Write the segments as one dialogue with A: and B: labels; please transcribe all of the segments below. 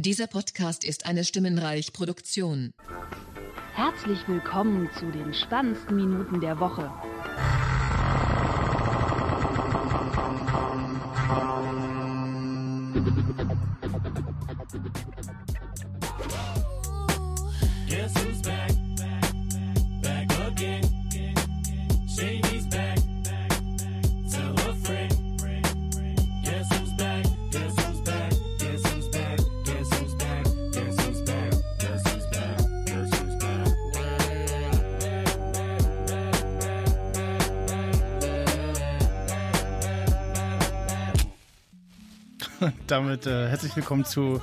A: Dieser Podcast ist eine Stimmenreich-Produktion.
B: Herzlich willkommen zu den spannendsten Minuten der Woche.
C: Damit äh, herzlich willkommen zu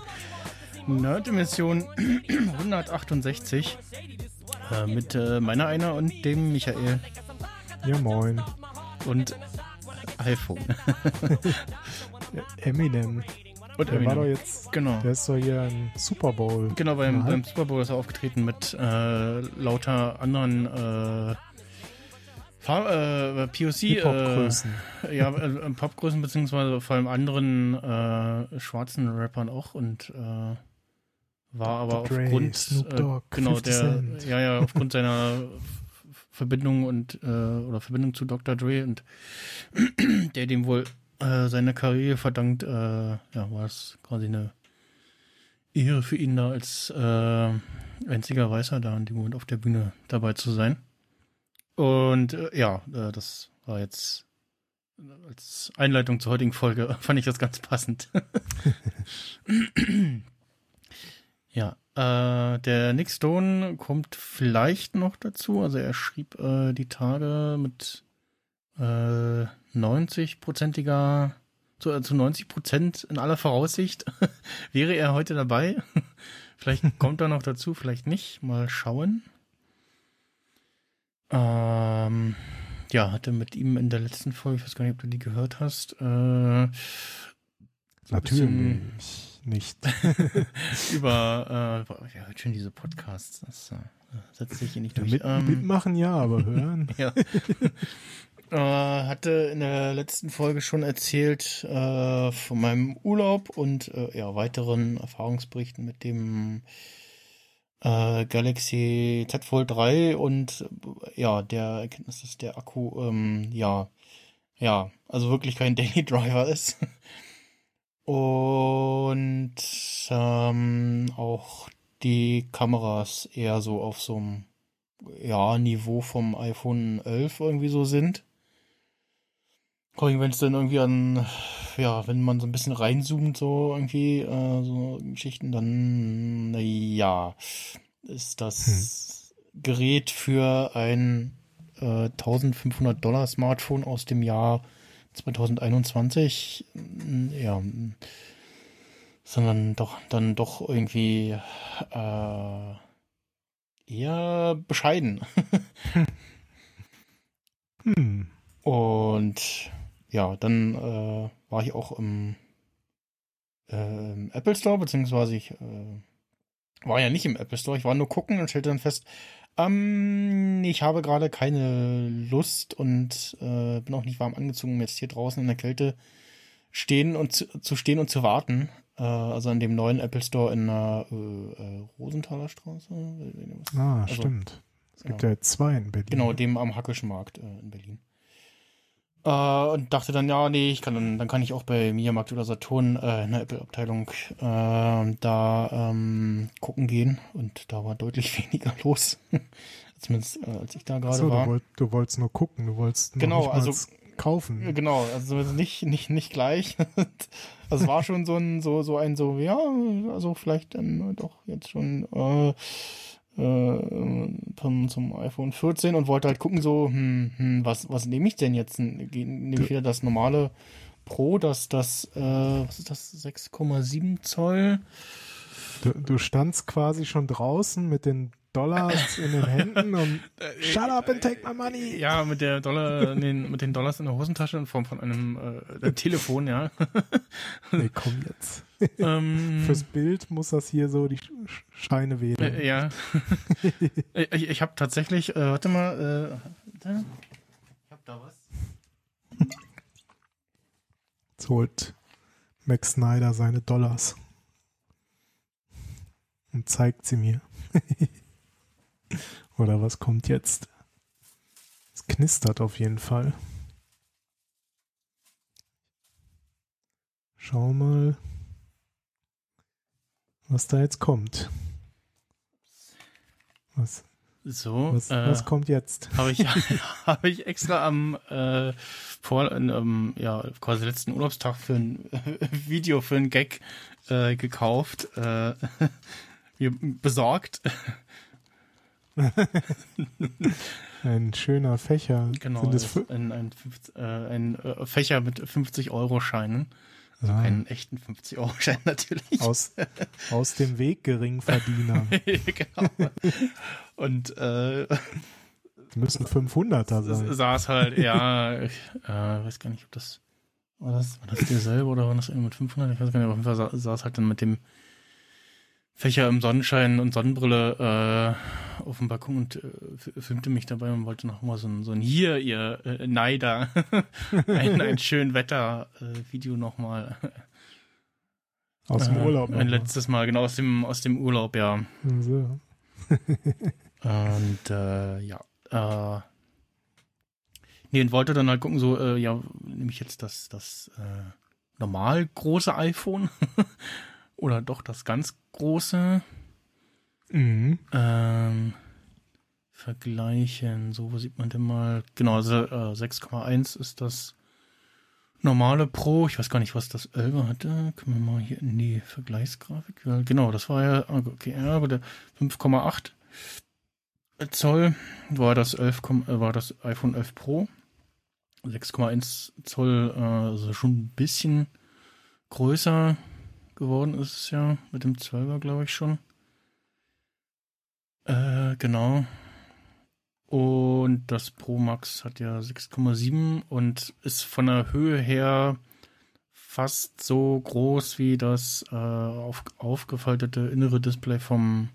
C: Nerd-Emission 168 äh, mit äh, meiner einer und dem Michael
D: Ja, moin.
C: und iPhone.
D: Eminem.
C: Und
D: Der war
C: Eminem.
D: doch jetzt,
C: Genau.
D: der ist doch hier im Super Bowl.
C: Genau, beim, beim Super Bowl ist er aufgetreten mit äh, lauter anderen äh, äh, POC
D: Hip-Hop-Größen.
C: Äh, ja, äh, Popgrößen beziehungsweise vor allem anderen äh, schwarzen Rappern auch und äh, war aber
D: Dre,
C: aufgrund
D: Snoop
C: äh,
D: Dogg,
C: genau
D: 50
C: der
D: Cent.
C: ja ja aufgrund seiner Verbindung und äh, oder Verbindung zu Dr. Dre und der dem wohl äh, seine Karriere verdankt, äh, ja, war es quasi eine Ehre für ihn da als äh, einziger Weißer da in dem Moment auf der Bühne dabei zu sein. Und äh, ja, äh, das war jetzt äh, als Einleitung zur heutigen Folge fand ich das ganz passend. ja, äh, der Nick Stone kommt vielleicht noch dazu. Also er schrieb äh, die Tage mit äh, 90-prozentiger zu, äh, zu 90 Prozent in aller Voraussicht wäre er heute dabei. vielleicht kommt er noch dazu, vielleicht nicht. Mal schauen. Ähm, ja, hatte mit ihm in der letzten Folge, ich weiß gar nicht, ob du die gehört hast, äh, so
D: Natürlich nicht.
C: über, äh, ja, hört schon diese Podcasts, das äh, setzt sich hier nicht durch.
D: Mit,
C: Ähm,
D: mitmachen ja, aber hören.
C: ja. äh, hatte in der letzten Folge schon erzählt äh, von meinem Urlaub und äh, ja, weiteren Erfahrungsberichten mit dem äh, Galaxy Z Fold 3 und ja, der Erkenntnis, dass der Akku ähm, ja, ja, also wirklich kein Daily Driver ist. Und ähm, auch die Kameras eher so auf so einem ja, Niveau vom iPhone 11 irgendwie so sind. Vor allem, wenn es dann irgendwie an, ja, wenn man so ein bisschen reinzoomt, so irgendwie, äh, so Geschichten, dann, na ja, ist das Gerät für ein äh, 1500 Dollar Smartphone aus dem Jahr 2021, mm, ja, sondern doch, dann doch irgendwie, äh, eher bescheiden.
D: Hm.
C: Und ja, dann äh, war ich auch im, äh, im Apple Store, beziehungsweise ich äh, war ja nicht im Apple Store, ich war nur gucken und stellte dann fest, ähm, ich habe gerade keine Lust und äh, bin auch nicht warm angezogen, um jetzt hier draußen in der Kälte stehen und zu, zu stehen und zu warten. Äh, also an dem neuen Apple Store in der äh, äh, Rosenthaler Straße.
D: Ah,
C: Also,
D: stimmt. Es gibt
C: genau.
D: ja zwei in Berlin.
C: Genau, dem am Hackischen Markt äh, in Berlin. Äh, und dachte dann, ja, nee, ich kann dann, dann kann ich auch bei Mediamarkt oder Saturn äh, in der Apple-Abteilung äh, da ähm, gucken gehen. Und da war deutlich weniger los. Zumindest äh, als ich da gerade
D: Achso,
C: war.
D: du, wollt, du wolltest nur gucken, du wolltest
C: Genau,
D: nicht mal
C: also-
D: s- kaufen.
C: Genau, also nicht, nicht, nicht gleich. also es war schon so ein, so, so ein, so, ja, also vielleicht dann doch jetzt schon äh, äh, zum, zum iPhone 14 und wollte halt gucken, so, hm, hm, was, was nehme ich denn jetzt? Nehme ich wieder das normale Pro, das, das, äh, was ist das, 6,7 Zoll?
D: Du, du standst quasi schon draußen mit den Dollars in den Händen und shut up and take my money.
C: Ja, mit der Dollar, den, mit den Dollars in der Hosentasche in Form von einem äh, Telefon, ja.
D: Nee, komm jetzt.
C: ähm,
D: Fürs Bild muss das hier so die Sch- Scheine wedeln.
C: Äh, ja. ich ich habe tatsächlich, äh, warte mal, äh, ich habe da was.
D: Jetzt holt Max Snyder seine Dollars. und zeigt sie mir. Oder was kommt jetzt? Es knistert auf jeden Fall. Schau mal, was da jetzt kommt. Was,
C: So,
D: was,
C: äh,
D: was kommt jetzt?
C: habe ich, habe ich extra am äh, vor, ähm, ja, quasi letzten Urlaubstag für ein Video für ein Gag äh, gekauft, äh, mir besorgt.
D: Ein schöner Fächer.
C: Genau, ein, ein, äh, ein äh, Fächer mit 50-Euro-Scheinen. Also
D: Ah,
C: keinen echten 50-Euro-Schein natürlich.
D: aus, aus dem Weg Geringverdiener.
C: genau. Und äh,
D: Das müssen 500er sein.
C: saß halt, ja, ich äh, weiß gar nicht, ob das war das, war das derselbe oder war das irgendwie mit 500? Ich weiß gar nicht, auf jeden Fall sa- saß halt dann mit dem Fächer im Sonnenschein und Sonnenbrille äh, auf dem Balkon und äh, filmte mich dabei und wollte noch mal so ein, so ein hier, ihr äh, Neider, ein, ein schön Wetter-Video noch mal.
D: Aus dem
C: Äh,
D: Urlaub.
C: Ein
D: nochmal.
C: letztes Mal, genau, aus dem, aus dem Urlaub, ja.
D: So.
C: Und äh, ja. Äh, nee, und wollte dann halt gucken, so, äh, ja, nehme ich jetzt das, das äh, normal große iPhone oder doch das ganz große.
D: Mhm.
C: Ähm, vergleichen, so, wo sieht man denn mal? Genau, also, äh, 6,1 ist das normale Pro. Ich weiß gar nicht, was das 11 hatte. Können wir mal hier in die Vergleichsgrafik? Genau, das war ja, ah, okay, ja, aber der 5,8 Zoll war das 11, komm- äh, war das iPhone 11 Pro. 6,1 Zoll, äh, also schon ein bisschen größer geworden ist es ja mit dem 12er, glaube ich schon. Äh, genau. Und das Pro Max hat ja 6,7 und ist von der Höhe her fast so groß wie das äh, auf, aufgefaltete innere Display vom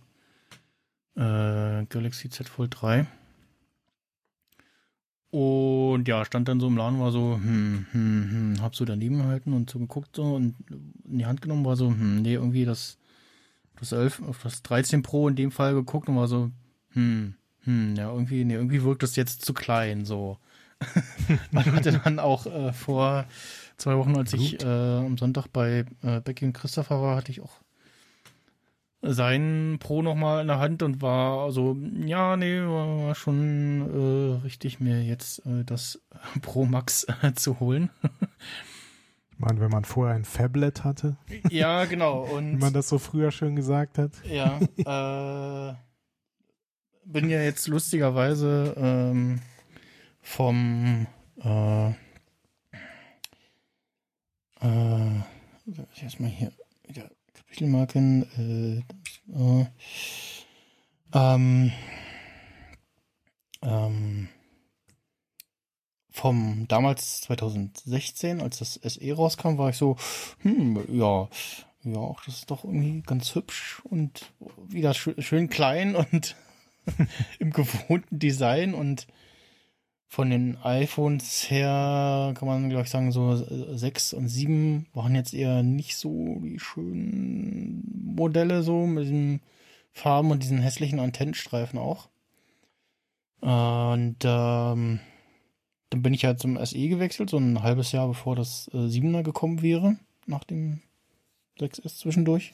C: äh, Galaxy Z Fold 3. Und ja, stand dann so im Laden, war so, hm, hm, hm, hab so daneben gehalten und so geguckt so und in die Hand genommen, war so, hm, nee, irgendwie das, das 11, auf das 13 Pro in dem Fall geguckt und war so, hm, hm, ja, irgendwie, nee, irgendwie wirkt das jetzt zu klein, so. Man hatte dann auch äh, vor zwei Wochen, als ich äh, am Sonntag bei äh, Becky und Christopher war, hatte ich auch sein Pro nochmal in der Hand und war so, ja, nee, war schon äh, richtig, mir jetzt äh, das Pro Max äh, zu holen.
D: Ich meine, wenn man vorher ein Fablet hatte,
C: ja, genau.
D: wie
C: Und
D: man das so früher schön gesagt hat.
C: Ja, äh, bin ja jetzt lustigerweise ähm, vom äh, äh, erstmal hier wieder Kapitelmarken, äh, äh, ähm, ähm, vom damals 2016, als das SE rauskam, war ich so, hm, ja, ja, das ist doch irgendwie ganz hübsch und wieder schön klein und im gewohnten Design und von den iPhones her kann man, glaube ich, sagen, so 6 und 7 waren jetzt eher nicht so die schönen Modelle, so mit diesen Farben und diesen hässlichen Antennenstreifen auch. Und ähm, dann bin ich halt zum SE gewechselt, so ein halbes Jahr bevor das äh, 7er gekommen wäre, nach dem 6S zwischendurch.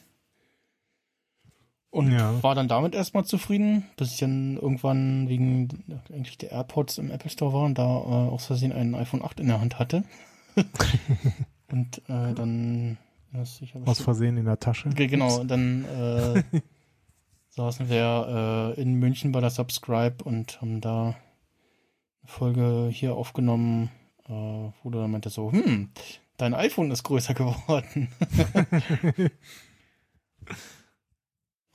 C: Und
D: Ja.
C: war dann damit erstmal zufrieden, bis ich dann irgendwann wegen eigentlich der AirPods im Apple Store war und da äh, aus Versehen ein iPhone 8 in der Hand hatte. und äh, dann
D: Aus Versehen in der Tasche.
C: Ge- Genau, dann äh, saßen wir äh, in München bei der Subscribe und haben da eine Folge hier aufgenommen, äh, wo du dann meinte so, hm, dein iPhone ist größer geworden.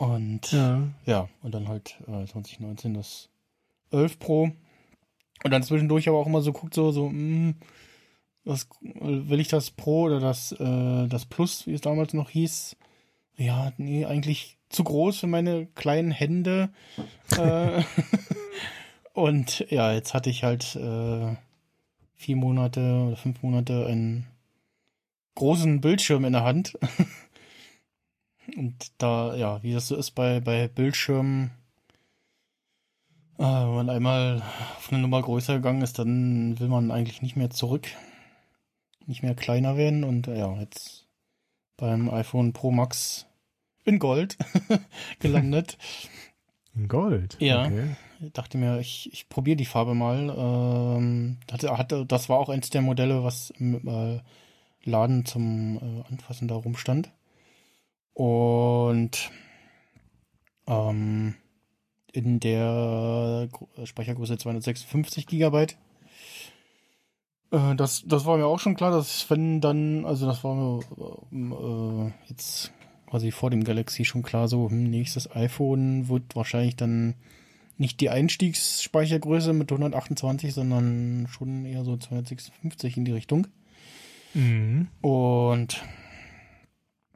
C: und
D: Ja.
C: ja, und dann halt äh, 2019 das 11 Pro. Und dann zwischendurch aber auch immer so guckt, so, so, hm, was will ich das Pro oder das, äh, das Plus, wie es damals noch hieß? Ja, nee, eigentlich zu groß für meine kleinen Hände. äh, und ja, jetzt hatte ich halt äh, vier Monate oder fünf Monate einen großen Bildschirm in der Hand. Und da, ja, wie das so ist bei, bei Bildschirmen, äh, wenn man einmal auf eine Nummer größer gegangen ist, dann will man eigentlich nicht mehr zurück. Nicht mehr kleiner werden. Und äh, ja, jetzt beim iPhone Pro Max in Gold gelandet.
D: In Gold.
C: Ja.
D: Okay.
C: dachte mir, ich, ich probiere die Farbe mal. Ähm, hatte, hatte, das war auch eins der Modelle, was im äh, Laden zum äh, Anfassen da rumstand. Und ähm, in der Speichergröße 256 Gigabyte. Äh, das, das war mir auch schon klar, dass wenn dann, also das war mir äh, jetzt quasi vor dem Galaxy schon klar, so hm, nächstes iPhone wird wahrscheinlich dann nicht die Einstiegsspeichergröße mit 128, sondern schon eher so 256 in die Richtung.
D: Mhm.
C: Und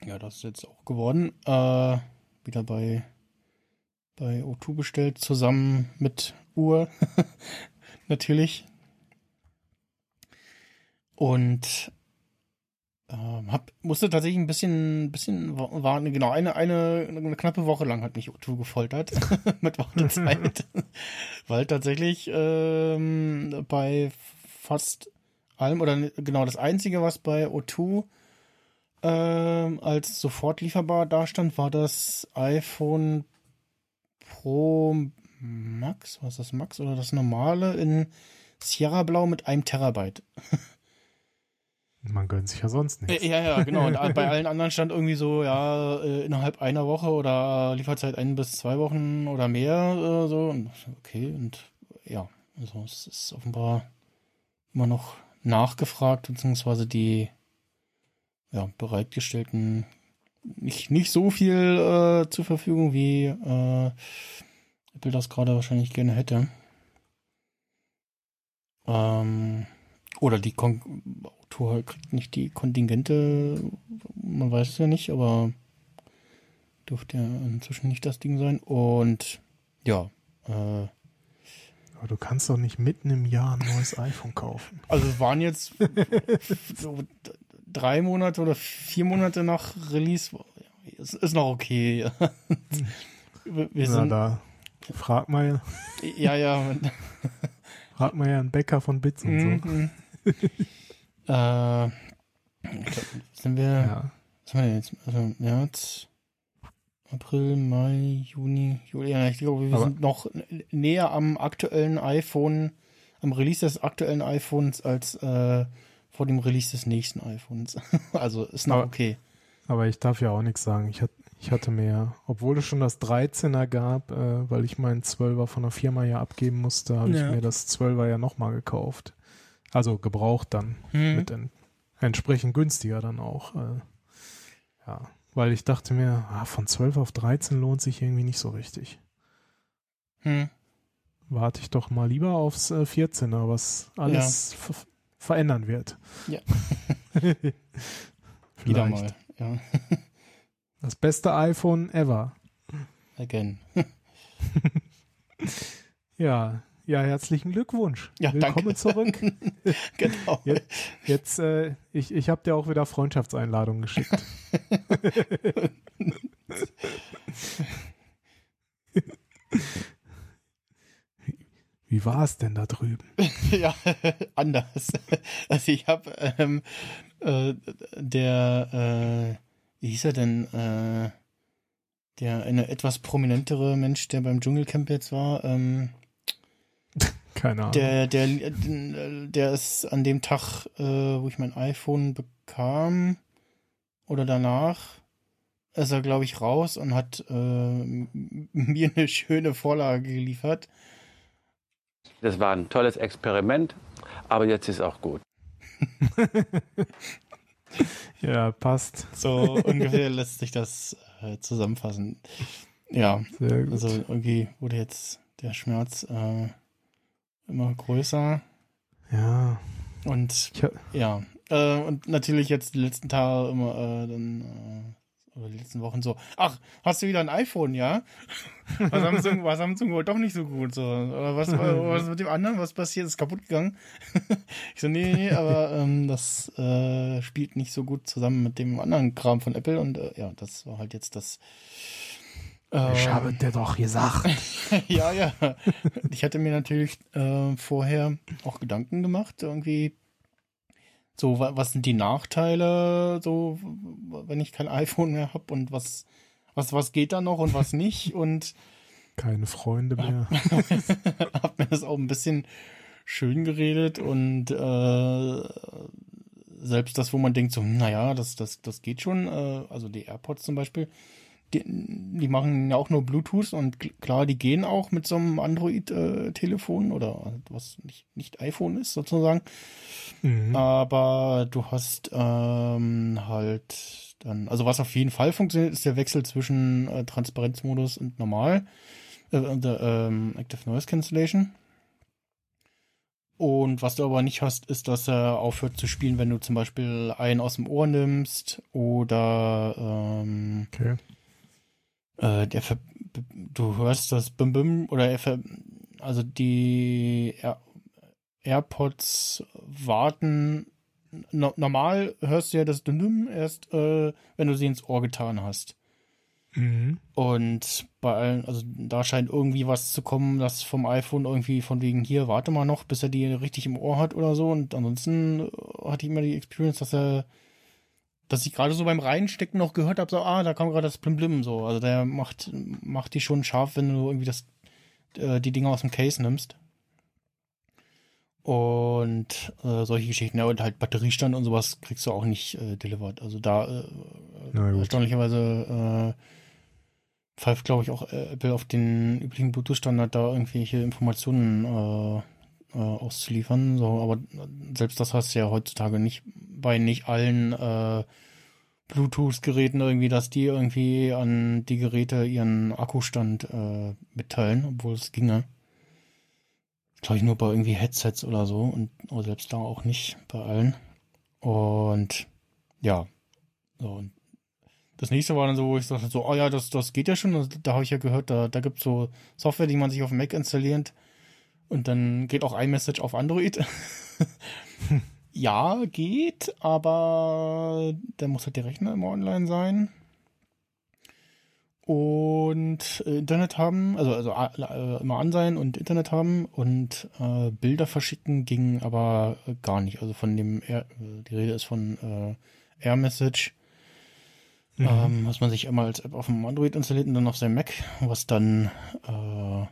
C: ja, das ist jetzt auch geworden. Äh, wieder bei, bei O2 bestellt, zusammen mit Uhr. Natürlich. Und ähm, hab, musste tatsächlich ein bisschen, bisschen wa- warten. Genau, eine, eine, eine knappe Woche lang hat mich O2 gefoltert mit Wartezeit. Weil tatsächlich ähm, bei fast allem, oder ne- genau, das Einzige, was bei O2 ähm, als sofort lieferbar dastand, war das iPhone Pro Max, was ist das Max oder das normale in Sierra Blau mit einem Terabyte.
D: Man gönnt sich ja sonst nichts.
C: Äh, Ja, ja, genau. Und bei allen anderen stand irgendwie so, ja, äh, innerhalb einer Woche oder Lieferzeit ein bis zwei Wochen oder mehr, äh, so. Und okay, und ja, also es ist offenbar immer noch nachgefragt, beziehungsweise die ja, bereitgestellten nicht, nicht so viel äh, zur Verfügung, wie äh, Apple das gerade wahrscheinlich gerne hätte. Ähm, oder die Kon Autor kriegt nicht die Kontingente, man weiß es ja nicht, aber dürfte ja inzwischen nicht das Ding sein. Und ja, äh,
D: Aber du kannst doch nicht mitten im Jahr ein neues iPhone kaufen.
C: also waren jetzt so drei Monate oder vier Monate nach Release. Es ist noch okay. Wir wir
D: Na,
C: sind,
D: da frag mal,
C: ja, ja.
D: frag mal ja einen Bäcker von Bits und so.
C: Mhm. äh, ich glaub, sind wir,
D: Ja.
C: was haben wir denn jetzt? Also März, April, Mai, Juni, Juli. Ja, ich glaube, wir
D: Aber-
C: sind noch näher am aktuellen iPhone, am Release des aktuellen iPhones als äh, vor dem Release des nächsten iPhones. also ist noch
D: Aber-
C: okay.
D: Aber ich darf ja auch nichts sagen. Ich, hat, ich hatte mir, obwohl es schon das 13er gab, äh, weil ich meinen 12er von der Firma ja abgeben musste, habe
C: Ja.
D: ich mir das 12er ja nochmal gekauft. Also gebraucht dann.
C: Hm.
D: Mit en entsprechend günstiger dann auch. Äh, ja, weil ich dachte mir, ah, von 12 auf 13 lohnt sich irgendwie nicht so richtig.
C: Hm.
D: Warte ich doch mal lieber aufs äh, 14er, was alles ver verändern wird.
C: Ja. Wieder mal. Ja.
D: Das beste iPhone ever.
C: Again.
D: Ja, ja, herzlichen Glückwunsch.
C: Ja,
D: Willkommen
C: danke.
D: zurück.
C: genau.
D: Ja. Jetzt, äh, ich, ich habe dir auch wieder Freundschaftseinladungen geschickt. Wie- war es denn da drüben?
C: ja, anders. Also ich habe ähm, äh, der, äh, wie hieß er denn, äh, der eine etwas prominentere Mensch, der beim Dschungelcamp jetzt war, ähm,
D: Keine Ahnung.
C: der, der, äh, der ist an dem Tag, äh, wo ich mein iPhone bekam oder danach, ist er, glaube ich, raus und hat äh, mir eine schöne Vorlage geliefert.
E: Das war ein tolles Experiment, aber jetzt ist auch gut.
D: ja, passt.
C: So ungefähr lässt sich das äh, zusammenfassen. Ja,
D: Sehr gut.
C: also irgendwie wurde jetzt der Schmerz äh, immer größer
D: ja,
C: und ja, äh, und natürlich jetzt die letzten Tage immer äh, dann äh, oder die letzten Wochen so, ach, hast du wieder ein iPhone, ja? Was Samsung, war Samsung wohl doch nicht so gut, so. Oder was, was mit dem anderen, was passiert, ist kaputt gegangen? ich so, nee, nee, aber ähm, das äh, spielt nicht so gut zusammen mit dem anderen Kram von Apple und äh, ja, das war halt jetzt das. Äh,
D: Ich habe dir doch gesagt.
C: ja, ja. Ich hatte mir natürlich äh, vorher auch Gedanken gemacht, irgendwie so, wa- was sind die Nachteile, so, wenn ich kein iPhone mehr habe und was, was, was geht da noch und was nicht und
D: Keine Freunde mehr.
C: hab mir das auch ein bisschen schön geredet und äh, selbst das, wo man denkt, so, naja, das, das, das geht schon, äh, also die AirPods zum Beispiel, die, die machen ja auch nur Bluetooth und kl- klar, die gehen auch mit so einem Android-Telefon oder was nicht, nicht iPhone ist sozusagen.
D: Mhm.
C: Aber du hast ähm, halt dann, also was auf jeden Fall funktioniert, ist der Wechsel zwischen äh, Transparenzmodus und normal, äh, und, äh, ähm, Active Noise Cancellation. Und was du aber nicht hast, ist, dass er aufhört zu spielen, wenn du zum Beispiel einen aus dem Ohr nimmst oder ähm,
D: Okay.
C: Äh, der ver du hörst das Bim Bim oder er ver also die Air AirPods warten no normal hörst du ja das Düm erst äh, wenn du sie ins Ohr getan hast
D: Mhm.
C: und bei allen also da scheint irgendwie was zu kommen das vom iPhone irgendwie von wegen hier warte mal noch bis er die richtig im Ohr hat oder so und ansonsten äh, hatte ich immer die Experience dass er dass ich gerade so beim Reinstecken noch gehört habe, so, ah, da kam gerade das Blim Blim so. Also der macht, macht die schon scharf, wenn du irgendwie das, äh, die Dinger aus dem Case nimmst. Und äh, solche Geschichten, ja, und halt Batteriestand und sowas kriegst du auch nicht äh, delivered. Also da äh, erstaunlicherweise äh, pfeift, glaube ich, auch äh, Apple auf den üblichen Bluetooth-Standard, da irgendwelche Informationen äh, äh, auszuliefern. So, aber selbst das hast du ja heutzutage nicht bei nicht allen äh, Bluetooth-Geräten irgendwie, dass die irgendwie an die Geräte ihren Akkustand äh, mitteilen, obwohl es ginge. Glaube ich nur bei irgendwie Headsets oder so und aber selbst da auch nicht bei allen. Und ja, so und das nächste war dann so, wo ich dachte so, oh ja, das, das geht ja schon. Also, Da habe ich ja gehört, da, da gibt es so Software, die man sich auf dem Mac installiert und dann geht auch iMessage auf Android. ja, geht, aber da muss halt der Rechner immer online sein. Und äh, Internet haben, also, also äh, immer an sein und Internet haben und äh, Bilder verschicken ging aber gar nicht. Also von dem, Air, äh, die Rede ist von äh, AirMessage,
D: Mhm.
C: ähm, was man sich immer als App auf dem Android installiert und dann auf seinem Mac, was dann äh,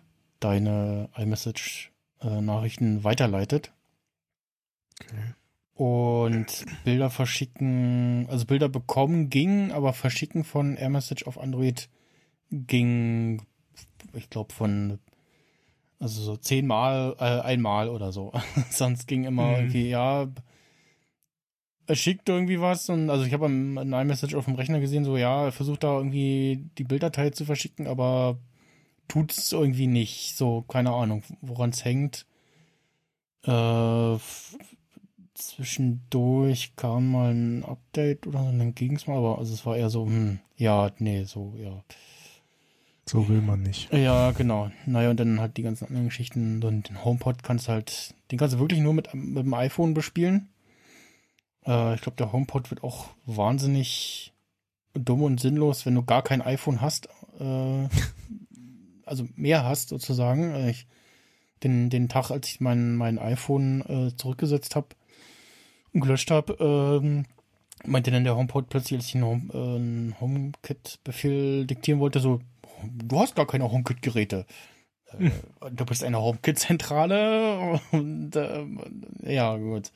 C: deine iMessage-Nachrichten weiterleitet.
D: Okay.
C: Und Bilder verschicken, also Bilder bekommen ging, aber verschicken von AirMessage auf Android ging, ich glaube, von also so zehnmal, äh, einmal oder so. Sonst ging immer
D: Mhm.
C: irgendwie, ja, er schickt irgendwie was und also ich habe ein iMessage auf dem Rechner gesehen, so ja, er versucht da irgendwie die Bilddatei zu verschicken, aber tut's irgendwie nicht. So, keine Ahnung, woran es hängt. Äh, zwischendurch kam mal ein Update oder so, dann ging's mal, aber also es war eher so, hm, ja, nee, so, ja.
D: So will man nicht.
C: Ja, genau. Naja, und dann halt die ganzen anderen Geschichten. Und den HomePod kannst du halt, den kannst du wirklich nur mit, mit dem iPhone bespielen. Äh, ich glaube, der HomePod wird auch wahnsinnig dumm und sinnlos, wenn du gar kein iPhone hast. Äh, also mehr hast sozusagen. Äh, Ich, den, den Tag, als ich mein, mein iPhone äh, zurückgesetzt habe und gelöscht habe, ähm, meinte dann der HomePod plötzlich, als ich einen, Home, äh, einen HomeKit-Befehl diktieren wollte, so, du hast gar keine HomeKit-Geräte. Äh, du bist eine HomeKit-Zentrale und äh, ja, gut.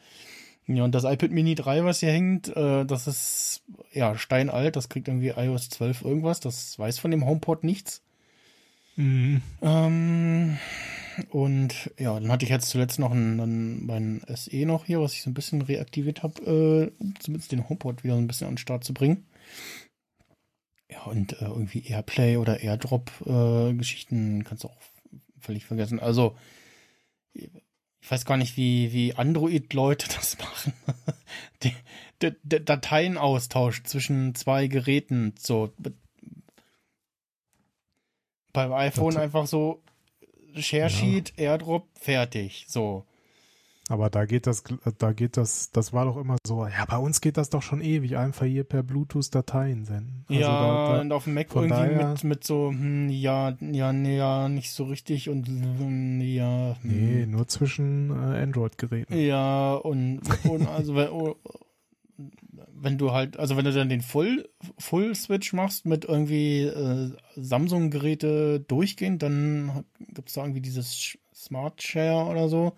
C: Ja, und das iPad Mini 3, was hier hängt, äh, das ist ja steinalt, das kriegt irgendwie iOS 12 irgendwas, das weiß von dem HomePod nichts.
D: Mhm.
C: Ähm, und ja, dann hatte ich jetzt zuletzt noch einen, einen, meinen SE noch hier, was ich so ein bisschen reaktiviert habe, äh, um zumindest den HomePod wieder so ein bisschen an den Start zu bringen. Ja, und äh, irgendwie Airplay oder Airdrop-Geschichten kannst du auch völlig vergessen. Also, ich weiß gar nicht, wie, wie Android-Leute das machen. die, D D Dateienaustausch zwischen zwei Geräten. So. Beim iPhone
D: Date-
C: einfach so Share Sheet, Airdrop, fertig. So.
D: Aber da geht das, da geht das, das war doch immer so, ja, bei uns geht das doch schon ewig, einfach hier per Bluetooth Dateien senden. Also
C: ja,
D: da, da,
C: und auf dem Mac irgendwie
D: daher-
C: mit, mit so, hm, ja, ja, nee, ja, nicht so richtig und hm, ja. hm.
D: nee, nur zwischen äh, Android-Geräten.
C: Ja, und, und also wenn, du halt, also wenn du dann den Full, Full Switch machst mit irgendwie äh, Samsung-Geräte durchgehend, dann gibt's da irgendwie dieses Smart Share oder so.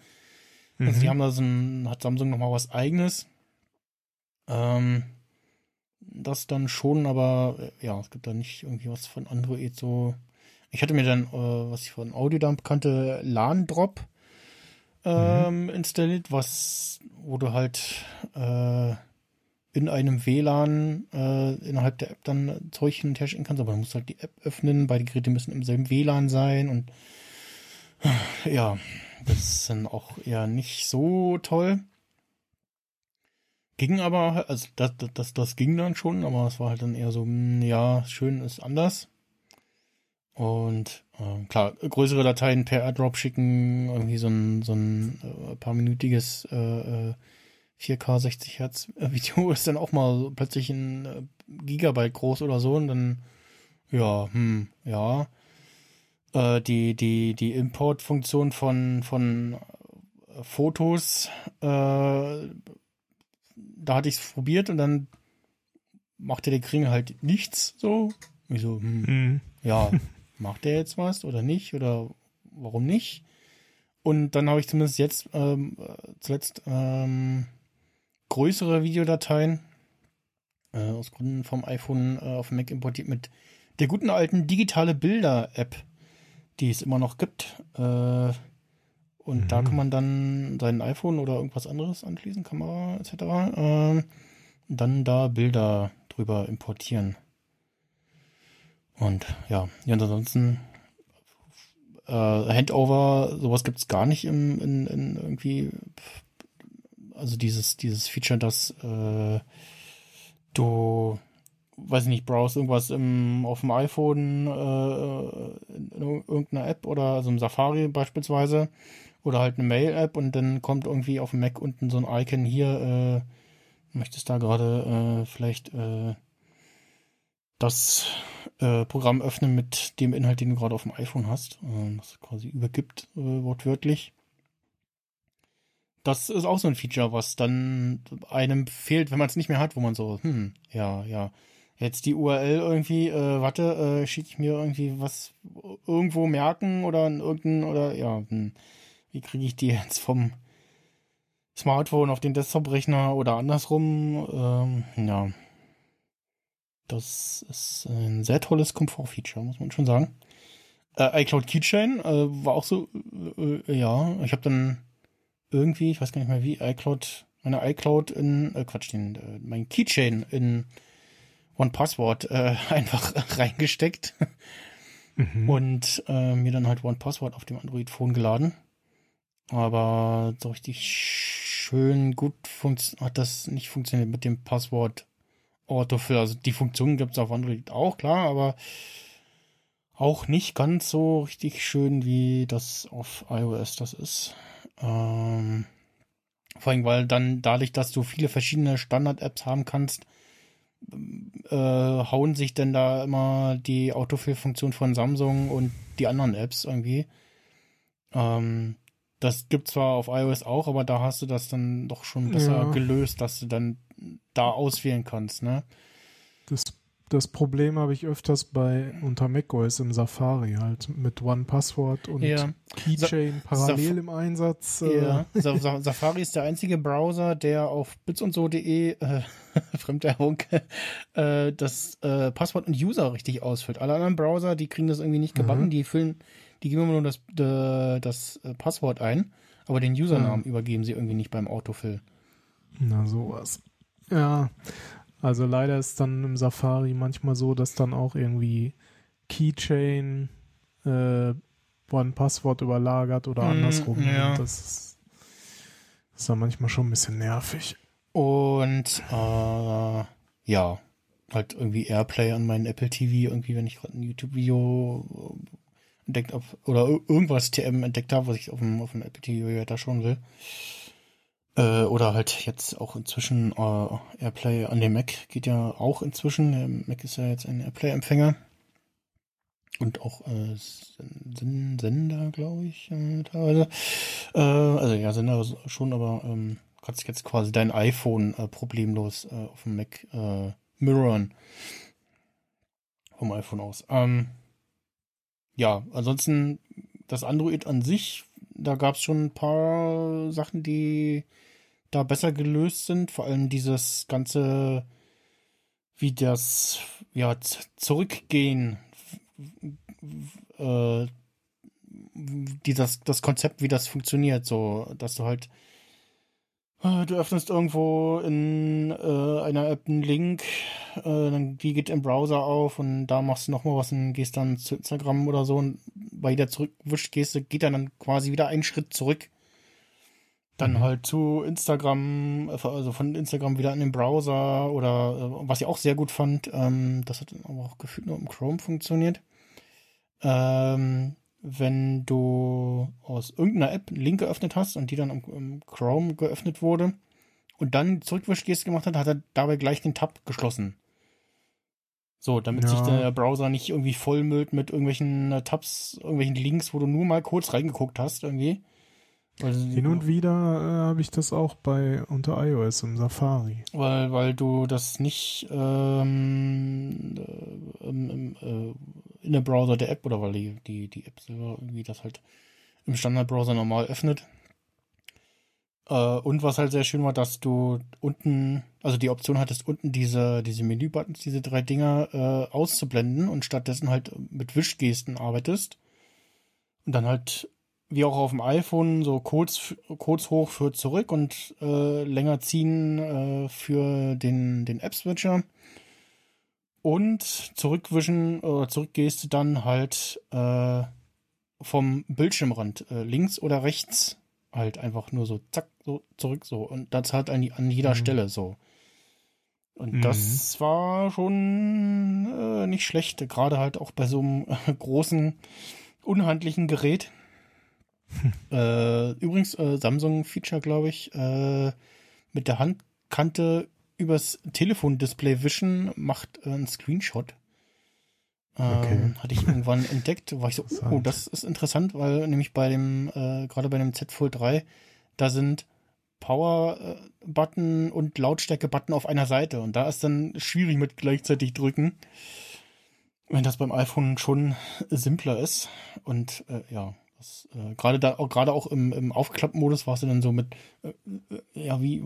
C: Also
D: Mhm.
C: die haben da so ein, hat Samsung nochmal was eigenes. Ähm, das dann schon, aber äh, ja, es gibt da nicht irgendwie was von Android so. Ich hatte mir dann, äh, was ich von Audiodump kannte, LAN Drop ähm, installiert, was, wo du halt äh, in einem WLAN äh, innerhalb der App dann Zeug hin und her schicken kannst, aber du musst halt die App öffnen, beide Geräte müssen im selben WLAN sein und ja, das ist dann auch eher nicht so toll. Ging aber, also das, das, das, das ging dann schon, aber es war halt dann eher so, hm, ja, schön ist anders. Und äh, klar, größere Dateien per AirDrop schicken, irgendwie so ein, so ein äh, paar minütiges äh, äh, 4K 60 Hertz äh, Video ist dann auch mal so plötzlich ein äh, Gigabyte groß oder so und dann, ja, hm, ja. Äh, die, die, die Importfunktion von, von äh, Fotos, äh, da hatte ich es probiert und dann machte der Kringel halt nichts so. Ich so, hm,
D: Mhm.
C: ja, macht der jetzt was oder nicht oder warum nicht? Und dann habe ich zumindest jetzt ähm, äh, zuletzt ähm, größere Videodateien äh, aus Gründen vom iPhone äh, auf dem Mac importiert mit der guten alten digitale Bilder-App, die es immer noch gibt. Äh, und da
D: Mhm.
C: kann man dann sein iPhone oder irgendwas anderes anschließen, Kamera etc. Ähm, dann da Bilder drüber importieren. Und ja, ja und ansonsten äh, Handover, sowas gibt's gar nicht im, in, in irgendwie, also dieses, dieses Feature, dass äh, du, weiß ich nicht, browse irgendwas im, auf dem iPhone, äh, in irgendeiner App oder also im Safari beispielsweise oder halt eine Mail-App und dann kommt irgendwie auf dem Mac unten so ein Icon hier, äh, möchtest da gerade äh, vielleicht äh, das äh, Programm öffnen mit dem Inhalt, den du gerade auf dem iPhone hast, äh, das quasi übergibt, äh, wortwörtlich. Das ist auch so ein Feature, was dann einem fehlt, wenn man es nicht mehr hat, wo man so, hm, ja, ja, jetzt die URL irgendwie, äh, warte, äh, schicke ich mir irgendwie was irgendwo merken oder in irgendein, oder ja, hm, wie kriege ich die jetzt vom Smartphone auf den Desktop-Rechner oder andersrum? Ähm, ja. Das ist ein sehr tolles Komfort-Feature, muss man schon sagen. Äh, iCloud Keychain äh, war auch so, äh, ja, ich habe dann irgendwie, ich weiß gar nicht mehr wie, iCloud, meine iCloud in, äh, Quatsch, den, äh, mein Keychain in OnePassword äh, einfach reingesteckt
D: Mhm.
C: und äh, mir dann halt OnePassword auf dem Android-Phone geladen. Aber so richtig schön gut hat das nicht funktioniert mit dem Passwort Autofill. Also die Funktion gibt es auf Android auch, klar, aber auch nicht ganz so richtig schön, wie das auf iOS das ist. Ähm, vor allem, weil dann dadurch, dass du viele verschiedene Standard-Apps haben kannst, äh, hauen sich denn da immer die Autofill-Funktion von Samsung und die anderen Apps irgendwie. Ähm, das gibt zwar auf iOS auch, aber da hast du das dann doch schon besser
D: Ja.
C: gelöst, dass du dann da auswählen kannst, ne?
D: Das, das Problem habe ich öfters bei unter macOS im Safari halt mit OnePassword und
C: Ja.
D: Keychain
C: Sa-
D: parallel
C: Saf-
D: im Einsatz. Äh,
C: Ja, Sa Sa Safari ist der einzige Browser, der auf bitsundso.de, äh, Fremdwerbung, äh, das äh, Passwort und User richtig ausfüllt. Alle anderen Browser, die kriegen das irgendwie nicht gebacken,
D: Mhm.
C: die füllen, die geben immer nur das, das äh, Passwort ein, aber den Usernamen
D: Mhm.
C: übergeben sie irgendwie nicht beim Autofill.
D: Na, sowas. Ja, also leider ist dann im Safari manchmal so, dass dann auch irgendwie Keychain äh, One-Passwort überlagert oder
C: Mm,
D: andersrum.
C: ja.
D: Das ist, ist dann manchmal schon ein bisschen nervig.
C: Und äh, ja, halt irgendwie Airplay an meinen Apple TV, irgendwie, wenn ich gerade ein YouTube-Video äh, entdeckt habe oder ir- irgendwas TM entdeckt habe, was ich auf dem, auf dem Apple TV weiter schauen will. Äh, oder halt jetzt auch inzwischen äh, Airplay an dem Mac geht ja auch inzwischen. Der Mac ist ja jetzt ein Airplay-Empfänger. Und auch äh, Sen- Sender, glaube ich, äh, teilweise. Äh, also ja, Sender schon, aber ähm, kannst jetzt quasi dein iPhone äh, problemlos äh, auf dem Mac äh, mirrorn. Vom iPhone aus. Ähm, ja, ansonsten das Android an sich, da gab es schon ein paar Sachen, die da besser gelöst sind. Vor allem dieses ganze, wie das, ja, zurückgehen, äh, die das, das Konzept, wie das funktioniert, so, dass du halt, äh, du öffnest irgendwo in äh, einer App einen Link, äh, dann die geht im Browser auf und da machst du nochmal was und gehst dann zu Instagram oder so und bei jeder Zurückwischgeste geht dann, dann quasi wieder einen Schritt zurück. Dann
D: Mhm.
C: halt zu Instagram, äh, also von Instagram wieder in den Browser oder äh, was ich auch sehr gut fand, ähm, das hat aber auch gefühlt nur im Chrome funktioniert. Ähm, wenn du aus irgendeiner App einen Link geöffnet hast und die dann im, im Chrome geöffnet wurde und dann Zurückwischgeste gemacht hat, hat er dabei gleich den Tab geschlossen. So, damit
D: Ja.
C: sich der Browser nicht irgendwie vollmüllt mit irgendwelchen äh, Tabs, irgendwelchen Links, wo du nur mal kurz reingeguckt hast irgendwie. Weil,
D: Hin und wieder äh, habe ich das auch bei unter iOS im Safari.
C: weil, weil du das nicht ähm, äh, im, im, äh, in der Browser der App oder weil die, die, die App selber irgendwie das halt im Standardbrowser normal öffnet. Äh, und was halt sehr schön war, dass du unten, also die Option hattest, unten diese, diese Menü-Buttons, diese drei Dinger äh, auszublenden und stattdessen halt mit Wischgesten arbeitest. Und dann halt, wie auch auf dem iPhone, so kurz, kurz hoch für zurück und äh, länger ziehen äh, für den, den App-Switcher. Und zurückwischen oder zurückgehst du dann halt äh, vom Bildschirmrand äh, links oder rechts halt einfach nur so zack, so zurück so. Und das halt an, an jeder
D: Mhm.
C: Stelle so. Und
D: Mhm.
C: das war schon äh, nicht schlecht, gerade halt auch bei so einem großen, unhandlichen Gerät. Äh, übrigens, äh, Samsung-Feature, glaube ich, äh, mit der Handkante übers Telefondisplay wischen macht äh, einen Screenshot. Ähm,
D: Okay.
C: Hatte ich irgendwann entdeckt, war ich so, oh, das ist interessant, weil nämlich bei dem, äh, gerade bei dem Z Fold 3, da sind Power-Button und Lautstärke-Button auf einer Seite und da ist dann schwierig mit gleichzeitig drücken, wenn das beim iPhone schon simpler ist und äh, ja, äh, gerade da, auch gerade auch im, im Aufklappmodus warst du dann so mit, äh, äh, ja, wie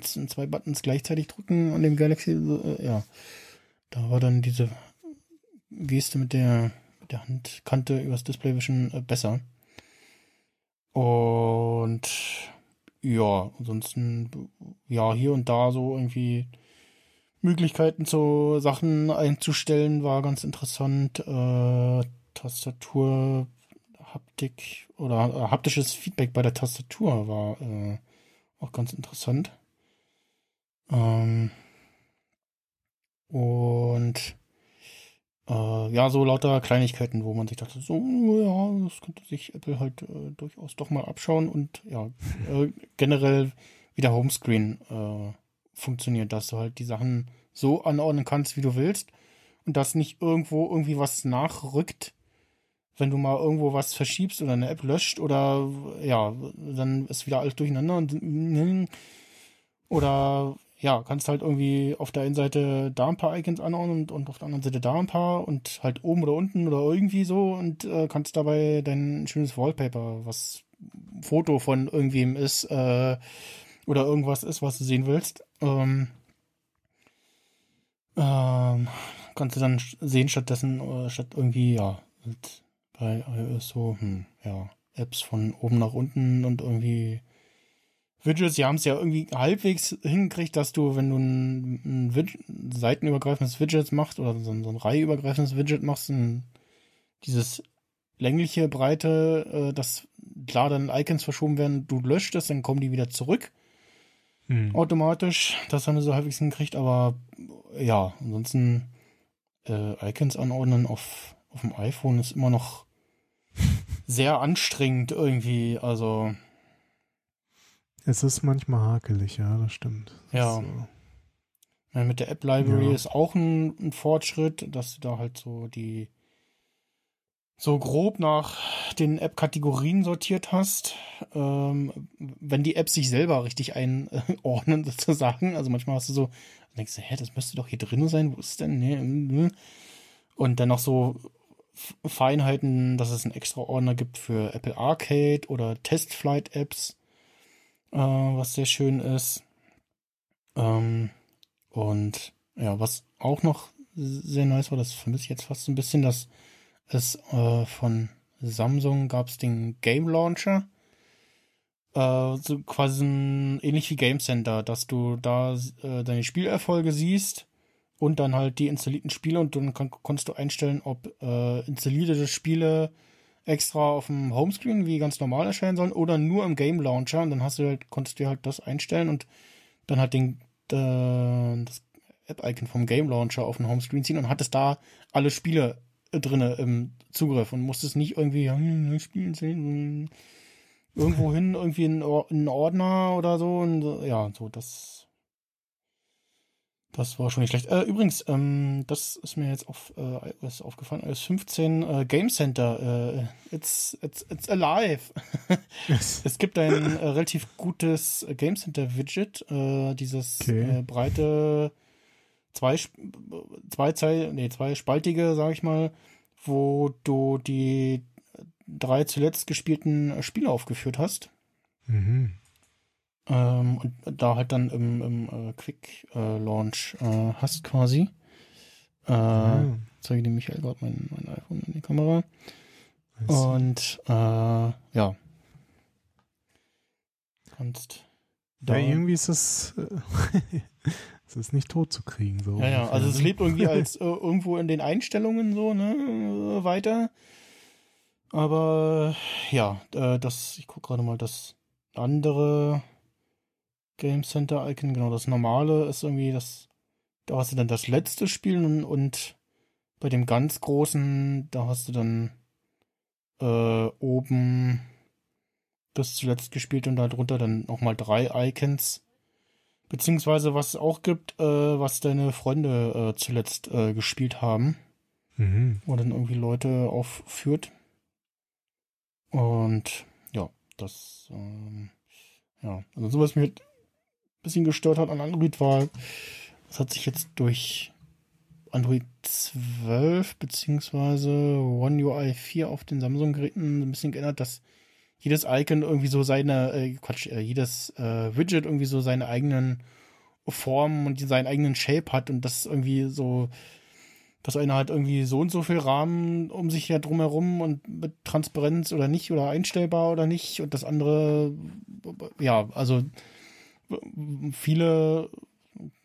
C: zwei Buttons gleichzeitig drücken an dem Galaxy, äh, ja, da war dann diese Geste mit der, mit der Handkante übers Display wischen äh, besser. Und ja, ansonsten, ja, hier und da so irgendwie Möglichkeiten zu Sachen einzustellen, war ganz interessant. Äh, Tastatur, Haptik oder äh, haptisches Feedback bei der Tastatur war äh, auch ganz interessant. Ähm, und äh, ja, so lauter Kleinigkeiten, wo man sich dachte, so, ja, das könnte sich Apple halt äh, durchaus doch mal abschauen und ja, äh, generell wie der Homescreen äh, funktioniert, dass du halt die Sachen so anordnen kannst, wie du willst und dass nicht irgendwo irgendwie was nachrückt, wenn du mal irgendwo was verschiebst oder eine App löscht oder ja, dann ist wieder alles durcheinander und oder ja, kannst halt irgendwie auf der einen Seite da ein paar Icons anordnen und, und auf der anderen Seite da ein paar und halt oben oder unten oder irgendwie so und äh, kannst dabei dein schönes Wallpaper, was Foto von irgendwem ist äh, oder irgendwas ist, was du sehen willst, ähm, ähm, kannst du dann sehen stattdessen, äh, statt irgendwie, ja, halt bei iOS so, hm, ja, Apps von oben nach unten und irgendwie Widgets, sie haben es ja irgendwie halbwegs hingekriegt, dass du, wenn du ein, ein Widget, seitenübergreifendes Widget machst oder so ein, so ein reiheübergreifendes Widget machst, ein, dieses längliche, breite, äh, dass klar dann Icons verschoben werden, du löscht es, dann kommen die wieder zurück.
D: Hm.
C: automatisch. Das haben sie so halbwegs hingekriegt, aber ja, ansonsten äh, Icons anordnen auf, auf dem iPhone ist immer noch sehr anstrengend irgendwie. Also,
D: Es ist manchmal hakelig, ja, das stimmt.
C: Ja.
D: So.
C: ja, mit der App Library
D: Ja.
C: ist auch ein, ein Fortschritt, dass du da halt so die so grob nach den App-Kategorien sortiert hast. Ähm, wenn die Apps sich selber richtig einordnen, sozusagen. Also manchmal hast du so, denkst du, hä, das müsste doch hier drin sein, wo ist denn? Nee, mm, mm. Und dann noch so Feinheiten, dass es einen extra Ordner gibt für Apple Arcade oder Testflight-Apps, äh, was sehr schön ist. Ähm, und ja, was auch noch sehr nice war, das vermisse ich jetzt fast ein bisschen, dass es äh, von Samsung gab es den Game Launcher. Äh, so quasi ein, ähnlich wie Game Center, dass du da äh, deine Spielerfolge siehst und dann halt die installierten Spiele. Und dann kann, konntest du einstellen, ob äh, installierte Spiele extra auf dem Homescreen wie ganz normal erscheinen sollen oder nur im Game Launcher. Und dann hast du halt, konntest du halt das einstellen und dann halt den, äh, das App-Icon vom Game Launcher auf den Homescreen ziehen und hattest da alle Spiele äh, drinne im Zugriff und musstest nicht irgendwie hm, spielen sehen, irgendwo hin, irgendwie in in Ordner oder so und ja, so das das war schon nicht schlecht. Äh, übrigens, ähm, das ist mir jetzt auf äh, iOS aufgefallen. iOS 15 äh, Game Center. Äh, it's, it's, it's alive. es gibt ein äh, relativ gutes äh, Game Center Widget. Äh, dieses
D: Okay.
C: äh, breite zwei, zwei, zwei, nee, zweispaltige, sag ich mal, wo du die drei zuletzt gespielten äh, Spiele aufgeführt hast.
D: Mhm.
C: Ähm, und da halt dann im, im äh, Quick äh, Launch äh, hast quasi. Äh,
D: Ah,
C: Zeige dem Michael gerade mein, mein iPhone in die Kamera. Und äh, ja. Kannst da.
D: ja, irgendwie ist es, äh, es ist nicht tot zu kriegen. So
C: ja, ja, also es lebt irgendwie als äh, irgendwo in den Einstellungen so, ne, äh, weiter. Aber ja, äh, das, ich gucke gerade mal, das andere Game Center Icon, genau, das normale ist irgendwie das, da hast du dann das letzte Spiel und, und bei dem ganz großen, da hast du dann äh, oben das zuletzt gespielt und darunter dann nochmal drei Icons. Beziehungsweise was es auch gibt, äh, was deine Freunde äh, zuletzt äh, gespielt haben,
D: Mhm.
C: wo dann irgendwie Leute aufführt. Und ja, das, ähm, ja, also so was mich halt ein bisschen gestört hat an Android war, das hat sich jetzt durch Android 12 beziehungsweise One UI 4 auf den Samsung-Geräten ein bisschen geändert, dass jedes Icon irgendwie so seine, äh, Quatsch, äh, jedes äh, Widget irgendwie so seine eigenen Formen und seinen eigenen Shape hat und das irgendwie so, dass einer hat irgendwie so und so viel Rahmen um sich ja drumherum und mit Transparenz oder nicht oder einstellbar oder nicht und das andere, ja, also viele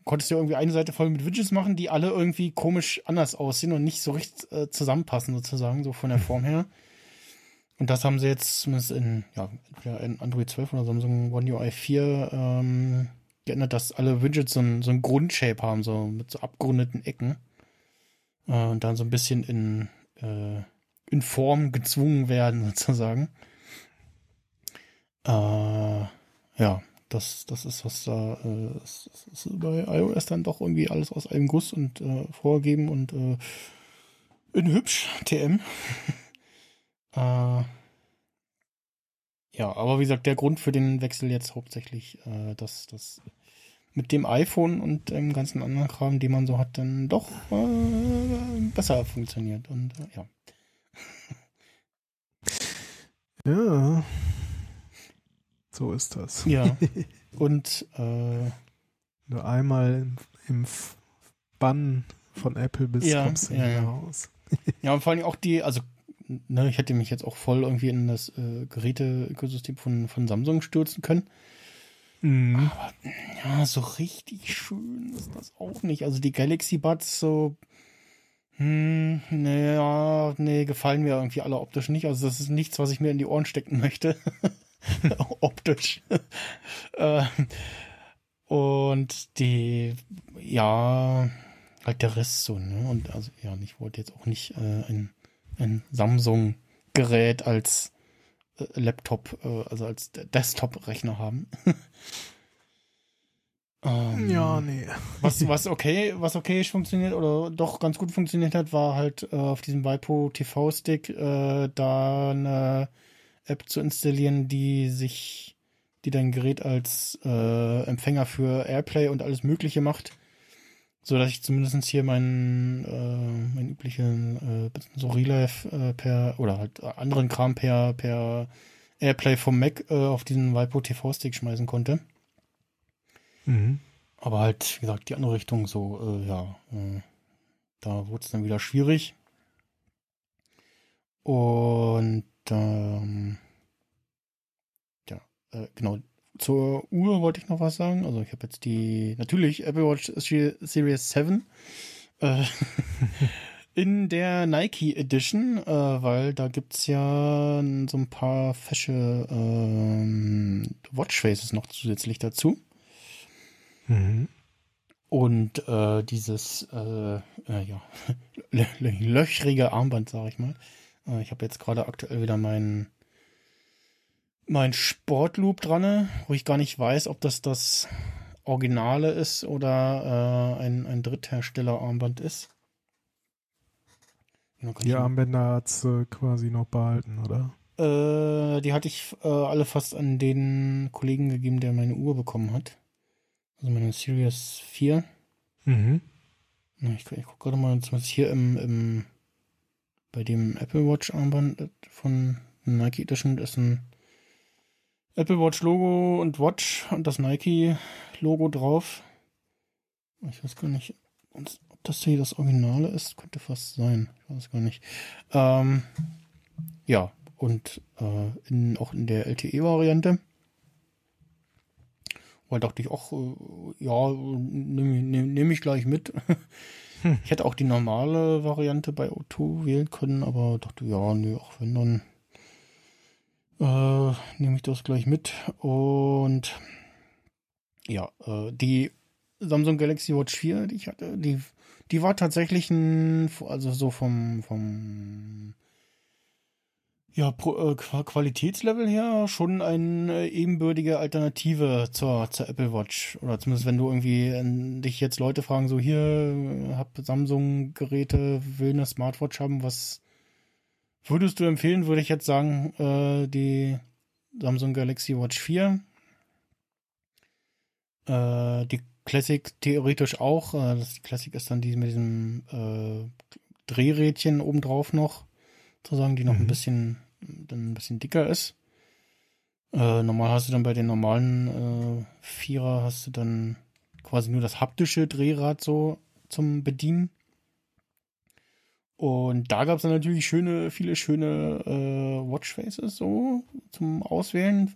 C: konntest du ja irgendwie eine Seite voll mit Widgets machen, die alle irgendwie komisch anders aussehen und nicht so richtig äh, zusammenpassen sozusagen, so von der Form her. Und das haben sie jetzt zumindest in, ja, in Android 12 oder Samsung One UI 4 ähm, geändert, dass alle Widgets so ein, so ein Grundshape haben, so mit so abgerundeten Ecken. Äh, und dann so ein bisschen in, äh, in Form gezwungen werden, sozusagen. Äh, ja, das, das ist was da, äh, das, ist bei iOS dann doch irgendwie alles aus einem Guss und äh, vorgegeben und äh, in hübsch, TM. äh, ja, aber wie gesagt, der Grund für den Wechsel jetzt hauptsächlich, äh, dass das mit dem iPhone und dem ganzen anderen Kram, den man so hat, dann doch äh, besser funktioniert. Und äh, ja.
D: Ja. So ist das.
C: Ja. und äh,
D: Nur einmal im, Bann von Apple bist,
C: Ja,
D: kommst du
C: ja,
D: nicht
C: ja.
D: raus.
C: Ja, und vor allem auch die, also, ne, ich hätte mich jetzt auch voll irgendwie in das äh, Geräte-Ökosystem von, von Samsung stürzen können.
D: Mhm.
C: Ja, so richtig schön ist das auch nicht. Also die Galaxy Buds so, hm, naja, nee, gefallen mir irgendwie alle optisch nicht. Also das ist nichts, was ich mir in die Ohren stecken möchte. optisch. äh, Und die, ja, halt der Rest so, ne? Und also, ja, ich wollte jetzt auch nicht äh, ein, ein Samsung-Gerät als äh, Laptop, äh, also als Desktop-Rechner haben. ähm,
D: Ja, nee.
C: was, was okay, was okay funktioniert oder doch ganz gut funktioniert hat, war halt äh, auf diesem Vipo TV Stick äh, da eine App zu installieren, die sich, die dein Gerät als äh, Empfänger für Airplay und alles Mögliche macht, so dass ich zumindest hier meinen äh, meinen üblichen äh, so Relive äh, per oder halt anderen Kram per per Airplay vom Mac äh, auf diesen Vipo TV Stick schmeißen konnte.
D: Mhm.
C: Aber halt, wie gesagt, die andere Richtung so, äh, ja, äh, da wurde es dann wieder schwierig. Und ähm, ja, äh, genau, zur Uhr wollte ich noch was sagen. Also ich habe jetzt die, natürlich Apple Watch Series 7 äh, in der Nike Edition, äh, weil da gibt's ja so ein paar fesche ähm, Watchfaces noch zusätzlich dazu.
D: Mhm.
C: Und äh, dieses äh, äh, ja, lö lö- löchrige Armband, sage ich mal. Äh, ich habe jetzt gerade aktuell wieder mein, mein Sportloop dran, wo ich gar nicht weiß, ob das das Originale ist oder äh, ein, ein Dritthersteller-Armband ist. Genau,
D: Die Armbänder hat's äh, quasi noch behalten, oder?
C: Äh, die hatte ich äh, alle fast an den Kollegen gegeben, der meine Uhr bekommen hat. Also meine Series 4.
D: Mhm.
C: Na, ich, ich gucke gerade mal, zumindest hier im, im bei dem Apple Watch Armband von Nike Edition ist ein Apple Watch Logo und Watch und das Nike Logo drauf. Ich weiß gar nicht, ob das hier das Originale ist. Könnte fast sein. Ich weiß gar nicht. Ähm, ja, und äh, in, auch in der LTE-Variante. Weil dachte ich auch, äh, ja, nehme nehm, nehm ich gleich mit. Ich hätte auch die normale Variante bei O2 wählen können, aber dachte, ja, nö, auch wenn, dann äh, nehme ich das gleich mit. Und ja, äh, die Samsung Galaxy Watch 4, die ich hatte, die, die war tatsächlich ein, also so vom, vom ja, Pro, äh, Qua- Qualitätslevel her schon eine ebenbürtige Alternative zur, zur Apple Watch. Oder zumindest wenn du irgendwie äh, dich jetzt Leute fragen, so hier, äh, hab Samsung-Geräte, will eine Smartwatch haben, was würdest du empfehlen, würde ich jetzt sagen, äh, die Samsung Galaxy Watch 4. Äh, die Classic theoretisch auch. Äh, das die Classic ist dann die mit diesem äh, Drehrädchen obendrauf noch sozusagen, die noch ein
D: Mhm.
C: bisschen, dann ein bisschen dicker ist. Äh, normal hast du dann bei den normalen äh, Vierer hast du dann quasi nur das haptische Drehrad so zum Bedienen. Und da gab es dann natürlich schöne, viele schöne äh, Watchfaces so zum Auswählen.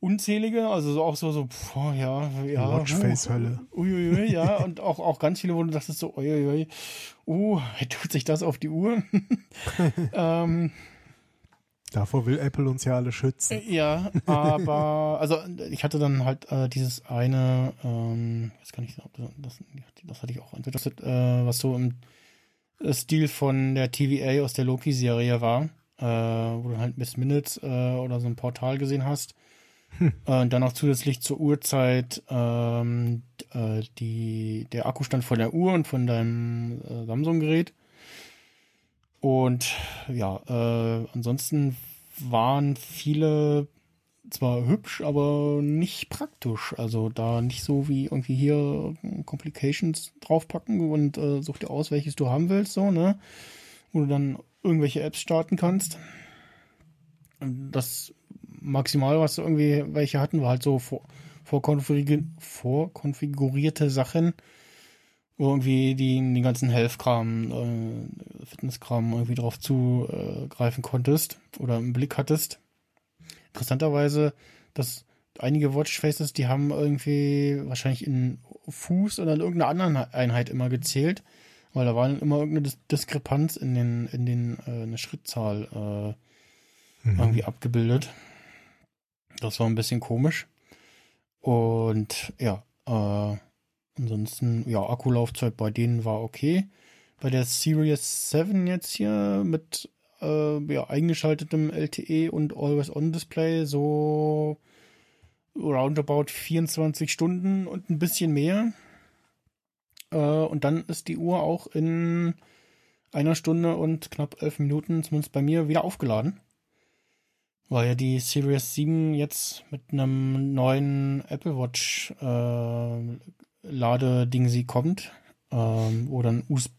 C: Unzählige, also so auch so, so, pf, ja, ja.
D: Watchface-Hölle.
C: Uiuiui, ja, und auch, auch ganz viele, wo du dachtest so, uiuiui, uh, tut sich das auf die Uhr? ähm,
D: Davor will Apple uns ja alle schützen.
C: ja, aber also ich hatte dann halt äh, dieses eine, ähm, jetzt kann ich das, das, hatte ich auch entweder das, äh, was so im Stil von der TVA aus der Loki-Serie war, äh, wo du halt Miss Minutes äh, oder so ein Portal gesehen hast. Äh, und dann auch zusätzlich zur Uhrzeit ähm, äh, die, der Akkustand von der Uhr und von deinem äh, Samsung-Gerät. Und ja, äh, ansonsten waren viele zwar hübsch, aber nicht praktisch. Also da nicht so wie irgendwie hier Complications draufpacken und äh, such dir aus, welches du haben willst, so, ne? Wo du dann irgendwelche Apps starten kannst. Das maximal, was irgendwie welche hatten, war halt so vor, vorkonfigurierte, vorkonfigurierte Sachen, wo irgendwie die, den ganzen Health-Kram, äh, Fitness-Kram irgendwie drauf zugreifen konntest oder im Blick hattest. Interessanterweise, dass einige Watchfaces, die haben irgendwie wahrscheinlich in Fuß oder in irgendeiner anderen Einheit immer gezählt, weil da war immer irgendeine Dis Diskrepanz in den, in den, äh, eine Schrittzahl äh,
D: Mhm.
C: irgendwie abgebildet. Das war ein bisschen komisch. Und ja, äh, ansonsten, ja, Akkulaufzeit bei denen war okay. Bei der Series 7 jetzt hier mit äh, ja, eingeschaltetem LTE und Always-On-Display so roundabout 24 Stunden und ein bisschen mehr. Äh, und dann ist die Uhr auch in einer Stunde und knapp elf Minuten, zumindest bei mir, wieder aufgeladen. Weil ja die Series 7 jetzt mit einem neuen Apple Watch äh, Ladeding sie kommt. Ähm, dann USB,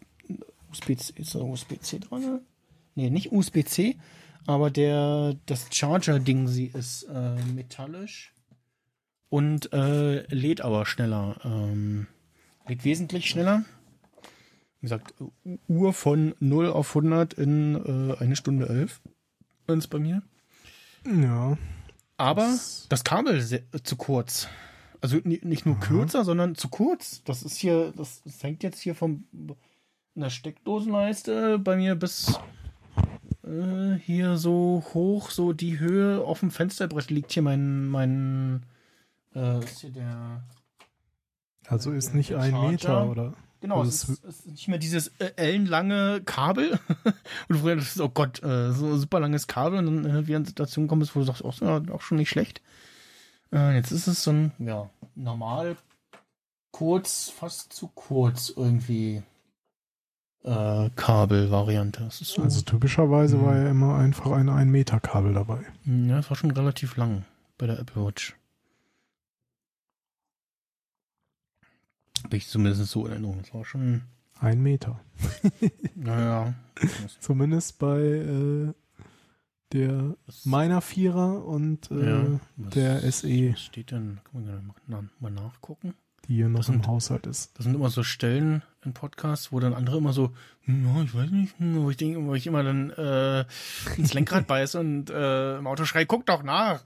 C: USB-C, da USB-C dran? Nee, nicht USB-C, aber der, das Charger-Ding sie ist äh, metallisch und äh, lädt aber schneller. Ähm, lädt wesentlich schneller. Wie gesagt, Uhr von 0 auf 100 in äh, eine Stunde 11. Ist bei mir.
D: Ja.
C: Aber
D: Das-
C: das Kabel sehr, zu kurz. Also ni- nicht nur kürzer, sondern zu kurz. Das ist hier, das, das hängt jetzt hier vom einer Steckdosenleiste bei mir bis äh, hier so hoch, so die Höhe auf dem Fensterbrett liegt hier mein mein äh, ist hier der
D: Also ist nicht ein. Meter, oder?
C: Genau, es
D: es
C: ist, es ist nicht mehr dieses äh, ellenlange Kabel. und früher das ist, oh Gott, äh, so ein super langes Kabel und dann äh, wieder eine Situation kommst, wo du sagst, oh, ist ja auch schon nicht schlecht. Äh, jetzt ist es so ein, ja, normal kurz, fast zu kurz irgendwie äh, Kabelvariante. So,
D: Also typischerweise
C: Mhm.
D: war ja immer einfach ein 1 Meter Kabel dabei.
C: ja, es war schon relativ lang bei der Apple Watch. Bin ich zumindest so in Erinnerung. Das war schon,
D: Ein Meter.
C: naja.
D: Zumindest bei äh, der meiner Vierer und äh,
C: Ja,
D: der SE,
C: Was steht denn? Kann man mal, na- mal nachgucken.
D: die hier noch
C: Das
D: im
C: sind-
D: Haushalt ist.
C: Das sind immer so Stellen in Podcasts, wo dann andere immer so, hm, ja, ich weiß nicht, hm, wo ich denke, wo ich immer dann äh, ins Lenkrad beiße und äh, im Auto schreie, guck doch nach.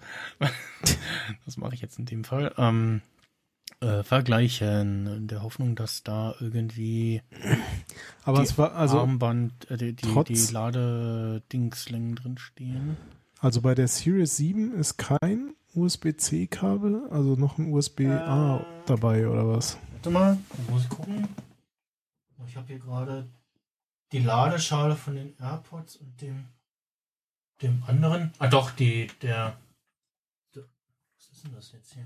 C: das mache ich jetzt in dem Fall. Ähm, äh, vergleichen, in der Hoffnung, dass da irgendwie
D: Aber
C: die
D: es war, also,
C: Armband, äh, die, die, die Ladedingslängen drin stehen.
D: also bei der Series 7 ist kein USB-C-Kabel, also noch ein USB-A
C: Äh.
D: dabei oder was?
C: Warte mal, muss ich gucken. Ich habe hier gerade die Ladeschale von den AirPods und dem, dem anderen. Ah doch, die, der. der was ist denn das jetzt hier?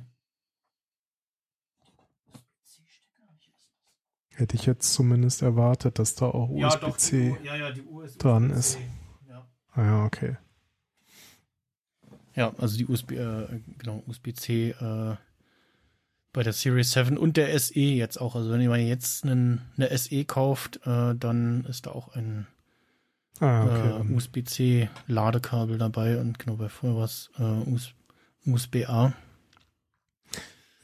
C: USB-C-Stecker? Welcher ist das?
D: Hätte ich jetzt zumindest erwartet, dass da auch
C: Ja,
D: USB-C.
C: ja, ja, USB
D: dran ist.
C: Ja.
D: ah ja, okay.
C: Ja, also die USB, äh, genau, USB-C äh, bei der Series 7 und der SE jetzt auch. Also wenn ihr mal jetzt einen, eine SE kauft, äh, dann ist da auch ein
D: Ah, okay.
C: äh,
D: dann-
C: USB-C Ladekabel dabei und genau bei vorher war es äh, US USB-A.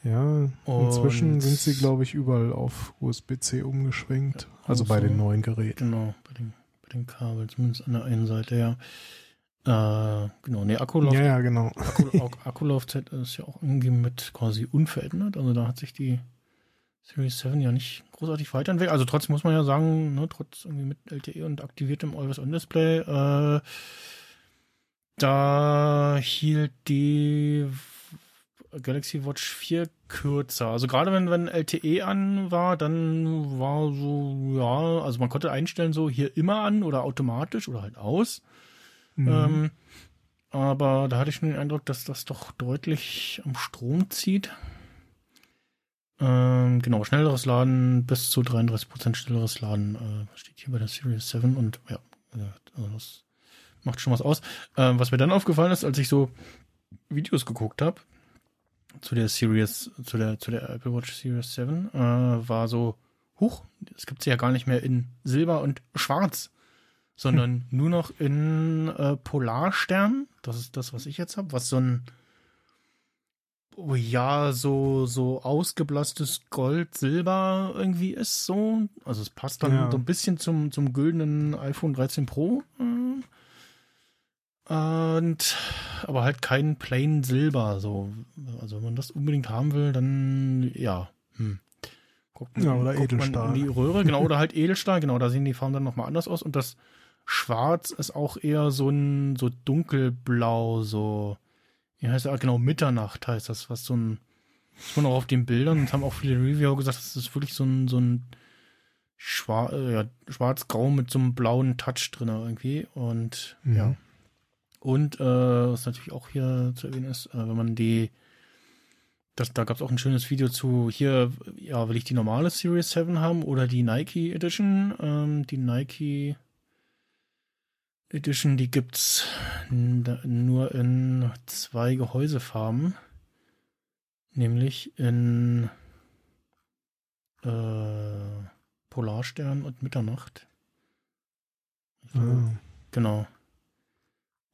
D: Ja, inzwischen
C: und-
D: sind sie, glaube ich, überall auf USB-C umgeschwenkt. Also bei
C: also-
D: den neuen Geräten.
C: Genau, bei den, bei den Kabeln, zumindest an der einen Seite, ja. Äh, genau, nee, Akkulauf,
D: Ja, ja, genau.
C: Akku, Ak- Akkulaufzeit ist ja auch irgendwie mit quasi unverändert. Also da hat sich die Series 7 ja nicht großartig weiterentwickelt. Also trotzdem muss man ja sagen, ne, trotz irgendwie mit LTE und aktiviertem Always-On-Display, äh, da hielt die Galaxy Watch 4 kürzer. Also gerade wenn, wenn LTE an war, dann war so, ja, also man konnte einstellen, so hier immer an oder automatisch oder halt aus.
D: Mhm.
C: Ähm, aber da hatte ich schon den Eindruck, dass das doch deutlich am Strom zieht. Ähm, genau, schnelleres Laden, bis zu 33% schnelleres Laden äh, steht hier bei der Series 7 und ja, gesagt, also das macht schon was aus. Ähm, was mir dann aufgefallen ist, als ich so Videos geguckt habe zu der Series, zu der, zu der Apple Watch Series 7, äh, war so, huch, es gibt sie ja gar nicht mehr in Silber und Schwarz sondern nur noch in äh, Polarstern. Das ist das, was ich jetzt habe, was so ein oh ja, so, so ausgeblasstes Gold, Silber irgendwie ist so. Also es passt dann
D: Ja.
C: so ein bisschen zum, zum güldenen iPhone 13 Pro. äh. Und aber halt kein plain Silber. So. Also wenn man das unbedingt haben will, dann ja. Hm. Guckt
D: Ja, oder
C: guckt man
D: Edelstahl.
C: In die Röhre, genau, oder halt Edelstahl, genau, da sehen die Farben dann nochmal anders aus. Und das Schwarz ist auch eher so ein so dunkelblau, so, wie heißt das? Genau, Mitternacht heißt das, was so ein Das man auch auf den Bildern, das haben auch viele Reviewer gesagt, das ist wirklich so ein, so ein Schwar äh, ja, schwarz-grau mit so einem blauen Touch drin irgendwie. Und
D: Mhm.
C: ja. Und äh, was natürlich auch hier zu erwähnen ist, äh, wenn man die, das, da gab es auch ein schönes Video zu, hier, ja, will ich die normale Series 7 haben oder die Nike Edition? Ähm, die Nike Edition, die gibt's nur in zwei Gehäusefarben. Nämlich in äh, Polarstern und Mitternacht. Glaube,
D: Ah.
C: Genau.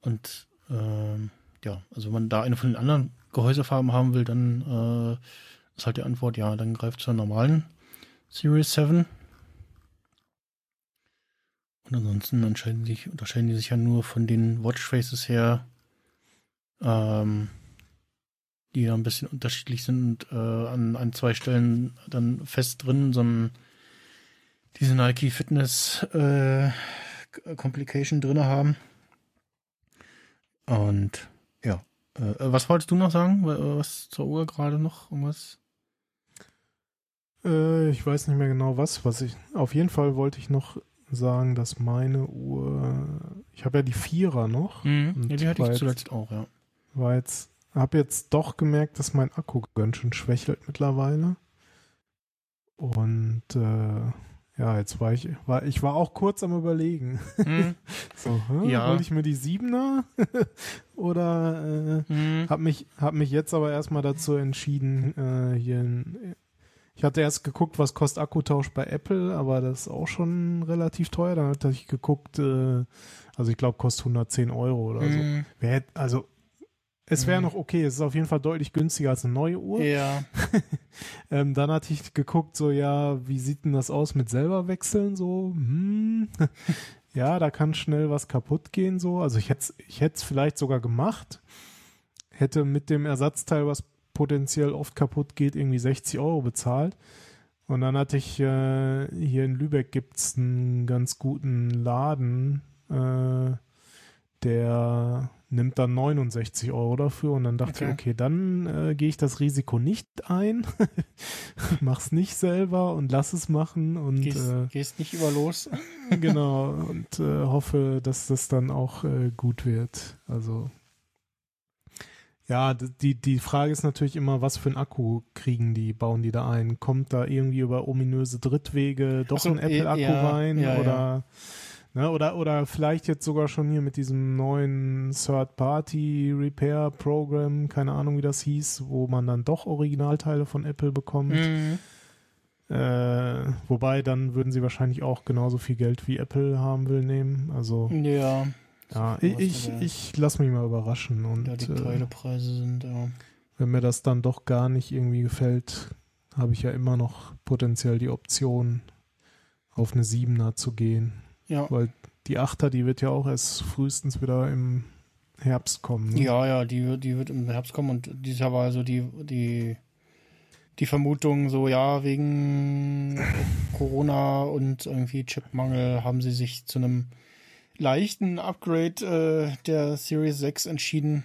C: Und ähm, ja, also wenn man da eine von den anderen Gehäusefarben haben will, dann äh, ist halt die Antwort ja, dann greift zur normalen Series 7. Und ansonsten unterscheiden, sich, unterscheiden die sich ja nur von den Watchfaces her, ähm, die ja ein bisschen unterschiedlich sind und äh, an, an zwei Stellen dann fest drin, sondern diese Nike Fitness äh, Complication drin haben. Und ja, äh, was wolltest du noch sagen? Wa- Was zur Uhr gerade noch? Irgendwas?
D: Äh, ich weiß nicht mehr genau was, was ich. Auf jeden Fall wollte ich noch sagen, dass meine Uhr. Ich habe ja die Vierer noch.
C: Mhm. Ja, die hatte ich zuletzt auch, ja.
D: War jetzt. Habe jetzt doch gemerkt, dass mein Akku ganz schön schwächelt mittlerweile. Und äh, ja, jetzt war ich, war ich war auch kurz am überlegen.
C: Mhm.
D: So, hä,
C: Ja.
D: hol ich mir die Siebener oder äh,
C: Mhm.
D: hab mich hab mich jetzt aber erstmal dazu entschieden, äh, hier ein, ich hatte erst geguckt, was kostet Akkutausch bei Apple, aber das ist auch schon relativ teuer. Dann hatte ich geguckt, äh, also ich glaube, kostet 110 Euro oder so.
C: Mhm.
D: Wer hätt- also es wäre
C: Mhm.
D: noch okay, es ist auf jeden Fall deutlich günstiger als eine neue Uhr.
C: Ja.
D: Ähm, dann hatte ich geguckt, so ja, wie sieht denn das aus mit selber wechseln? So, hm, ja, da kann schnell was kaputt gehen. So, also ich hätte ich hätte es vielleicht sogar gemacht, hätte mit dem Ersatzteil, was potenziell oft kaputt geht, irgendwie 60 Euro bezahlt. Und dann hatte ich äh, hier in Lübeck gibt's einen ganz guten Laden, äh, der nimmt dann 69 Euro dafür und dann dachte
C: Okay.
D: ich, okay, dann äh, gehe ich das Risiko nicht ein, mach's nicht selber und lass es machen und
C: Gehst,
D: äh,
C: gehst nicht über los.
D: genau und äh, hoffe, dass das dann auch äh, gut wird. Also ja, die, die Frage ist natürlich immer, was für ein Akku kriegen die, bauen die da ein? Kommt da irgendwie über ominöse Drittwege doch
C: so,
D: ein Apple-Akku
C: ja,
D: rein?
C: ja, ja.
D: Oder, Ne, oder, oder vielleicht jetzt sogar schon hier mit diesem neuen Third-Party-Repair-Programm, keine Ahnung, wie das hieß, wo man dann doch Originalteile von Apple bekommt.
C: Mhm.
D: Äh, wobei, dann würden sie wahrscheinlich auch genauso viel Geld wie Apple haben will nehmen. Also,
C: Ja.
D: ja, ich, ich, ich lasse mich mal überraschen. Und
C: Ja, die
D: äh,
C: Teilepreise sind, ja.
D: wenn mir das dann doch gar nicht irgendwie gefällt, habe ich ja immer noch potenziell die Option, auf eine Siebener zu gehen.
C: Ja.
D: Weil die Achter, die wird ja auch erst frühestens wieder im Herbst kommen. Ne?
C: Ja, ja, die, wird- die wird im Herbst kommen und dieses Jahr war also die, die, die Vermutung so, ja, wegen Corona und irgendwie Chipmangel haben sie sich zu einem leichten Upgrade äh, der Series 6 entschieden.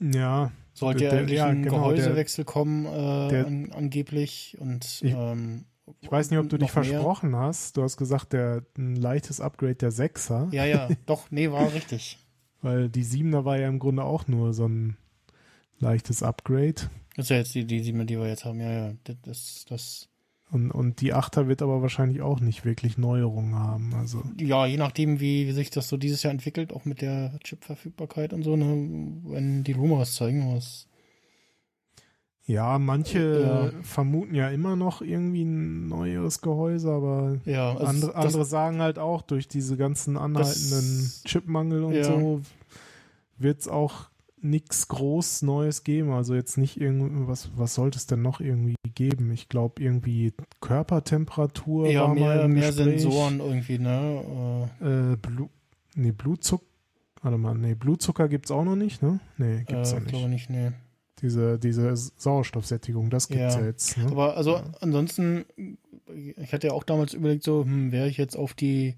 D: Ja,
C: Sollte ja
D: Der- ja,
C: ein
D: genau,
C: Gehäusewechsel kommen, äh,
D: der-
C: an, angeblich. Und
D: Ich-
C: ähm,
D: ich weiß nicht, ob du dich
C: noch mehr.
D: versprochen hast. Du hast gesagt, der ein leichtes Upgrade der Sechser,
C: Ja, ja, doch, nee, war richtig.
D: weil die Siebener war ja im Grunde auch nur so ein leichtes Upgrade.
C: Das ist ja jetzt die, die sieben, die wir jetzt haben. Ja, ja, das, das, das
D: Und, und die Achter wird aber wahrscheinlich auch nicht wirklich Neuerungen haben. Also
C: ja, je nachdem, wie, wie sich das so dieses Jahr entwickelt, auch mit der Chip-Verfügbarkeit und so, ne, wenn die Rumors zeigen, was.
D: Ja, manche
C: Ja.
D: vermuten ja immer noch irgendwie ein neueres Gehäuse, aber
C: Ja, also
D: andere, andere sagen halt auch, durch diese ganzen anhaltenden Chipmangel und
C: Ja.
D: so wird es auch nichts groß Neues geben. Also jetzt nicht irgendwas, was sollte es denn noch irgendwie geben? Ich glaube irgendwie Körpertemperatur
C: ja, mehr, mehr
D: Gespräch.
C: Sensoren irgendwie, ne?
D: Äh, Blu nee, Blutzucker. Warte mal, nee, Blutzucker gibt's auch noch nicht, ne? Nee, gibt's
C: äh,
D: ja nicht.
C: glaube nicht, nee.
D: Diese, diese Sauerstoffsättigung, das gibt's ja,
C: Ja.
D: jetzt. Ne?
C: Aber also
D: Ja.
C: ansonsten, ich hatte ja auch damals überlegt, so, hm, wäre ich jetzt auf die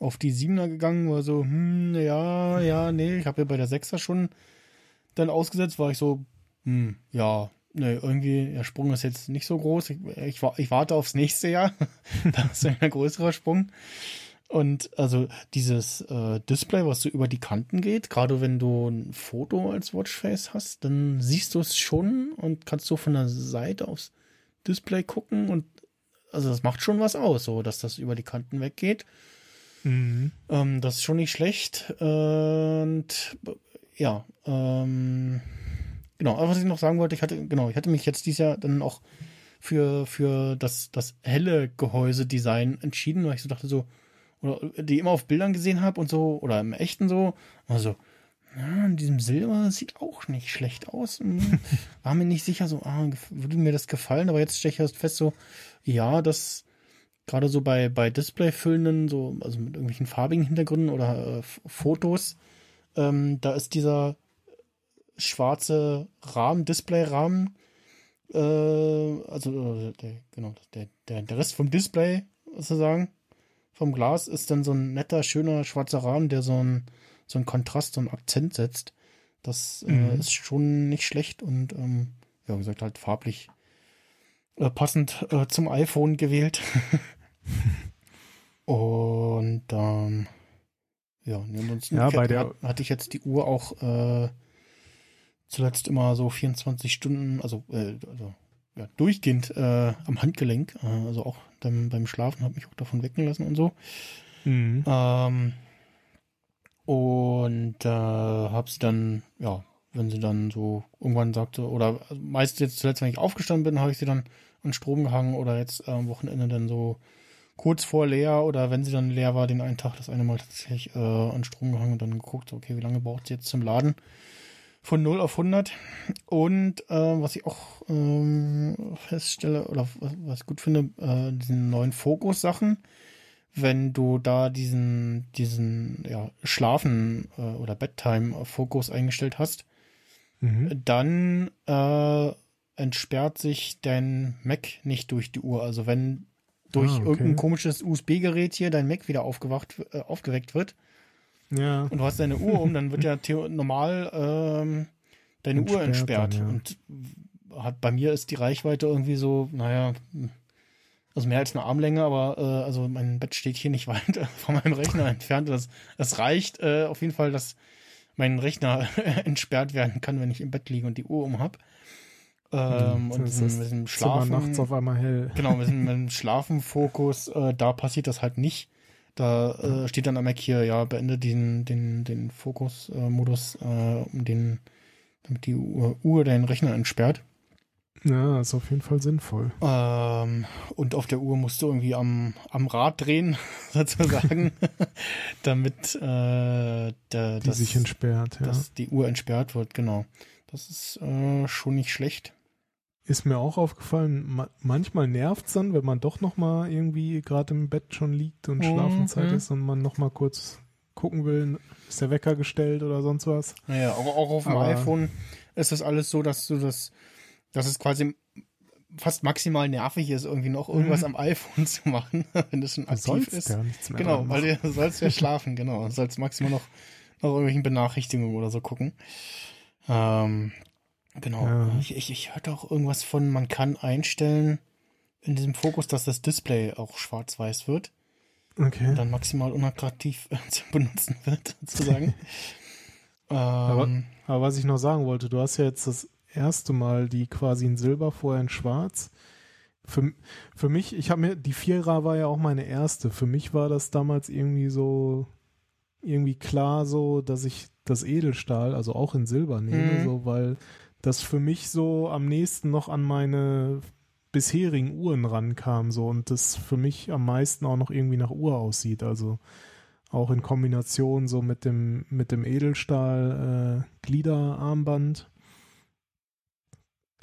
C: auf die Siebener gegangen, war so, hm, ja, ja, nee, ich habe ja bei der Sechser schon dann ausgesetzt, war ich so, hm, ja, ne, irgendwie, der Sprung ist jetzt nicht so groß. Ich, ich, ich warte aufs nächste Jahr. da ist ein größerer Sprung. Und also dieses äh, Display, was so über die Kanten geht, gerade wenn du ein Foto als Watchface hast, dann siehst du es schon und kannst so von der Seite aufs Display gucken und also das macht schon was aus, so dass das über die Kanten weggeht.
D: Mhm.
C: Ähm, das ist schon nicht schlecht. Und ja, ähm, genau, aber was ich noch sagen wollte, ich hatte, genau, ich hatte mich jetzt dieses Jahr dann auch für, für das, das helle Gehäuse-Design entschieden, weil ich so dachte, so, oder die immer auf Bildern gesehen habe und so, oder im echten so, also, ja, in diesem Silber sieht auch nicht schlecht aus. Hm, War mir nicht sicher, so, ah, würde mir das gefallen, aber jetzt stelle ich erst fest, so, ja, das, gerade so bei, bei Displayfüllenden, so, also mit irgendwelchen farbigen Hintergründen oder äh, Fotos, ähm, da ist dieser schwarze Rahmen, Displayrahmen, äh, also äh, der, genau, der, der, der Rest vom Display, sozusagen, vom Glas, ist dann so ein netter, schöner schwarzer Rahmen, der so ein so einen Kontrast, so einen Akzent setzt. Das äh,
D: Mhm.
C: ist schon nicht schlecht und ähm, ja, wie gesagt, halt farblich äh, passend äh, zum iPhone gewählt. und ähm, ja, nee, ansonsten
D: Ja, bei der-
C: hat, hatte ich jetzt die Uhr auch äh, zuletzt immer so 24 Stunden, also, äh, also ja, durchgehend äh, am Handgelenk, äh, also auch dann beim Schlafen, habe mich auch davon wecken lassen und so.
D: Mhm.
C: Ähm, und äh, habe sie dann, ja, wenn sie dann so irgendwann sagte, oder meist jetzt zuletzt, wenn ich aufgestanden bin, habe ich sie dann an Strom gehangen oder jetzt äh, am Wochenende dann so kurz vor leer oder wenn sie dann leer war, den einen Tag, das eine Mal tatsächlich äh, an Strom gehangen und dann geguckt, okay, wie lange braucht sie jetzt zum Laden? Von 0 auf 100. Und äh, was ich auch ähm, feststelle oder was, was ich gut finde, äh, diesen neuen Fokus-Sachen, wenn du da diesen, diesen ja, Schlafen äh, oder Bedtime-Fokus eingestellt hast,
D: Mhm.
C: dann äh, entsperrt sich dein Mac nicht durch die Uhr. Also wenn durch
D: Ah, okay.
C: irgendein komisches USB-Gerät hier dein Mac wieder aufgewacht, äh, aufgeweckt wird
D: Ja.
C: und du hast deine Uhr um, dann wird ja normal ähm, deine Uhr
D: Entsperrt
C: entsperrt.
D: dann, ja.
C: Und hat, bei mir ist die Reichweite irgendwie so, naja, also mehr als eine Armlänge, aber äh, also mein Bett steht hier nicht weit von meinem Rechner entfernt. Das, das reicht äh, auf jeden Fall, dass mein Rechner entsperrt werden kann, wenn ich im Bett liege und die Uhr um hab. Ähm, und
D: Hm, Das
C: mit diesem, diesem
D: Zimmer
C: Schlafen,
D: nachts auf einmal hell.
C: genau, mit diesem, Schlafenfokus, äh, da passiert das halt nicht. Da äh, steht dann am Mac hier, ja, beende den, den, den Fokus-Modus, äh, um den, damit die Uhr, Uhr deinen Rechner entsperrt.
D: Ja, ist auf jeden Fall sinnvoll.
C: Ähm, und auf der Uhr musst du irgendwie am, am Rad drehen, sozusagen, damit äh, der,
D: Die
C: das,
D: sich entsperrt, ja.
C: dass die Uhr entsperrt wird, genau. Das ist äh, schon nicht schlecht.
D: Ist mir auch aufgefallen, ma manchmal nervt's dann, wenn man doch noch mal irgendwie gerade im Bett schon liegt und
C: Mhm.
D: Schlafenszeit ist und man noch mal kurz gucken will, ist der Wecker gestellt oder sonst was.
C: Naja, aber auch auf dem
D: Aber-
C: iPhone ist das alles so, dass du das, dass es quasi fast maximal nervig ist, irgendwie noch irgendwas
D: Mhm.
C: am iPhone zu machen, wenn das schon aktiv
D: sollst
C: ist.
D: ja nichts mehr
C: Genau, weil du sollst ja schlafen, genau. Du sollst maximal noch nach irgendwelchen Benachrichtigungen oder so gucken. Ähm, genau.
D: Ja.
C: Ich, ich, ich hörte auch irgendwas von, man kann einstellen in diesem Fokus, dass das Display auch schwarz-weiß wird
D: Okay.
C: und dann maximal unattraktiv äh, zu benutzen wird, sozusagen. ähm,
D: Aber was ich noch sagen wollte, du hast ja jetzt das erste Mal die quasi in Silber, vorher in Schwarz. Für, für mich, ich habe mir, die Vierer war ja auch meine erste. Für mich war das damals irgendwie so, irgendwie klar so, dass ich das Edelstahl, also auch in Silber nehme,
C: Mhm.
D: so, weil das für mich so am nächsten noch an meine bisherigen Uhren rankam, so, und das für mich am meisten auch noch irgendwie nach Uhr aussieht, also auch in Kombination so mit dem mit dem Edelstahl äh, Gliederarmband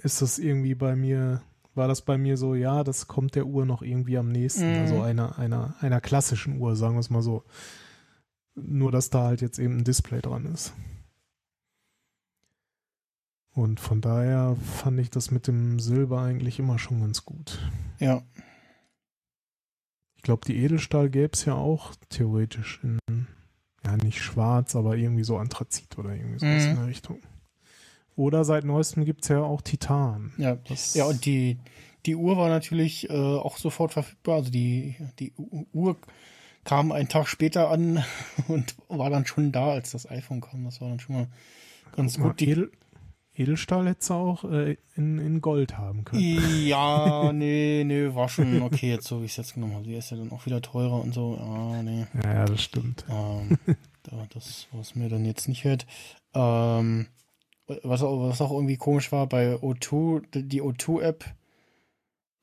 D: ist das irgendwie bei mir war das bei mir so ja das kommt der Uhr noch irgendwie am nächsten
C: Mhm.
D: also einer einer einer klassischen Uhr sagen wir es mal so. Nur dass da halt jetzt eben ein Display dran ist und von daher fand ich das mit dem Silber eigentlich immer schon ganz gut
C: ja.
D: ich glaube, die Edelstahl gäbe es ja auch theoretisch in, ja, nicht schwarz, aber irgendwie so Anthrazit oder irgendwie sowas
C: Mhm.
D: in der Richtung. Oder seit neuestem gibt's ja auch Titan.
C: Ja, ja und die, die Uhr war natürlich äh, auch sofort verfügbar. Also die, die Uhr kam einen Tag später an und war dann schon da, als das iPhone kam. Das war dann schon mal ganz gut. Die,
D: Edel, Edelstahl hätte auch äh, in, in Gold haben können.
C: ja, nee, nee, war schon okay jetzt, so wie ich es jetzt genommen habe. Die ist ja dann auch wieder teurer und so. Ah, nee.
D: Ja, das stimmt.
C: Ähm, da, das, was mir dann jetzt nicht hört. Ähm, was, auch, was auch irgendwie komisch war, bei O2, die- die O2-App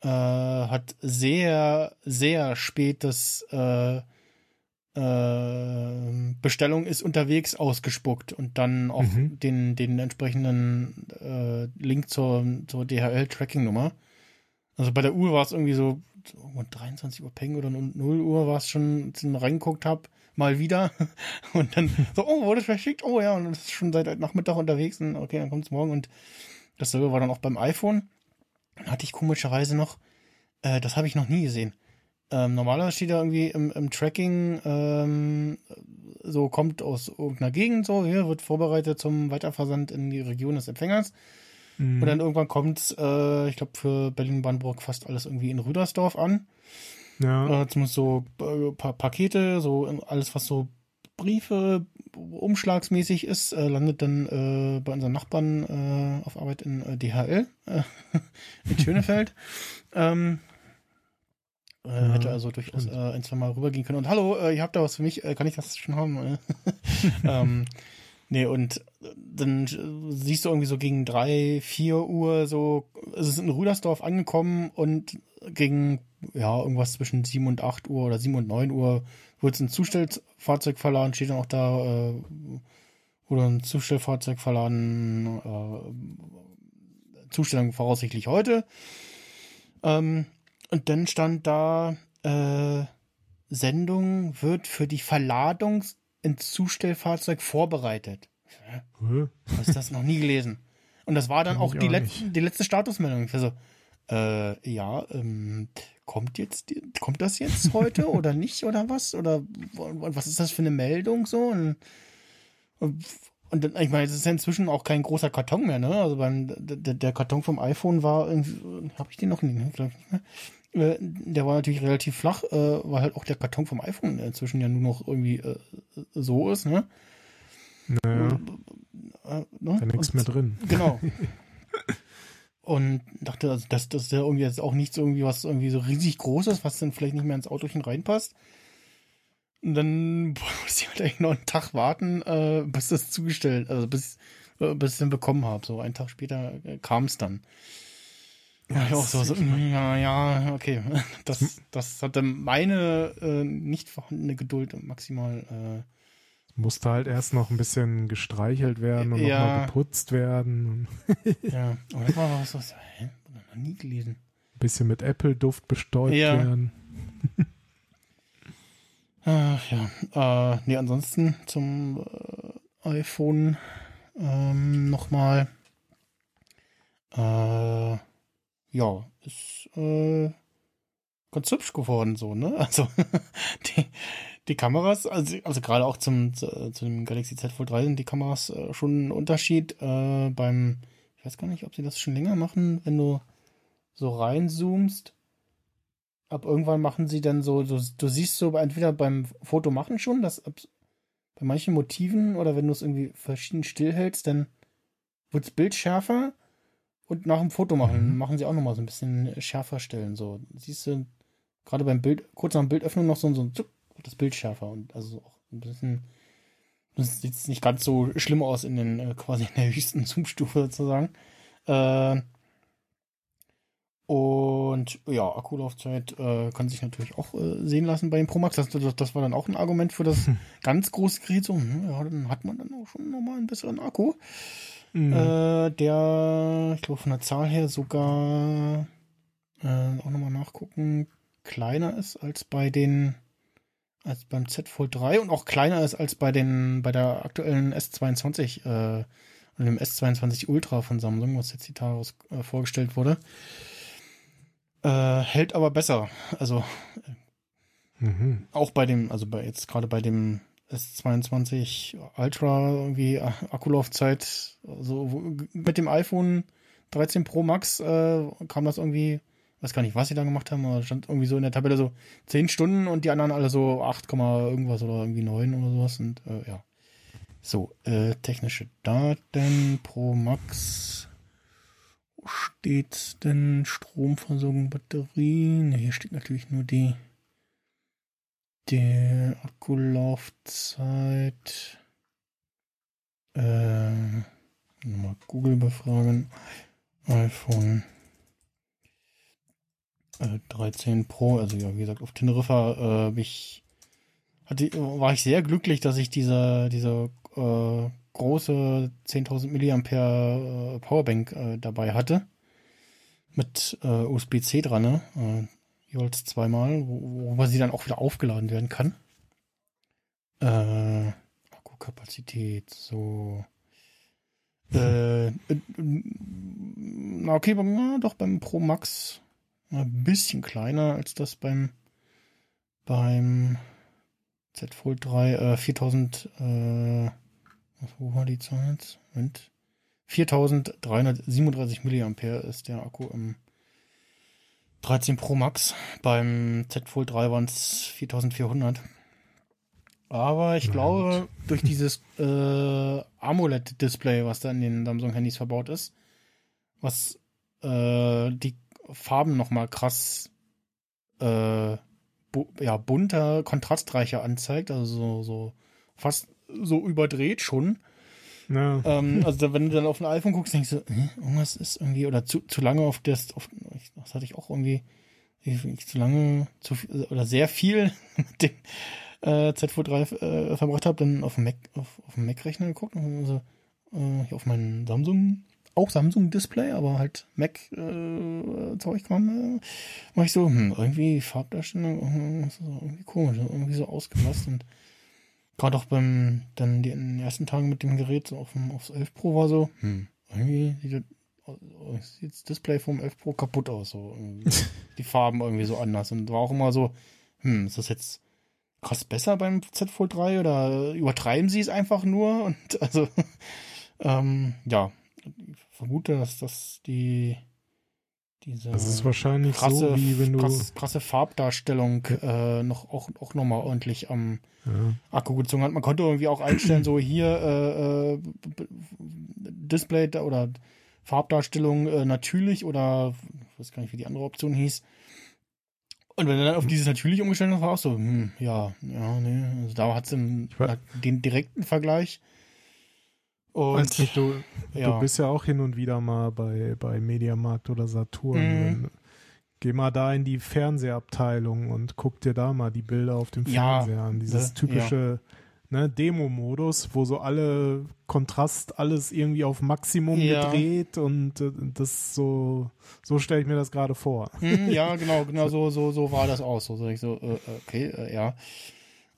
C: äh, hat sehr, sehr spät das äh, äh, Bestellung ist unterwegs ausgespuckt und dann auch
D: Mhm.
C: den, den entsprechenden äh, Link zur, zur DHL-Tracking-Nummer. Also bei der Uhr war es irgendwie so, um 23 Uhr Peng oder 0 Uhr war es schon, als ich mal reingeguckt habe, mal wieder. Und dann so, oh, wurde es verschickt? Oh ja, und das ist schon seit heute Nachmittag unterwegs. Und okay, dann kommt es morgen. Und dasselbe war dann auch beim iPhone. Dann hatte ich komischerweise noch, äh, das habe ich noch nie gesehen. Ähm, normalerweise steht da irgendwie im, im Tracking, ähm, so kommt aus irgendeiner Gegend, so, hier wird vorbereitet zum Weiterversand in die Region des Empfängers.
D: Mhm.
C: Und dann irgendwann kommt, äh, ich glaube, für Berlin-Brandenburg fast alles irgendwie in Rüdersdorf an.
D: ja.
C: Äh, zumindest so äh, pa Pakete, so alles, was so Briefe, umschlagsmäßig ist, äh, landet dann äh, bei unseren Nachbarn äh, auf Arbeit in äh, DHL äh, in Schönefeld. ähm, äh,
D: Ja,
C: hätte also durchaus äh, ein, zwei Mal rübergehen können. Und hallo, äh, ihr habt da was für mich, äh, kann ich das schon haben? Äh, ähm, nee, und dann äh, siehst du irgendwie so gegen drei, vier Uhr so, es ist in Rüdersdorf angekommen und gegen, ja, irgendwas zwischen sieben und acht Uhr oder sieben und neun Uhr wurde es ein Zustellfahrzeug verladen, steht dann auch da, äh, wurde ein Zustellfahrzeug verladen, äh, Zustellung voraussichtlich heute. Ähm, und dann stand da, äh, Sendung wird für die Verladung ins Zustellfahrzeug vorbereitet.
D: Hä?
C: Was ist das noch nie gelesen? Und das war dann
D: Kenn
C: auch die,
D: auch
C: letzte, die letzte Statusmeldung. Ich war so, äh, ja, ähm, kommt jetzt, kommt das jetzt heute oder nicht oder was? Oder was ist das für eine Meldung so? Und, und, und dann, ich meine, es ist ja inzwischen auch kein großer Karton mehr, ne? Also beim, der, der Karton vom iPhone war irgendwie, habe ich den noch nie, glaube ich nicht mehr. Äh, Der war natürlich relativ flach, äh, weil halt auch der Karton vom iPhone inzwischen ja nur noch irgendwie äh, so ist, ne?
D: Naja,
C: Äh, ne?
D: da nichts mehr drin.
C: Genau. Und dachte, also das, das ist ja irgendwie jetzt auch nichts irgendwie, was irgendwie so riesig groß ist, was dann vielleicht nicht mehr ins Autochen reinpasst. Und dann boah, muss ich halt eigentlich noch einen Tag warten, äh, bis das zugestellt, also bis, äh, bis ich es dann bekommen habe. So einen Tag später äh, kam es dann. Ja, ich auch so, so, mm, ja, ja, okay. Das, das hatte meine äh, nicht vorhandene Geduld maximal äh,
D: Musste halt erst noch ein bisschen gestreichelt werden und
C: Ja.
D: nochmal geputzt werden. Und
C: ja. Aber das war was, was, hä? Noch nie gelesen.
D: ein bisschen mit Apple-Duft bestäubt
C: Ja.
D: werden.
C: Ach ja. Äh, nee, ansonsten zum äh, iPhone ähm, nochmal. Äh, ja, ist äh, ganz hübsch geworden so, ne? Also die, die Kameras, also, also gerade auch zum, zu, zu dem Galaxy Z Fold 3 sind die Kameras äh, schon ein Unterschied. Äh, beim, ich weiß gar nicht, ob sie das schon länger machen, wenn du so reinzoomst. Ab irgendwann machen sie dann so, du, du siehst so entweder beim Foto machen schon, dass ab, bei manchen Motiven oder wenn du es irgendwie verschieden stillhältst, dann wird das Bild schärfer und nach dem Foto machen,
D: Mhm.
C: machen sie auch nochmal so ein bisschen schärfer stellen. So, siehst du, gerade beim Bild, kurz nach dem Bildöffnung noch so, so ein Zuck, das Bild schärfer und also auch ein bisschen, das sieht nicht ganz so schlimm aus in den, äh, quasi in der höchsten Zoom-Stufe sozusagen. Äh, und ja, Akkulaufzeit äh, kann sich natürlich auch äh, sehen lassen bei den Pro Max. Das, das, das war dann auch ein Argument für das ganz große Gerät. So, hm, ja, dann hat man dann auch schon nochmal einen besseren Akku.
D: Mhm.
C: Äh, der, ich glaube, von der Zahl her sogar äh, auch nochmal nachgucken, kleiner ist als bei den, als beim Z Fold 3 und auch kleiner ist als bei den, bei der aktuellen S22, äh, und dem S22 Ultra von Samsung, was jetzt die Tage äh, vorgestellt wurde. Äh, hält aber besser. Also
D: Mhm.
C: auch bei dem, also bei jetzt gerade bei dem S22 Ultra irgendwie Akkulaufzeit, so mit dem iPhone 13 Pro Max äh, kam das irgendwie, weiß gar nicht, was sie da gemacht haben, aber stand irgendwie so in der Tabelle so 10 Stunden und die anderen alle so 8, Komma irgendwas oder irgendwie 9 oder sowas und äh, ja. So, äh, technische Daten Pro Max. Wo steht denn Stromversorgung, Batterien? Hier steht natürlich nur die der Akkulaufzeit. Äh, nochmal Google befragen. iPhone äh, 13 Pro, also ja, wie gesagt, auf Teneriffa äh, ich, hatte, war ich sehr glücklich, dass ich diese, diese äh, große 10.000 Milliampere äh, Powerbank äh, dabei hatte. Mit äh, USB-C dran, ne? Jeweils zweimal, wo, worüber sie dann auch wieder aufgeladen werden kann. Äh, Akkukapazität, so. Äh, äh, na okay, na, doch beim Pro Max ein bisschen kleiner als das beim beim Z Fold 3 äh, 4000 äh, wo war die Zahl jetzt? Moment. 4337 Milliampere ist der Akku im 13 Pro Max. Beim Z Fold 3 waren es 4400. Aber ich glaube, durch dieses äh, AMOLED-Display, was da in den Samsung-Handys verbaut ist, was äh, die Farben nochmal krass äh, bu ja, bunter, kontrastreicher anzeigt, also so, so fast so überdreht schon.
D: Ja.
C: Ähm, also wenn du dann auf ein iPhone guckst, denkst du, hä, irgendwas ist irgendwie, oder zu, zu lange auf das, auf, das hatte ich auch irgendwie, ich, zu lange, zu viel, oder sehr viel mit dem äh, Z Fold 3 äh, verbracht habe, dann auf dem Mac, auf, auf dem Mac-Rechner geguckt, also äh, auf meinen Samsung, auch Samsung-Display, aber halt Mac-Zeug kam, äh, war ich so, hm, irgendwie Farbdarstellung, äh, irgendwie komisch, irgendwie so ausgeblasst und Gerade auch beim, dann den ersten Tagen mit dem Gerät, so auf dem, aufs 11 Pro war so, hm, irgendwie sieht das, sieht das Display vom 11 Pro kaputt aus, so. die Farben irgendwie so anders. Und war auch immer so, hm, ist das jetzt krass besser beim Z Fold 3 oder übertreiben sie es einfach nur? Und also, ähm, ja, ich vermute, dass das die, diese
D: Das ist wahrscheinlich
C: krasse,
D: so, wie wenn du.
C: krass, krasse Farbdarstellung äh, noch auch, auch nochmal ordentlich am
D: Ja.
C: Akku gezogen hat. Man konnte irgendwie auch einstellen, so hier äh, äh, Display oder Farbdarstellung äh, natürlich oder ich weiß gar nicht, wie die andere Option hieß. Und wenn du dann auf dieses natürlich umgestellt hast, war auch so, hm, ja, ja, nee, also da hat es den direkten Vergleich. Und
D: Weiß nicht, du,
C: ja.
D: du bist ja auch hin und wieder mal bei, bei Mediamarkt oder Saturn.
C: Mhm.
D: Geh mal da in die Fernsehabteilung und guck dir da mal die Bilder auf dem
C: Ja,
D: Fernseher an. Dieses
C: ne,
D: typische ne, Demo-Modus, wo so alle Kontrast, alles irgendwie auf Maximum
C: Ja.
D: gedreht und äh, das so, so stelle ich mir das gerade vor.
C: Hm, ja, genau, genau so, so, so war das auch. So, so, äh, okay, äh, ja.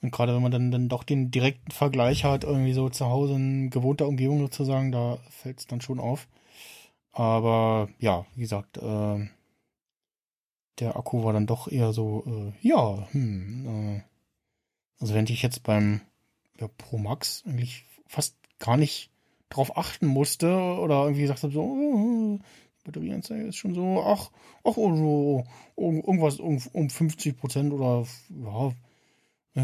C: Und gerade wenn man dann, dann doch den direkten Vergleich hat, irgendwie so zu Hause in gewohnter Umgebung sozusagen, da fällt es dann schon auf. Aber ja, wie gesagt, äh, der Akku war dann doch eher so, äh, ja, hm, äh, also wenn ich jetzt beim ja, Pro Max eigentlich fast gar nicht drauf achten musste oder irgendwie gesagt habe, so, oh, Batterieanzeige ist schon so, ach, ach, oh, um, irgendwas um, um 50 Prozent oder, ja,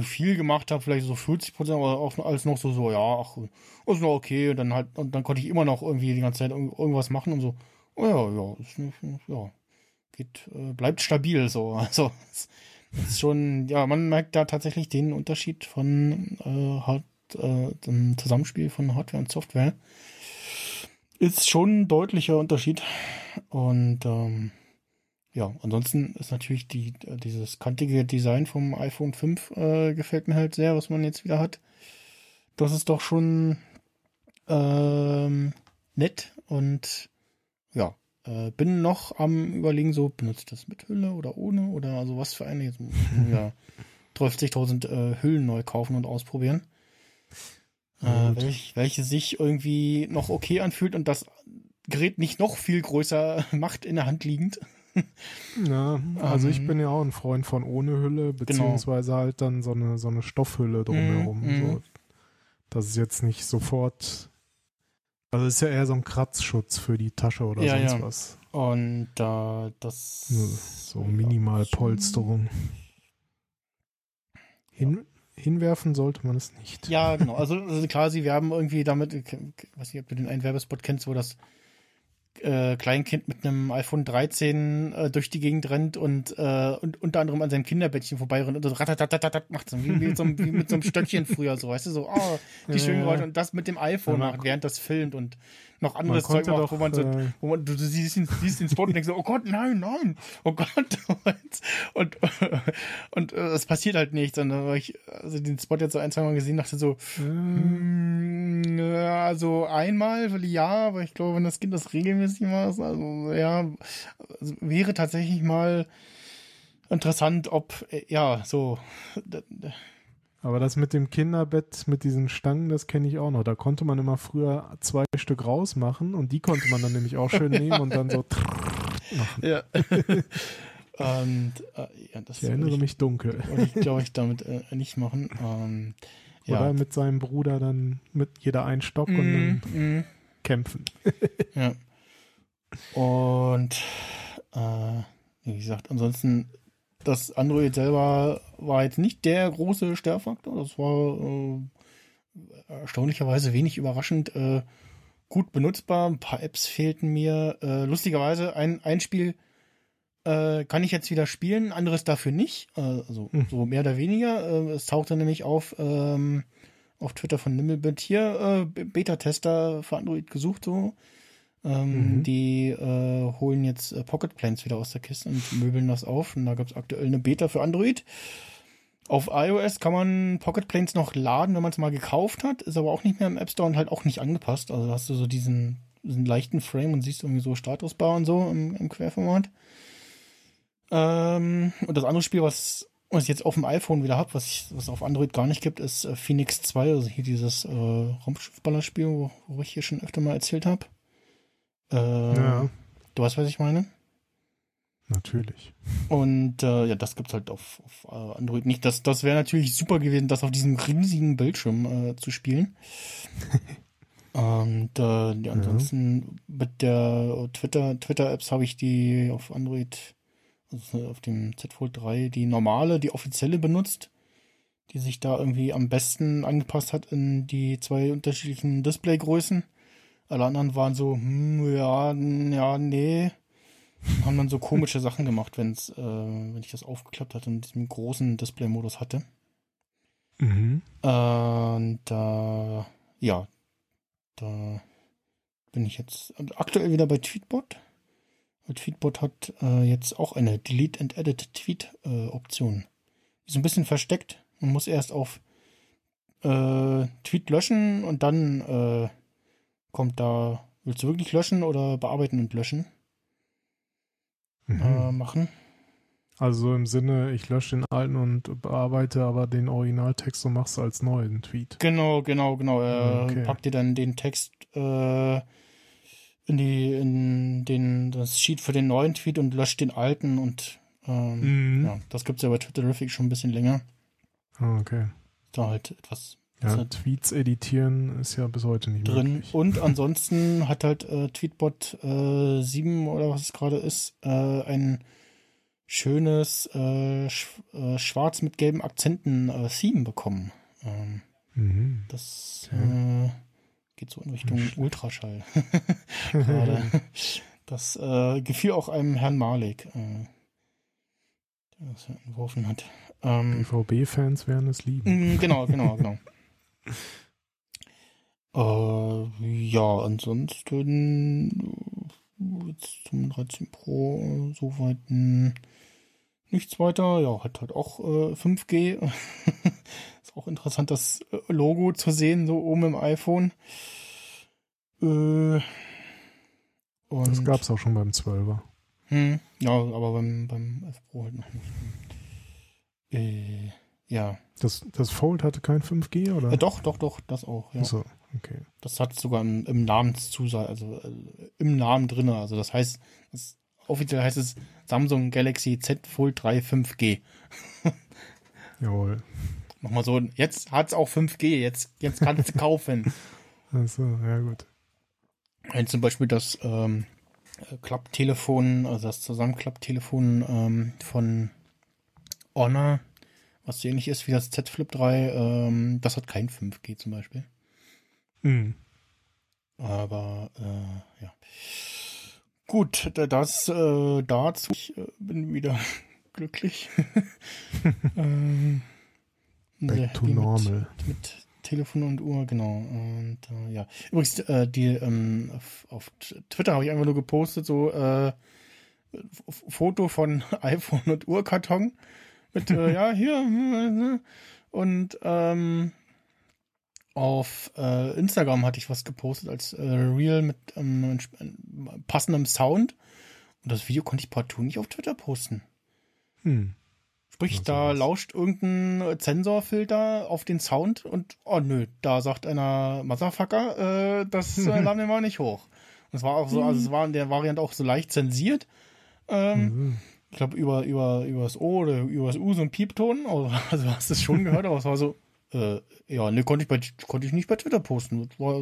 C: viel gemacht habe, vielleicht so 40 Prozent, aber auch alles noch so, so, ja, ach, ist noch okay, und dann halt, und dann konnte ich immer noch irgendwie die ganze Zeit irgend- irgendwas machen und so, oh ja, ja, ist nicht, ja, geht, äh, bleibt stabil, so, also, es ist schon, ja, man merkt da tatsächlich den Unterschied von, äh, Hard, äh, dem Zusammenspiel von Hardware und Software. Ist schon ein deutlicher Unterschied. Und ähm, ja, ansonsten ist natürlich die, dieses kantige Design vom iPhone 5 äh, gefällt mir halt sehr, was man jetzt wieder hat. Das ist doch schon ähm, nett und ja, äh, bin noch am überlegen, so benutze ich das mit Hülle oder ohne oder also was für eine. Jetzt muss ich ja 30.000 äh, Hüllen neu kaufen und ausprobieren. Äh,
D: gut.
C: welch, welche sich irgendwie noch okay anfühlt und das Gerät nicht noch viel größer macht in der Hand liegend.
D: Ja, also ich
C: Ähm,
D: bin ja auch ein Freund von ohne Hülle, beziehungsweise halt dann so eine, so eine Stoffhülle drumherum.
C: Mhm,
D: So, dass es jetzt nicht sofort. Also es ist ja eher so ein Kratzschutz für die Tasche oder
C: Ja,
D: sonst
C: ja.
D: was.
C: Und äh, das.
D: So Minimalpolsterung. Hin, hinwerfen sollte man es nicht.
C: Ja, genau. Also, also klar, sie werben irgendwie damit, ich weiß nicht, ob du den einen Werbespot kennst, wo das äh, Kleinkind mit einem iPhone 13 äh, durch die Gegend rennt und, äh, und unter anderem an seinem Kinderbettchen vorbeirennt und so ratatatatat macht, so wie, wie, mit so einem, wie mit so einem Stöckchen früher, so, weißt du, so, oh, die
D: Ja,
C: schönen. Geräusche und das mit dem iPhone
D: Ja,
C: macht, während das filmt und noch anderes Zeug macht,
D: doch,
C: wo man so,
D: äh,
C: wo man, du, du siehst, den, siehst den Spot und denkst so, oh Gott, nein, nein, oh Gott, und, und, und äh, es passiert halt nichts. Und dann habe ich also den Spot jetzt so ein, zwei Mal gesehen, dachte so, hm, ja, also einmal, ja, aber ich glaube, wenn das Kind das regelmäßig macht, also ja, also wäre tatsächlich mal interessant, ob, äh, ja, so,
D: Aber das mit dem Kinderbett, mit diesen Stangen, das kenne ich auch noch. Da konnte man immer früher zwei Stück rausmachen und die konnte man dann nämlich auch schön nehmen und dann so.
C: ja. und, äh, ja, das
D: Ich erinnere mich dunkel.
C: wollte ich, glaube ich, damit äh, nicht machen. Ähm, ja.
D: Oder mit seinem Bruder dann mit jeder einen Stock und dann
C: Mm, mm.
D: kämpfen.
C: Ja. Und äh, wie gesagt, ansonsten, das Android selber war jetzt nicht der große Störfaktor. Das war äh, erstaunlicherweise wenig überraschend äh, gut benutzbar. Ein paar Apps fehlten mir. Äh, lustigerweise, ein, ein Spiel äh, kann ich jetzt wieder spielen, anderes dafür nicht. Äh, also
D: Hm.
C: so mehr oder weniger. Äh, es tauchte nämlich auf ähm, auf Twitter von Nimmelbit hier äh, Beta-Tester für Android gesucht so. Ähm,
D: Mhm.
C: Die äh, holen jetzt äh, Pocket Planes wieder aus der Kiste und möbeln das auf. Und da gibt's aktuell eine Beta für Android. Auf iOS kann man Pocket Planes noch laden, wenn man es mal gekauft hat, ist aber auch nicht mehr im App Store und halt auch nicht angepasst. Also hast du so diesen, diesen leichten Frame und siehst irgendwie so Statusbar und so im, im Querformat. Ähm, und das andere Spiel, was, was ich jetzt auf dem iPhone wieder hab, was ich, was auf Android gar nicht gibt, ist äh, Phoenix 2, also hier dieses äh, Raumschiffballerspiel, wo, wo ich hier schon öfter mal erzählt habe. Äh,
D: Ja,
C: Du weißt, was ich meine?
D: natürlich.
C: Und äh, ja, das gibt's halt auf, auf äh, Android nicht. Das, das wäre natürlich super gewesen, das auf diesem riesigen Bildschirm äh, zu spielen. Und äh, ja, ansonsten mit der Twitter Twitter Apps habe ich die auf Android, also auf dem Z Fold 3 die normale, die offizielle benutzt, die sich da irgendwie am besten angepasst hat in die zwei unterschiedlichen Displaygrößen. Alle anderen waren so, hm, ja, ja, nee haben dann so komische Sachen gemacht, wenn's, äh, wenn ich das aufgeklappt hatte und diesen großen Display-Modus hatte.
D: Mhm.
C: Und äh, ja, da bin ich jetzt aktuell wieder bei Tweetbot. Tweetbot hat äh, jetzt auch eine Delete and Edit Tweet äh, Option. Ist so ein bisschen versteckt. Man muss erst auf äh, Tweet löschen und dann äh, kommt da, willst du wirklich löschen oder bearbeiten und löschen
D: Mhm.
C: äh, machen?
D: Also so im Sinne, ich lösche den alten und bearbeite aber den Originaltext und mach's als neuen Tweet.
C: Genau, genau, genau. Er
D: Okay.
C: packt dir dann den Text äh, in die, in den, das Sheet für den neuen Tweet und löscht den alten und ähm,
D: Mhm.
C: ja, das gibt's ja bei Twitterific schon ein bisschen länger.
D: Ah, okay.
C: Da halt etwas
D: Ja,
C: besser
D: Tweets editieren ist ja bis heute nicht
C: drin.
D: möglich.
C: Und ansonsten hat halt äh, Tweetbot äh, 7 oder was es gerade ist, äh, ein schönes äh, sch äh, schwarz mit gelben Akzenten äh, Theme bekommen. Ähm,
D: Mhm.
C: Das äh, geht so in Richtung Ultraschall. Gerade. Das gefiel auch einem Herrn Malik, der das ja entworfen hat. Ähm,
D: BVB-Fans werden es lieben.
C: mm, genau, genau, genau. Äh, ja, ansonsten äh, jetzt zum 13 Pro äh, soweit mh, nichts weiter. Ja, hat halt auch äh, 5G. Ist auch interessant, das äh, Logo zu sehen, so oben im iPhone. Äh, und,
D: Das gab's auch schon beim 12er.
C: Hm, ja, aber beim, beim 11 Pro halt noch nicht. Äh, ja.
D: Das, das Fold hatte kein 5G, oder?
C: Äh, doch, doch, doch, das auch, ja.
D: So, okay.
C: Das hat sogar im, im Namenszusatz, also äh, im Namen drinne. Also das heißt, das offiziell heißt es Samsung Galaxy Z Fold 3 5G.
D: Jawohl.
C: Nochmal so, jetzt hat's auch 5G, jetzt, jetzt kannst du kaufen.
D: Achso, ja gut.
C: Wenn zum Beispiel das ähm, Klapptelefon, also das Zusammenklapptelefon ähm, von Honor, was so ähnlich ist wie das Z Flip 3, ähm, das hat kein 5G zum Beispiel.
D: Mhm.
C: Aber äh, ja. Gut, da- das äh, dazu. Ich äh, bin wieder glücklich. ähm,
D: Back to normal.
C: Mit, mit Telefon und Uhr, genau. Und äh, ja. Übrigens, äh, die ähm, auf, auf Twitter habe ich einfach nur gepostet, so äh, F- Foto von iPhone und Uhrkarton. Mit, äh, ja, hier. äh, Und ähm, auf äh, Instagram hatte ich was gepostet als äh, Reel mit ähm, äh, passendem Sound. Und das Video konnte ich partout nicht auf Twitter posten.
D: Hm.
C: Sprich, da
D: sowas.
C: lauscht irgendein Zensorfilter auf den Sound und oh nö, da sagt einer Motherfucker, äh, das äh, laden wir mal nicht hoch. Und es war auch so, also es war in der Variante auch so leicht zensiert. Ähm,
D: Mhm.
C: Ich glaube über über über das O oder über das U so ein Piepton, also, hast du es schon gehört, aber es war so äh, ja, ne, konnte ich bei konnte ich nicht bei Twitter posten. Das war,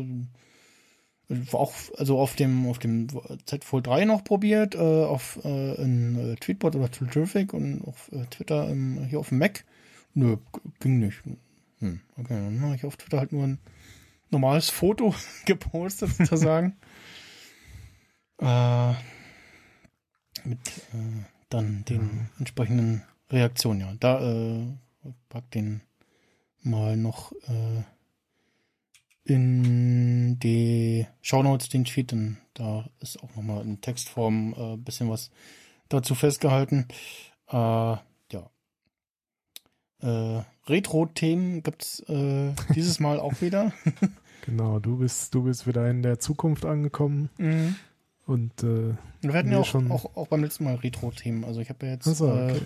C: war auch also auf dem auf dem Z Fold 3 noch probiert, äh, auf äh, in äh, Tweetbot oder Twitterific und auf äh, Twitter im, hier auf dem Mac. Nö, ging nicht. Hm, okay, dann habe ich auf Twitter halt nur ein normales Foto gepostet sozusagen. äh, mit äh, dann den entsprechenden Reaktionen, ja. Da äh, pack den mal noch äh, in die Shownotes den Tweet, denn da ist auch nochmal in Textform ein äh, bisschen was dazu festgehalten. Äh, ja. Äh, Retro-Themen gibt's äh, dieses Mal auch wieder.
D: Genau, du bist, du bist wieder in der Zukunft angekommen
C: Mhm.
D: Und äh,
C: Wir hatten ja auch,
D: schon-
C: auch, auch beim letzten Mal Retro-Themen. Also ich habe ja jetzt,
D: achso, okay.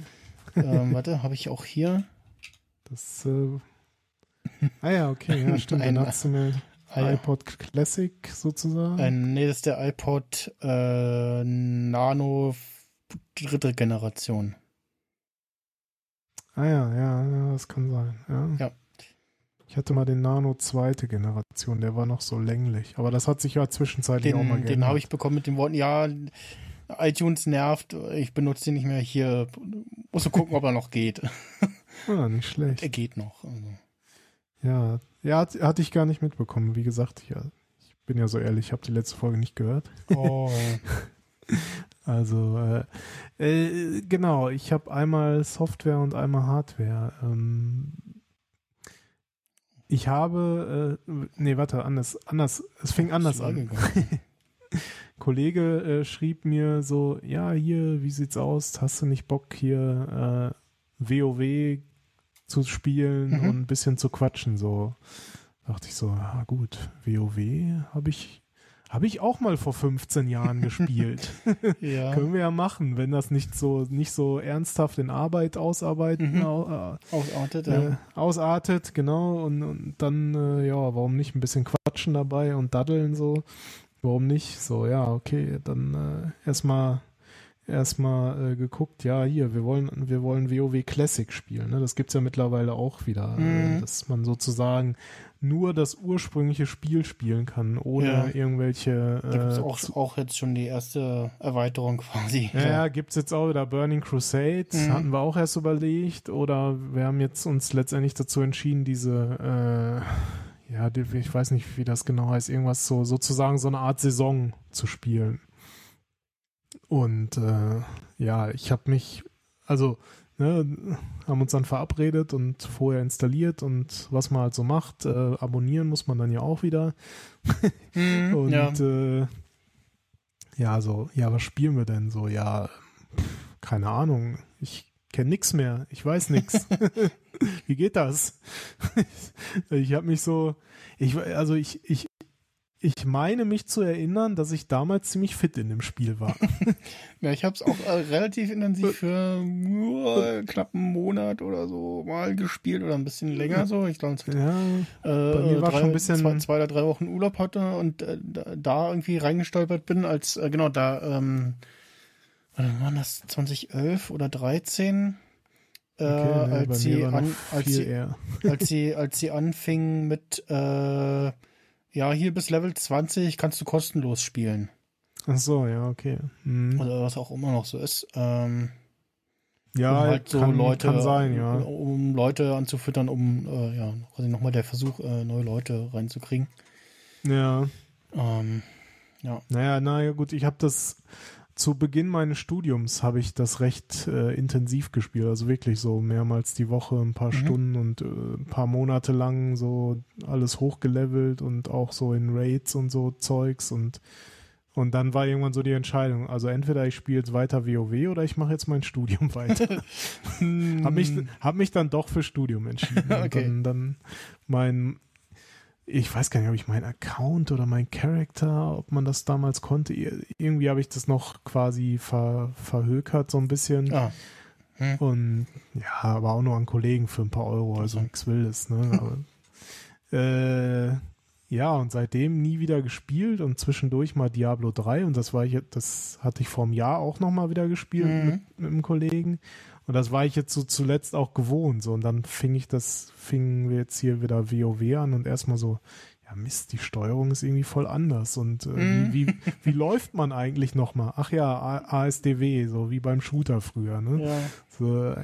C: äh, ähm, warte, habe ich auch hier
D: Das, äh, ah ja, okay, ja, stimmt. Dann
C: Ein-
D: hast du iPod Classic sozusagen.
C: ein, nee, das ist der iPod äh, Nano dritte Generation.
D: ah ja, ja, ja, das kann sein. Ja.
C: Ja.
D: Ich hatte mal den Nano zweite Generation, der war noch so länglich. Aber das hat sich ja zwischenzeitlich auch mal
C: Den,
D: geändert.
C: den habe ich bekommen mit den Worten, ja, iTunes nervt, ich benutze den nicht mehr hier. Musst du gucken, ob er noch geht.
D: Ah, nicht schlecht.
C: Er geht noch. Also.
D: Ja, ja, hat, hatte ich gar nicht mitbekommen. Wie gesagt, ich, ja, ich bin ja so ehrlich, ich habe die letzte Folge nicht gehört.
C: Oh,
D: Also, äh, äh, genau, ich habe einmal Software und einmal Hardware. Ähm, ich habe, äh, nee, warte, anders, anders, es fing anders an. Kollege äh, schrieb mir so, ja, hier, wie sieht's aus? Hast du nicht Bock hier äh, WoW zu spielen
C: Mhm.
D: und ein bisschen zu quatschen? So dachte ich so, ja gut, WoW habe ich habe ich auch mal vor 15 Jahren gespielt.
C: ja,
D: Können wir ja machen, wenn das nicht so nicht so ernsthaft in Arbeit ausarbeiten
C: Mhm.
D: au, äh,
C: ausartet,
D: äh,
C: ja.
D: ausartet, genau. Und, und dann, äh, ja, warum nicht ein bisschen quatschen dabei und daddeln so? Warum nicht? So, ja, okay, dann äh, erstmal erstmal äh, geguckt, ja, hier, wir wollen, wir wollen WoW Classic spielen. Ne? Das gibt's ja mittlerweile auch wieder, äh,
C: Mhm.
D: dass man sozusagen nur das ursprüngliche Spiel spielen kann, ohne
C: Ja.
D: irgendwelche
C: Da gibt es
D: äh,
C: auch, auch jetzt schon die erste Erweiterung quasi.
D: ja, ja, gibt's jetzt auch wieder Burning Crusade,
C: Mhm.
D: hatten wir auch erst überlegt, oder wir haben jetzt uns letztendlich dazu entschieden, diese, äh, ja, die, ich weiß nicht, wie das genau heißt, irgendwas so, sozusagen so eine Art Saison zu spielen. Und äh, ja, ich habe mich, also, ne, haben uns dann verabredet und vorher installiert und was man halt so macht, äh, abonnieren muss man dann ja auch wieder.
C: Mhm,
D: Und
C: ja.
D: äh, ja, so, ja, was spielen wir denn so? Ja, pff, keine Ahnung. Ich kenne nix mehr. Ich weiß nix. Wie geht das? ich habe mich so, ich, also ich, ich, ich meine mich zu erinnern, dass ich damals ziemlich fit in dem Spiel war.
C: Ja, ich habe es auch äh, relativ intensiv für nur knapp einen Monat oder so mal gespielt oder ein bisschen länger so. Ich glaube,
D: ja,
C: äh,
D: mir war
C: drei,
D: schon ein bisschen-
C: zwei, zwei oder drei Wochen Urlaub hatte und äh, da, irgendwie reingestolpert bin, als äh, genau da ähm, wann war das 2011 oder 13? Äh,
D: Okay, nee, bei
C: als, sie an, als, sie, als sie als sie anfing mit äh, ja hier bis Level 20 kannst du kostenlos spielen
D: Ach so, ja, okay. Hm.
C: oder was auch immer noch so ist ähm,
D: Ja,
C: um halt so
D: kann,
C: Leute
D: kann sein, ja.
C: um Leute anzufüttern um äh, ja quasi nochmal der Versuch äh, neue Leute reinzukriegen
D: Ja,
C: ähm,
D: naja, naja, gut, ich habe das zu Beginn meines Studiums habe ich das recht äh, intensiv gespielt, also wirklich so mehrmals die Woche, ein paar
C: Mhm.
D: Stunden und äh, ein paar Monate lang so alles hochgelevelt und auch so in Raids und so Zeugs und und dann war irgendwann so die Entscheidung, also entweder ich spiele jetzt weiter WoW oder ich mache jetzt mein Studium weiter. hab mich hab mich dann doch für Studium entschieden. Und
C: Okay.
D: dann, dann mein ich weiß gar nicht, ob ich meinen Account oder mein Charakter, ob man das damals konnte. Ir- Irgendwie habe ich das noch quasi ver, verhökert so ein bisschen.
C: ah,
D: Und ja, aber auch nur an Kollegen für ein paar Euro, also nichts Wildes. Ne? Aber, äh, ja, und seitdem nie wieder gespielt und zwischendurch mal Diablo 3 und das war ich, das hatte ich vor einem Jahr auch nochmal wieder gespielt
C: Mhm.
D: mit, mit einem Kollegen. Und das war ich jetzt so zuletzt auch gewohnt. So, und dann fing ich das, fingen wir jetzt hier wieder WoW an und erstmal so, ja Mist, die Steuerung ist irgendwie voll anders. Und äh,
C: Mhm.
D: wie, wie, wie läuft man eigentlich nochmal? Ach ja, ASDW, so wie beim Shooter früher, ne?
C: ja
D: So,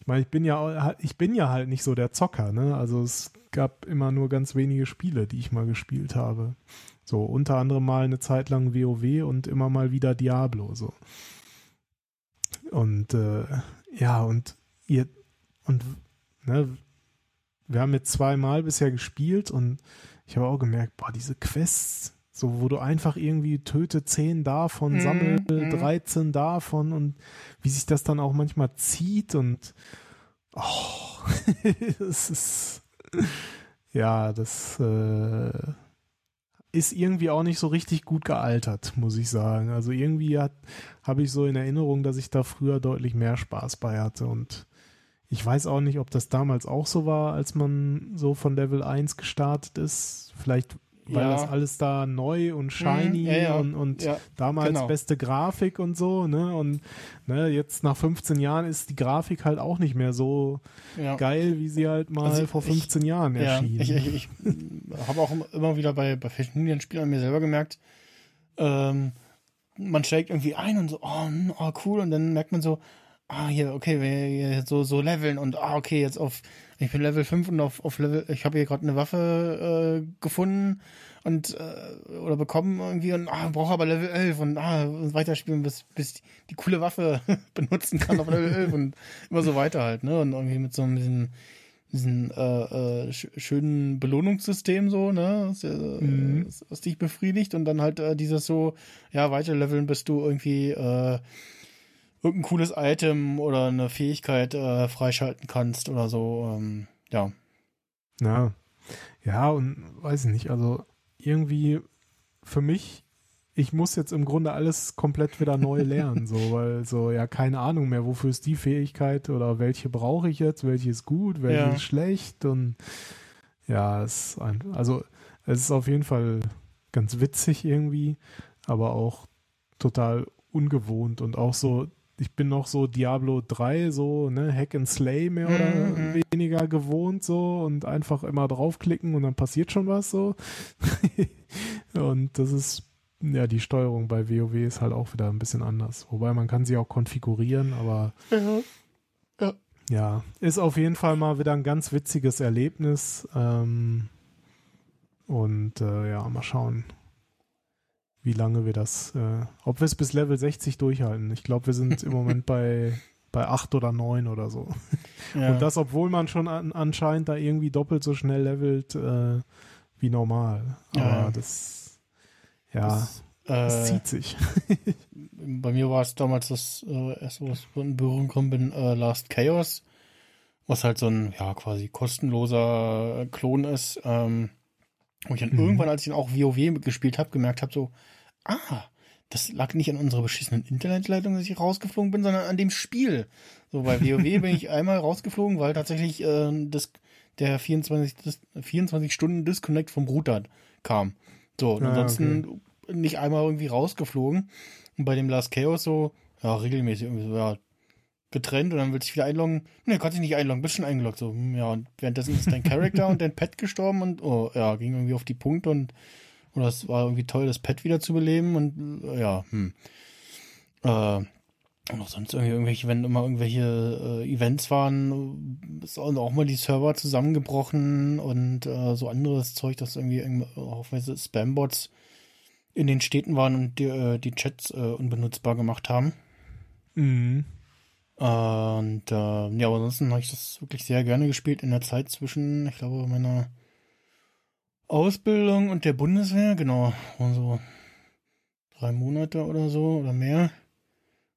D: ich meine, ich bin ja ich bin ja halt nicht so der Zocker, ne? Also es gab immer nur ganz wenige Spiele, die ich mal gespielt habe. So, unter anderem mal eine Zeit lang WoW und immer mal wieder Diablo, so. Und äh, ja, und ihr und ne, wir haben jetzt zweimal bisher gespielt und ich habe auch gemerkt, boah, diese Quests, so wo du einfach irgendwie töte 10 davon,
C: Mhm,
D: sammel
C: mhm.
D: 13 davon und wie sich das dann auch manchmal zieht und oh, das ist ja, das äh, ist irgendwie auch nicht so richtig gut gealtert, muss ich sagen. Also irgendwie habe ich so in Erinnerung, dass ich da früher deutlich mehr Spaß bei hatte und ich weiß auch nicht, ob das damals auch so war, als man so von Level 1 gestartet ist. Vielleicht weil
C: Ja.
D: das alles da neu und shiny
C: Mhm, ja, ja.
D: und, und damals
C: genau.
D: beste Grafik und so, ne? Und ne, jetzt nach 15 Jahren ist die Grafik halt auch nicht mehr so geil, wie sie halt mal
C: Also
D: vor
C: ich-
D: 15 Jahren
C: Ja,
D: erschien.
C: ich, ich, ich habe auch immer wieder bei, bei verschiedenen Spielen an mir selber gemerkt, ähm, man steigt irgendwie ein und so, oh, oh, cool, und dann merkt man so, ah, hier, okay, wir hier so, so leveln und ah, okay, jetzt auf, ich bin Level 5 und auf, auf Level, ich habe hier gerade eine Waffe äh, gefunden und äh, oder bekommen irgendwie und ah, brauche aber Level 11 und ah, weiterspielen, bis, bis die coole Waffe benutzen kann auf Level 11 und immer so weiter halt, ne? Und irgendwie mit so ein bisschen diesen äh, äh, sch schönen Belohnungssystem so, ne, was, äh,
D: Mhm.
C: was, dich befriedigt und dann halt äh, dieses so, ja, weiterleveln, bis du irgendwie äh, irgendein cooles Item oder eine Fähigkeit äh, freischalten kannst oder so, ähm, ja.
D: Ja. Ja, und weiß ich nicht, also irgendwie für mich, ich muss jetzt im Grunde alles komplett wieder neu lernen, so, weil so, ja, keine Ahnung mehr, wofür ist die Fähigkeit oder welche brauche ich jetzt, welche ist gut, welche
C: Ja.
D: ist schlecht und ja, es ist ein, also es ist auf jeden Fall ganz witzig irgendwie, aber auch total ungewohnt und auch so, ich bin noch so Diablo 3, so, ne, Hack and Slay mehr oder
C: Mhm.
D: weniger gewohnt so und einfach immer draufklicken und dann passiert schon was so. und das ist, ja, die Steuerung bei WoW ist halt auch wieder ein bisschen anders. Wobei man kann sie auch konfigurieren, aber ja, ist auf jeden Fall mal wieder ein ganz witziges Erlebnis. Ähm, und äh, ja, mal schauen, wie lange wir das, äh, ob wir es bis Level 60 durchhalten. Ich glaube, wir sind im Moment bei, bei 8 oder 9 oder so.
C: ja.
D: Und das, obwohl man schon an, anscheinend da irgendwie doppelt so schnell levelt äh, wie normal. Aber
C: Ja.
D: das, ja, das,
C: äh,
D: zieht sich.
C: bei mir war es damals das äh, erste, was ich in Berührung gekommen bin, äh, Last Chaos, was halt so ein, ja, quasi kostenloser Klon ist, ähm, wo ich dann
D: Mhm.
C: irgendwann, als ich dann auch WoW gespielt habe, gemerkt habe, so, ah, das lag nicht an unserer beschissenen Internetleitung, dass ich rausgeflogen bin, sondern an dem Spiel. So, bei WoW bin ich einmal rausgeflogen, weil tatsächlich äh, das, der 24, das 24 Stunden Disconnect vom Router kam. So, und
D: Ah,
C: ansonsten nicht einmal irgendwie rausgeflogen. Und bei dem Last Chaos so, ja, regelmäßig irgendwie so, ja, getrennt und dann willst du dich wieder einloggen. Nee, kannst dich nicht einloggen, bist schon eingeloggt. So, hm, ja, und währenddessen ist dein Charakter und dein Pet gestorben und, oh, ja, ging irgendwie auf die Punkte und, oder es war irgendwie toll, das Pet wieder zu beleben und, ja, hm. Äh, und auch sonst irgendwie irgendwelche, wenn immer irgendwelche äh, Events waren, ist auch mal die Server zusammengebrochen und äh, so anderes Zeug, das irgendwie haufenweise Spambots in den Städten waren und die, äh, die Chats äh, unbenutzbar gemacht haben.
D: Mhm.
C: Und äh, ja, aber ansonsten habe ich das wirklich sehr gerne gespielt in der Zeit zwischen, ich glaube, meiner Ausbildung und der Bundeswehr. Genau, waren so drei Monate oder so oder mehr.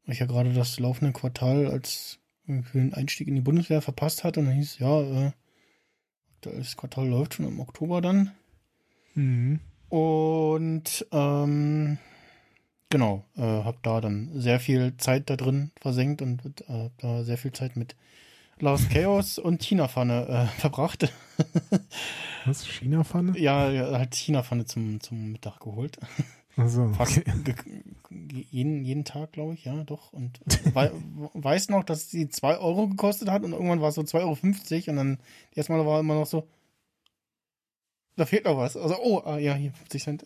C: Weil ich ja gerade das laufende Quartal als einen Einstieg in die Bundeswehr verpasst hatte. Und dann hieß ja, äh, das Quartal läuft schon im Oktober dann.
D: Mhm.
C: Und ähm, genau, äh, habe da dann sehr viel Zeit da drin versenkt und äh, da sehr viel Zeit mit Last Chaos und China-Pfanne äh, verbracht.
D: Was? China-Pfanne?
C: ja, ja, halt China-Pfanne zum, zum Mittag geholt.
D: Also, okay.
C: jeden, jeden Tag, glaube ich, ja, doch. Und wei weiß noch, dass sie 2 Euro gekostet hat und irgendwann war es so 2,50 Euro und dann erstmal war immer noch so, da fehlt noch was. Also, oh, ah, ja, hier 50 Cent.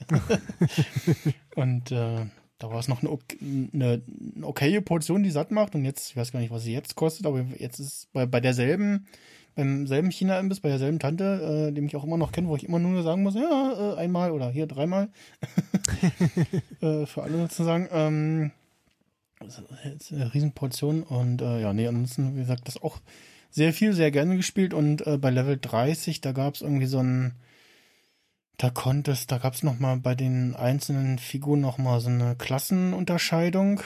C: und äh, da war es noch eine, eine, eine okaye Portion, die satt macht. Und jetzt, ich weiß gar nicht, was sie jetzt kostet, aber jetzt ist bei, bei derselben, beim selben China-Imbiss, bei derselben Tante, äh, die mich auch immer noch kennt, wo ich immer nur sagen muss, ja, äh, einmal oder hier dreimal. äh, für alle sozusagen. Ähm, jetzt eine Riesenportion und äh, ja, nee, ansonsten, wie gesagt, das auch sehr viel, sehr gerne gespielt und äh, bei Level 30, da gab es irgendwie so ein, da konntest, da gab es nochmal bei den einzelnen Figuren nochmal so eine Klassenunterscheidung.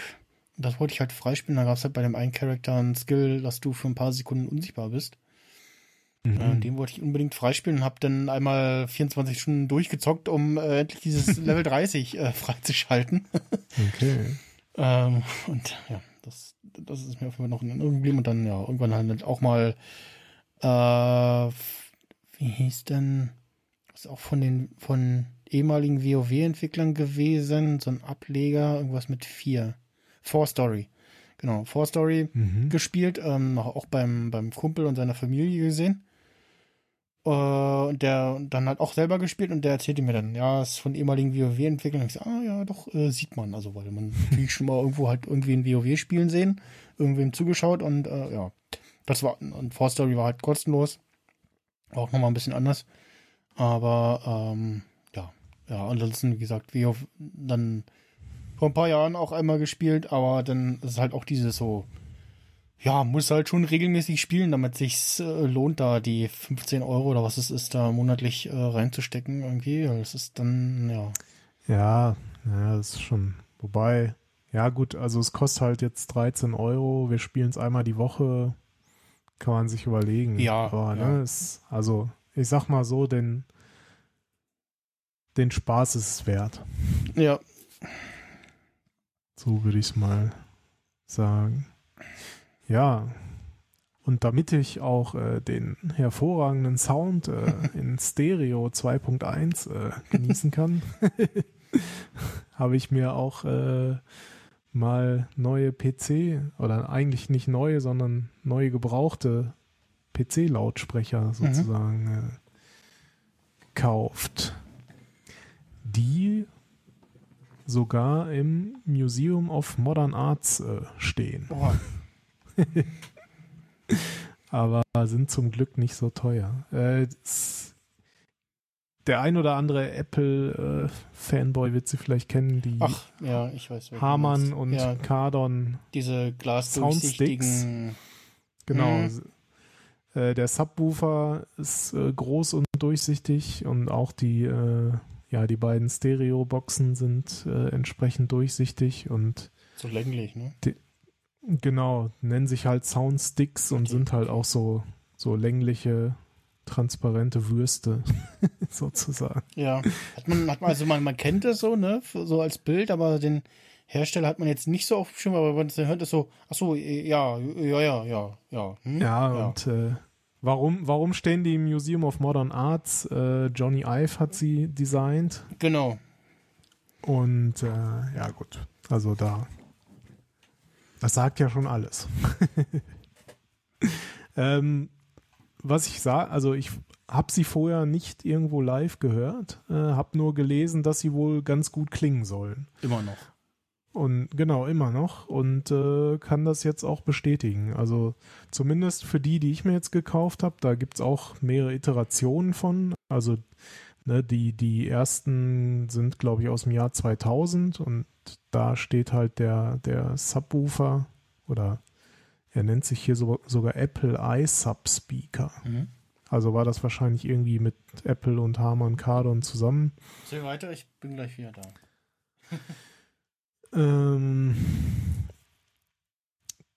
C: Das wollte ich halt freispielen, da gab es halt bei dem einen Charakter einen Skill, dass du für ein paar Sekunden unsichtbar bist. Äh,
D: Mhm.
C: den wollte ich unbedingt freispielen und habe dann einmal 24 Stunden durchgezockt, um äh, endlich dieses Level 30 äh, freizuschalten.
D: Okay.
C: ähm, und ja, das, das ist mir auf jeden Fall noch in Erinnerung geblieben. Und dann ja, irgendwann halt auch mal, äh, wie hieß denn, ist auch von den von ehemaligen WoW-Entwicklern gewesen, so ein Ableger, irgendwas mit vier. Four Story. Genau, Four Story
D: Mhm.
C: gespielt, ähm, auch beim, beim Kumpel und seiner Familie gesehen. Äh, und der dann halt auch selber gespielt und der erzählte mir dann, ja, ist von ehemaligen WoW-Entwicklern. Ich so, ah ja, doch, äh, sieht man. Also, weil man natürlich schon mal irgendwo halt irgendwie ein WoW spielen sehen, irgendwem zugeschaut und äh, ja, das war, und Four Story war halt kostenlos. Auch nochmal ein bisschen anders. Aber ähm, ja, ja, ansonsten, wie gesagt, WoW dann vor ein paar Jahren auch einmal gespielt, aber dann ist halt auch dieses so, ja, muss halt schon regelmäßig spielen, damit sich's äh, lohnt, da die 15 Euro oder was es ist, da monatlich äh, reinzustecken irgendwie. Das ist dann, ja.
D: Ja, ja, das ist schon. Wobei, ja gut, also es kostet halt jetzt 13 Euro. Wir spielen es einmal die Woche. Kann man sich überlegen.
C: Ja,
D: Aber,
C: ja.
D: ne, es, also ich sag mal so, den, den Spaß ist es wert.
C: Ja,
D: So würde ich es mal sagen. Ja. Und damit ich auch äh, den hervorragenden Sound äh, in Stereo 2.1 äh, genießen kann, habe ich mir auch äh, mal neue PC oder eigentlich nicht neue, sondern neue gebrauchte PC-Lautsprecher sozusagen äh, gekauft. Die sogar im Museum of Modern Arts äh, stehen. Aber sind zum Glück nicht so teuer. Äh, der ein oder andere Apple-Fanboy wird sie vielleicht kennen, die
C: ach, ja, ich weiß.
D: Hamann und
C: ja,
D: Cardon,
C: diese glasdurchsichtigen,
D: genau.
C: Mhm.
D: Äh, der Subwoofer ist äh, groß und durchsichtig und auch die, äh, ja, die beiden Stereo-Boxen sind äh, entsprechend durchsichtig und
C: so länglich, ne?
D: Genau, nennen sich halt Soundsticks und
C: Okay,
D: sind halt auch so, so längliche, transparente Würste, sozusagen.
C: Ja, hat man, hat man, also man, man kennt das so, ne, so als Bild, aber den Hersteller hat man jetzt nicht so auf dem aber wenn man es dann hört, ist so, ach so, ja, ja, ja, ja, ja. Hm?
D: Ja, und äh, warum, warum stehen die im Museum of Modern Arts? Äh, Johnny Ive hat sie designt
C: Genau.
D: und äh, ja gut, also da Das sagt ja schon alles. ähm, was ich sage, also ich habe sie vorher nicht irgendwo live gehört, äh, habe nur gelesen, dass sie wohl ganz gut klingen sollen.
C: Immer noch.
D: Und genau, immer noch. Und äh, kann das jetzt auch bestätigen. Also zumindest für die, die ich mir jetzt gekauft habe, da gibt's auch mehrere Iterationen von. Also ne, die, die ersten sind, glaube ich, aus dem Jahr 2000 und da steht halt der, der Subwoofer oder er nennt sich hier so, sogar Apple iSub-Speaker.
C: Mhm.
D: Also war das wahrscheinlich irgendwie mit Apple und Harman Kardon zusammen.
C: Erzähl weiter, ich bin gleich wieder da.
D: Ähm,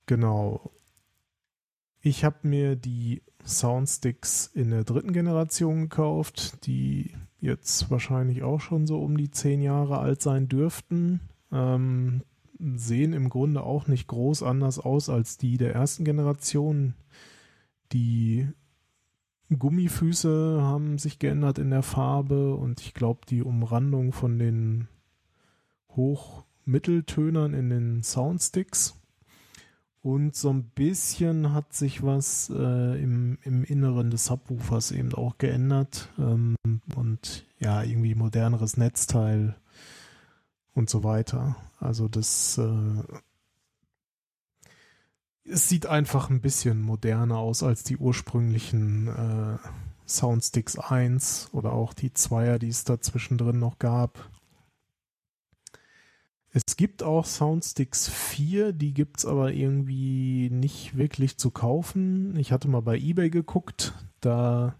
D: genau. Ich habe mir die Soundsticks in der dritten Generation gekauft, die jetzt wahrscheinlich auch schon so um die zehn Jahre alt sein dürften. Ähm, sehen im Grunde auch nicht groß anders aus als die der ersten Generation. Die Gummifüße haben sich geändert in der Farbe und ich glaube, die Umrandung von den Hochmitteltönern in den Soundsticks. Und so ein bisschen hat sich was äh, im, im Inneren des Subwoofers eben auch geändert. Ähm, und ja, irgendwie moderneres Netzteil und so weiter. Also das äh, es sieht einfach ein bisschen moderner aus als die ursprünglichen äh, Soundsticks 1 oder auch die Zweier, die es da zwischendrin noch gab. Es gibt auch Soundsticks 4, die gibt es aber irgendwie nicht wirklich zu kaufen. Ich hatte mal bei eBay geguckt, da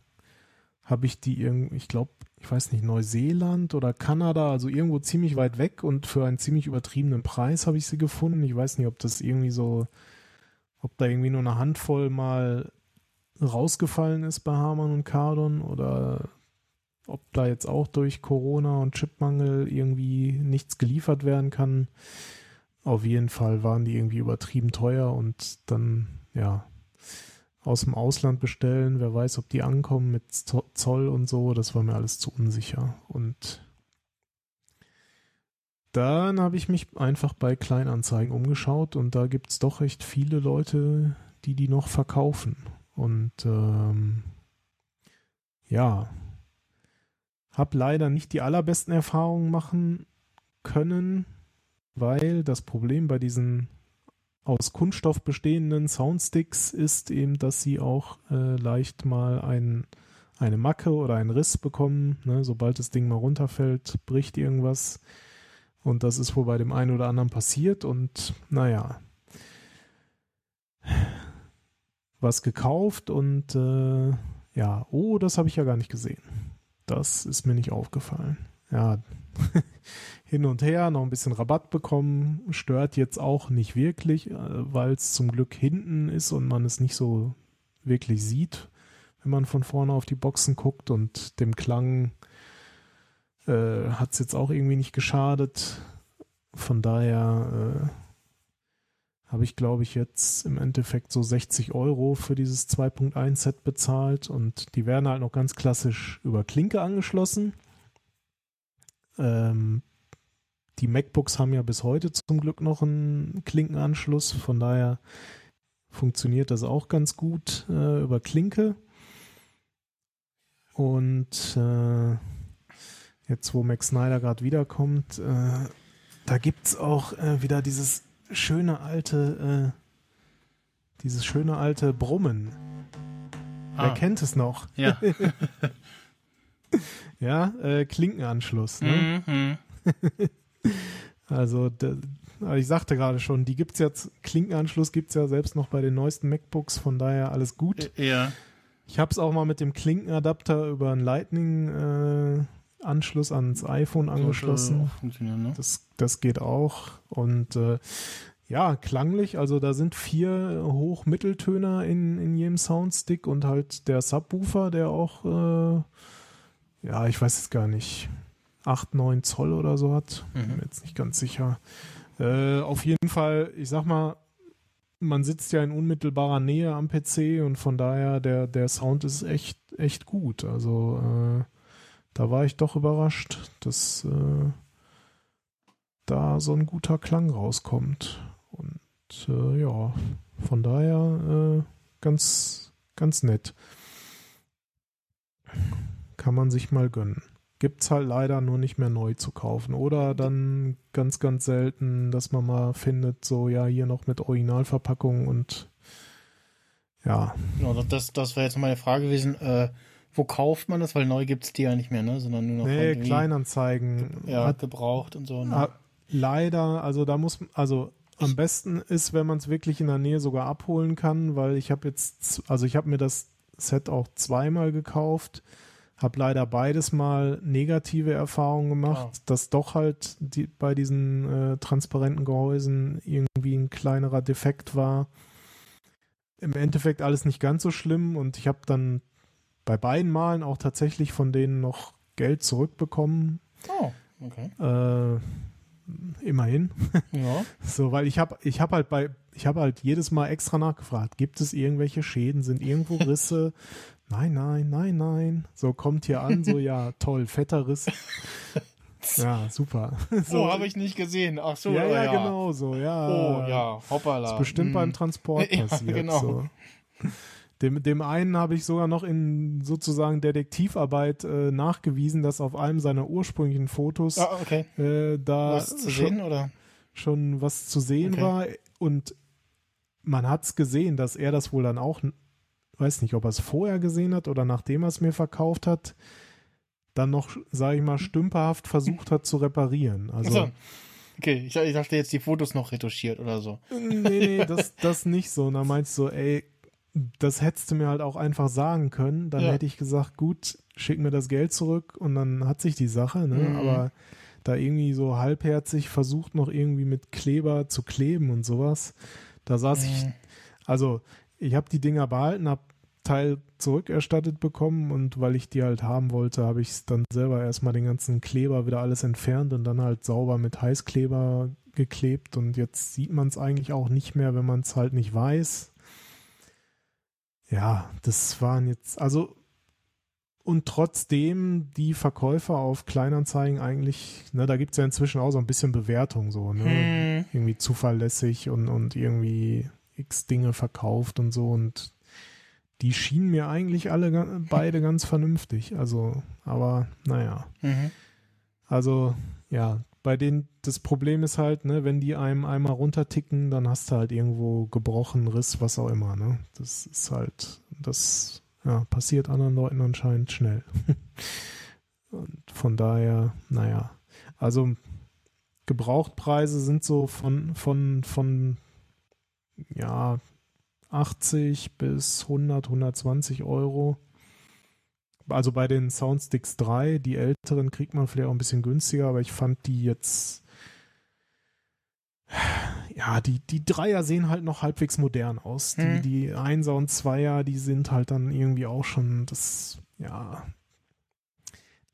D: habe ich die irgendwie, ich glaube, ich weiß nicht, Neuseeland oder Kanada, also irgendwo ziemlich weit weg und für einen ziemlich übertriebenen Preis habe ich sie gefunden. Ich weiß nicht, ob das irgendwie so, ob da irgendwie nur eine Handvoll mal rausgefallen ist bei Harman und Kardon oder ob da jetzt auch durch Corona und Chipmangel irgendwie nichts geliefert werden kann. Auf jeden Fall waren die irgendwie übertrieben teuer und dann, ja, aus dem Ausland bestellen. Wer weiß, ob die ankommen mit Zoll und so. Das war mir alles zu unsicher. Und dann habe ich mich einfach bei Kleinanzeigen umgeschaut und da gibt es doch recht viele Leute, die die noch verkaufen. Und ähm, ja, habe leider nicht die allerbesten Erfahrungen machen können, weil das Problem bei diesen aus Kunststoff bestehenden Soundsticks ist eben, dass sie auch äh, leicht mal ein, eine Macke oder einen Riss bekommen. Ne? Sobald das Ding mal runterfällt, bricht irgendwas. Und das ist wohl bei dem einen oder anderen passiert. Und naja, was gekauft und äh, ja, oh, das habe ich ja gar nicht gesehen. Das ist mir nicht aufgefallen. Ja, hin und her, noch ein bisschen Rabatt bekommen, stört jetzt auch nicht wirklich, äh, weil es zum Glück hinten ist und man es nicht so wirklich sieht, wenn man von vorne auf die Boxen guckt und dem Klang äh, hat es jetzt auch irgendwie nicht geschadet. Von daher äh, habe ich, glaube ich, jetzt im Endeffekt so 60 Euro für dieses 2.1 Set bezahlt und die werden halt noch ganz klassisch über Klinke angeschlossen. Ähm, die MacBooks haben ja bis heute zum Glück noch einen Klinkenanschluss, von daher funktioniert das auch ganz gut äh, über Klinke. Und äh, jetzt, wo Max Snyder gerade wiederkommt, äh, da gibt es auch äh, wieder dieses schöne alte, äh, dieses schöne alte Brummen.
C: Ah.
D: Wer kennt es noch?
C: Ja.
D: Ja, äh, Klinkenanschluss. Ne?
C: Mhm.
D: Also, also ich sagte gerade schon, die gibt's jetzt, Klinkenanschluss gibt's ja selbst noch bei den neuesten MacBooks, von daher alles gut.
C: Ja.
D: Ich habe es auch mal mit dem Klinkenadapter über einen Lightning-Anschluss ans iPhone angeschlossen.
C: Ne?
D: Das, das geht auch. Und äh, ja, klanglich, also da sind vier Hochmitteltöner in, in jedem Soundstick und halt der Subwoofer, der auch, äh, ja, ich weiß es gar nicht, 8, 9 Zoll oder so hat. Bin mir jetzt nicht ganz sicher. Äh, auf jeden Fall, ich sag mal, man sitzt ja in unmittelbarer Nähe am PC und von daher der, der Sound ist echt, echt gut. Also äh, da war ich doch überrascht, dass äh, da so ein guter Klang rauskommt. Und äh, ja, von daher äh, ganz, ganz nett. Kann man sich mal gönnen. Gibt's halt leider nur nicht mehr neu zu kaufen. Oder dann ganz, ganz selten, dass man mal findet, so ja, hier noch mit Originalverpackung und ja,
C: Genau, das, das wäre jetzt meine Frage gewesen. Äh, wo kauft man das? Weil neu gibt's die ja nicht mehr, ne? Sondern nur noch
D: nee, Kleinanzeigen.
C: ja,
D: Hat,
C: gebraucht und so. Ne?
D: ah, leider, also da muss, also am besten ist, wenn man es wirklich in der Nähe sogar abholen kann, weil ich habe jetzt, also ich habe mir das Set auch zweimal gekauft, habe leider beides mal negative Erfahrungen gemacht,
C: Ah.
D: dass doch halt die, bei diesen äh, transparenten Gehäusen irgendwie ein kleinerer Defekt war. Im Endeffekt alles nicht ganz so schlimm und ich habe dann bei beiden Malen auch tatsächlich von denen noch Geld zurückbekommen.
C: Oh, okay.
D: Äh, immerhin.
C: Ja.
D: So, weil ich habe ich hab halt bei, ich habe halt jedes Mal extra nachgefragt, gibt es irgendwelche Schäden, sind irgendwo Risse? nein, nein, nein, nein. So kommt hier an, so ja, toll, fetter Riss. Ja, super. So,
C: oh, habe ich nicht gesehen. Ach so,
D: ja,
C: ja,
D: ja, genau so, ja.
C: Oh, ja, hoppala.
D: Ist bestimmt
C: Hm.
D: beim Transport
C: Ja,
D: passiert.
C: genau.
D: So. Dem, dem einen habe ich sogar noch in sozusagen Detektivarbeit äh, nachgewiesen, dass auf einem seiner ursprünglichen Fotos
C: Ah, okay.
D: äh, da
C: Was zu
D: schon,
C: sehen, oder?
D: schon was zu sehen
C: Okay.
D: war und man hat's gesehen, dass er das wohl dann auch, weiß nicht, ob er es vorher gesehen hat oder nachdem er es mir verkauft hat, dann noch, sage ich mal, stümperhaft versucht hat zu reparieren. Also
C: Achso. Okay, ich, ich dachte jetzt die Fotos noch retuschiert oder so.
D: nee, nee, das, das nicht so. Und dann meinst du, ey, das hättest du mir halt auch einfach sagen können. Dann
C: Ja.
D: hätte ich gesagt, gut, schick mir das Geld zurück und dann hat sich die Sache, ne?
C: Mhm.
D: Aber da irgendwie so halbherzig versucht noch irgendwie mit Kleber zu kleben und sowas. Da saß ich,
C: Mhm.
D: also ich habe die Dinger behalten, habe Teil zurückerstattet bekommen und weil ich die halt haben wollte, habe ich dann selber erstmal den ganzen Kleber wieder alles entfernt und dann halt sauber mit Heißkleber geklebt und jetzt sieht man es eigentlich auch nicht mehr, wenn man es halt nicht weiß. Ja, das waren jetzt, also und trotzdem die Verkäufer auf Kleinanzeigen eigentlich, ne, da gibt es ja inzwischen auch so ein bisschen Bewertung so, ne?
C: Hm.
D: irgendwie zuverlässig und, und irgendwie x Dinge verkauft und so und die schienen mir eigentlich alle beide ganz vernünftig. Also, aber naja.
C: Mhm.
D: Also, ja, bei denen, das Problem ist halt, ne, wenn die einem einmal runterticken, dann hast du halt irgendwo gebrochen, Riss, was auch immer, ne? Das ist halt, das ja, passiert anderen Leuten anscheinend schnell. Und von daher, naja, also Gebrauchtpreise sind so von, von, von, ja, 80 bis 100, 120 Euro. Also bei den Soundsticks 3, die älteren kriegt man vielleicht auch ein bisschen günstiger, aber ich fand die jetzt, ja, die, die Dreier sehen halt noch halbwegs modern aus. Die,
C: Hm.
D: die Einser und Zweier, die sind halt dann irgendwie auch schon, das, ja,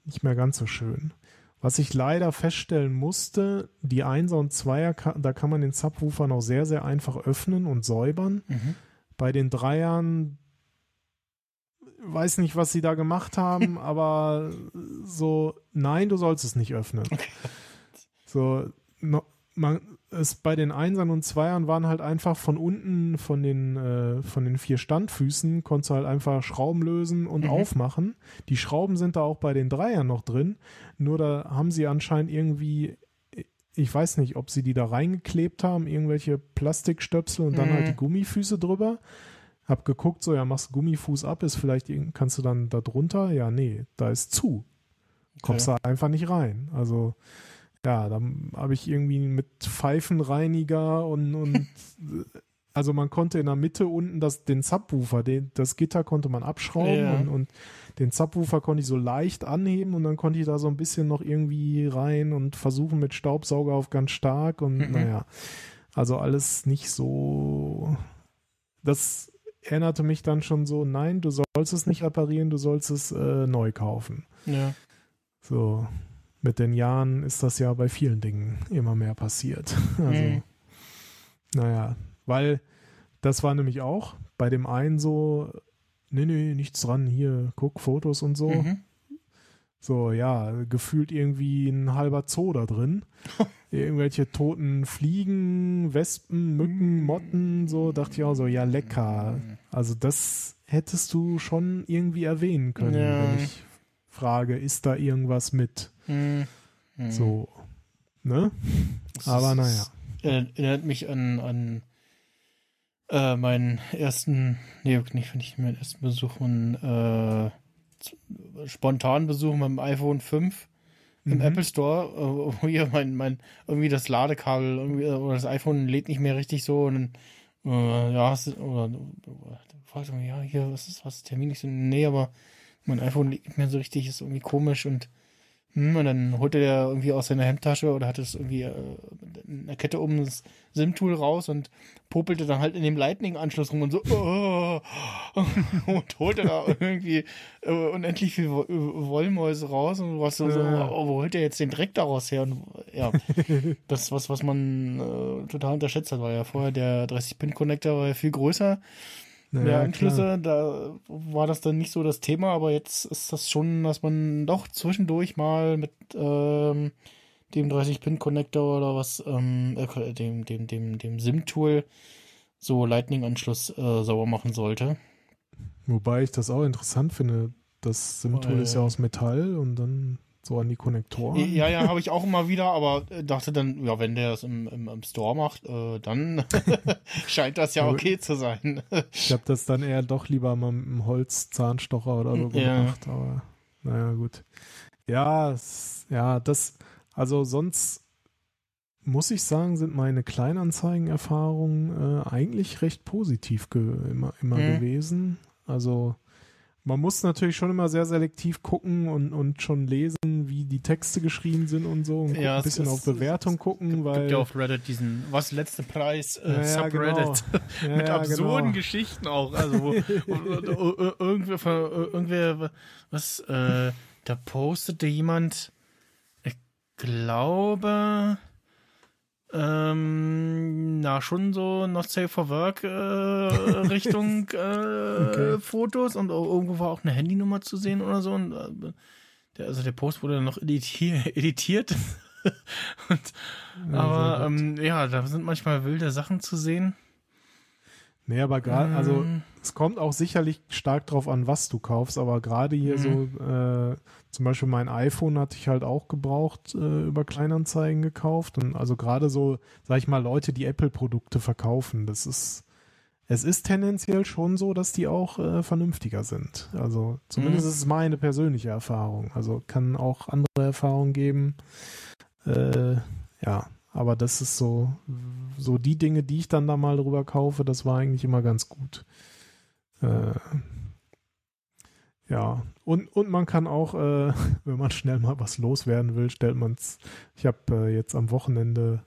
D: nicht mehr ganz so schön. Was ich leider feststellen musste, die Einser und Zweier, da kann man den Subwoofer noch sehr, sehr einfach öffnen und säubern.
C: Mhm.
D: Bei den Dreiern weiß nicht, was sie da gemacht haben, aber so, nein, du sollst es nicht öffnen. So, no, man, es bei den Einsern und Zweiern waren halt einfach von unten von den, äh, von den vier Standfüßen, konntest du halt einfach Schrauben lösen und
C: Mhm.
D: aufmachen. Die Schrauben sind da auch bei den Dreiern noch drin, nur da haben sie anscheinend irgendwie, ich weiß nicht, ob sie die da reingeklebt haben, irgendwelche Plastikstöpsel und dann
C: Mhm.
D: halt die Gummifüße drüber. Hab geguckt, so, ja, machst Gummifuß ab, ist vielleicht, kannst du dann da drunter? Ja, nee, da ist zu. Kommst da einfach nicht rein. Also, ja, dann habe ich irgendwie mit Pfeifenreiniger und, und also man konnte in der Mitte unten das, den Subwoofer, den, das Gitter konnte man abschrauben
C: Ja.
D: und, und den Subwoofer konnte ich so leicht anheben und dann konnte ich da so ein bisschen noch irgendwie rein und versuchen mit Staubsauger auf ganz stark und
C: Mhm.
D: naja, also alles nicht so, das erinnerte mich dann schon so, nein, du sollst es nicht reparieren, du sollst es äh, neu kaufen.
C: Ja.
D: So, mit den Jahren ist das ja bei vielen Dingen immer mehr passiert. Also,
C: Mhm.
D: naja, weil das war nämlich auch bei dem einen so, nee, nee, nichts dran, hier, guck, Fotos und so.
C: Mhm.
D: So, ja, gefühlt irgendwie ein halber Zoo da drin. Irgendwelche toten Fliegen, Wespen, Mücken, Motten, so, dachte ich auch so, ja, lecker. Also das hättest du schon irgendwie erwähnen können,
C: Ja.
D: wenn ich frage, ist da irgendwas mit?
C: Hm. Hm.
D: So, ne?
C: Das
D: Aber naja.
C: Erinnert mich an, an äh, meinen ersten, nee, nicht, nicht meinen ersten Besuch, meinen äh, spontanen Besuch mit dem iPhone 5 im
D: Mhm.
C: Apple Store, äh, wo hier mein, mein, irgendwie das Ladekabel, irgendwie, äh, oder das iPhone lädt nicht mehr richtig so und dann, äh, ja, hast du, oder, oder fragt mich, ja, hier, was ist, was ist Termin? Ich so, nee, aber mein iPhone lädt nicht mehr so richtig, ist irgendwie komisch und und dann holte der irgendwie aus seiner Hemdtasche oder hatte es irgendwie äh, in der Kette um das SIM-Tool raus und popelte dann halt in dem Lightning-Anschluss rum und so oh, und holte da irgendwie äh, unendlich viel Wo- Wollmäuse raus und was so, so oh, wo holt der jetzt den Dreck daraus her? Und ja, das ist was, was man äh, total unterschätzt hat, weil ja vorher der 30-Pin-Connector war ja viel größer
D: Ja.
C: Anschlüsse, da war das dann nicht so das Thema, aber jetzt ist das schon, dass man doch zwischendurch mal mit ähm, dem 30-Pin-Connector oder was, ähm, äh, dem, dem, dem, dem SIM-Tool so Lightning-Anschluss äh, sauber machen sollte.
D: Wobei ich das auch interessant finde. Das SIM-Tool
C: Weil-
D: ist ja aus Metall und dann so an die Konnektoren.
C: Ja, ja, habe ich auch immer wieder, aber äh, dachte dann, ja, wenn der das im, im, im Store macht, äh, dann scheint das ja okay zu sein.
D: Ich habe das dann eher doch lieber mal mit einem Holzzahnstocher oder so
C: Ja.
D: gemacht, aber naja, gut. Ja, ja, das, also sonst muss ich sagen, sind meine Kleinanzeigenerfahrungen äh, eigentlich recht positiv ge immer, immer
C: Mhm.
D: gewesen. Also man muss natürlich schon immer sehr selektiv gucken und, und schon lesen, wie die Texte geschrieben sind und so und
C: Ja,
D: ein bisschen
C: ist-
D: auf Bewertung gucken, weil
C: Gibt ja auf Reddit diesen, was letzte Preis, äh,
D: Ja,
C: Subreddit.
D: genau.
C: Mit
D: ja,
C: absurden
D: genau.
C: Geschichten auch. Also wo, irgendwer, irgendwer, was, äh, da postete jemand, ich glaube, ähm, na schon so Not Safe for Work äh, Richtung äh,
D: Okay.
C: Fotos und irgendwo war auch eine Handynummer zu sehen oder so. Und, äh, der, also der Post wurde dann noch editier, editiert. und, aber ähm, ja, da sind manchmal wilde Sachen zu sehen.
D: Nee, aber gerade, also
C: Ähm,
D: es kommt auch sicherlich stark drauf an, was du kaufst, aber gerade hier
C: Mhm.
D: so, äh, zum Beispiel mein iPhone hatte ich halt auch gebraucht äh, über Kleinanzeigen gekauft. Und also gerade so, sag ich mal, Leute, die Apple-Produkte verkaufen, das ist, es ist tendenziell schon so, dass die auch äh, vernünftiger sind. Also zumindest
C: Mhm.
D: ist es meine persönliche Erfahrung. Also kann auch andere Erfahrungen geben. Äh, ja, aber das ist so, so die Dinge, die ich dann da mal drüber kaufe, das war eigentlich immer ganz gut. Äh, ja, und, und man kann auch, äh, wenn man schnell mal was loswerden will, stellt man es. Ich habe äh, jetzt am Wochenende,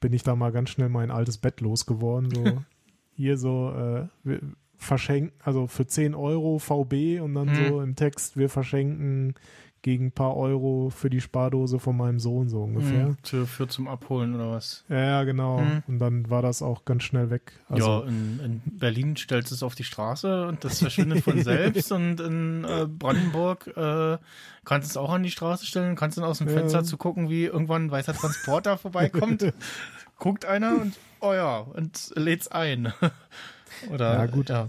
D: bin ich da mal ganz schnell mein altes Bett losgeworden. So hier so äh, verschenken, also für 10 Euro VB und dann
C: Mhm.
D: so im Text, wir verschenken gegen ein paar Euro für die Spardose von meinem Sohn so ungefähr.
C: Mhm, Für, für zum Abholen oder was?
D: Ja, ja, genau.
C: Mhm.
D: Und dann war das auch ganz schnell weg. Also,
C: ja, in, in Berlin stellst du es auf die Straße und das verschwindet von selbst und in äh, Brandenburg äh, kannst du es auch an die Straße stellen, kannst dann aus dem
D: Ja.
C: Fenster zu gucken, wie irgendwann ein weißer Transporter vorbeikommt, guckt einer und oh ja, und lädt's ein. Oder
D: Ja, gut.
C: Ja,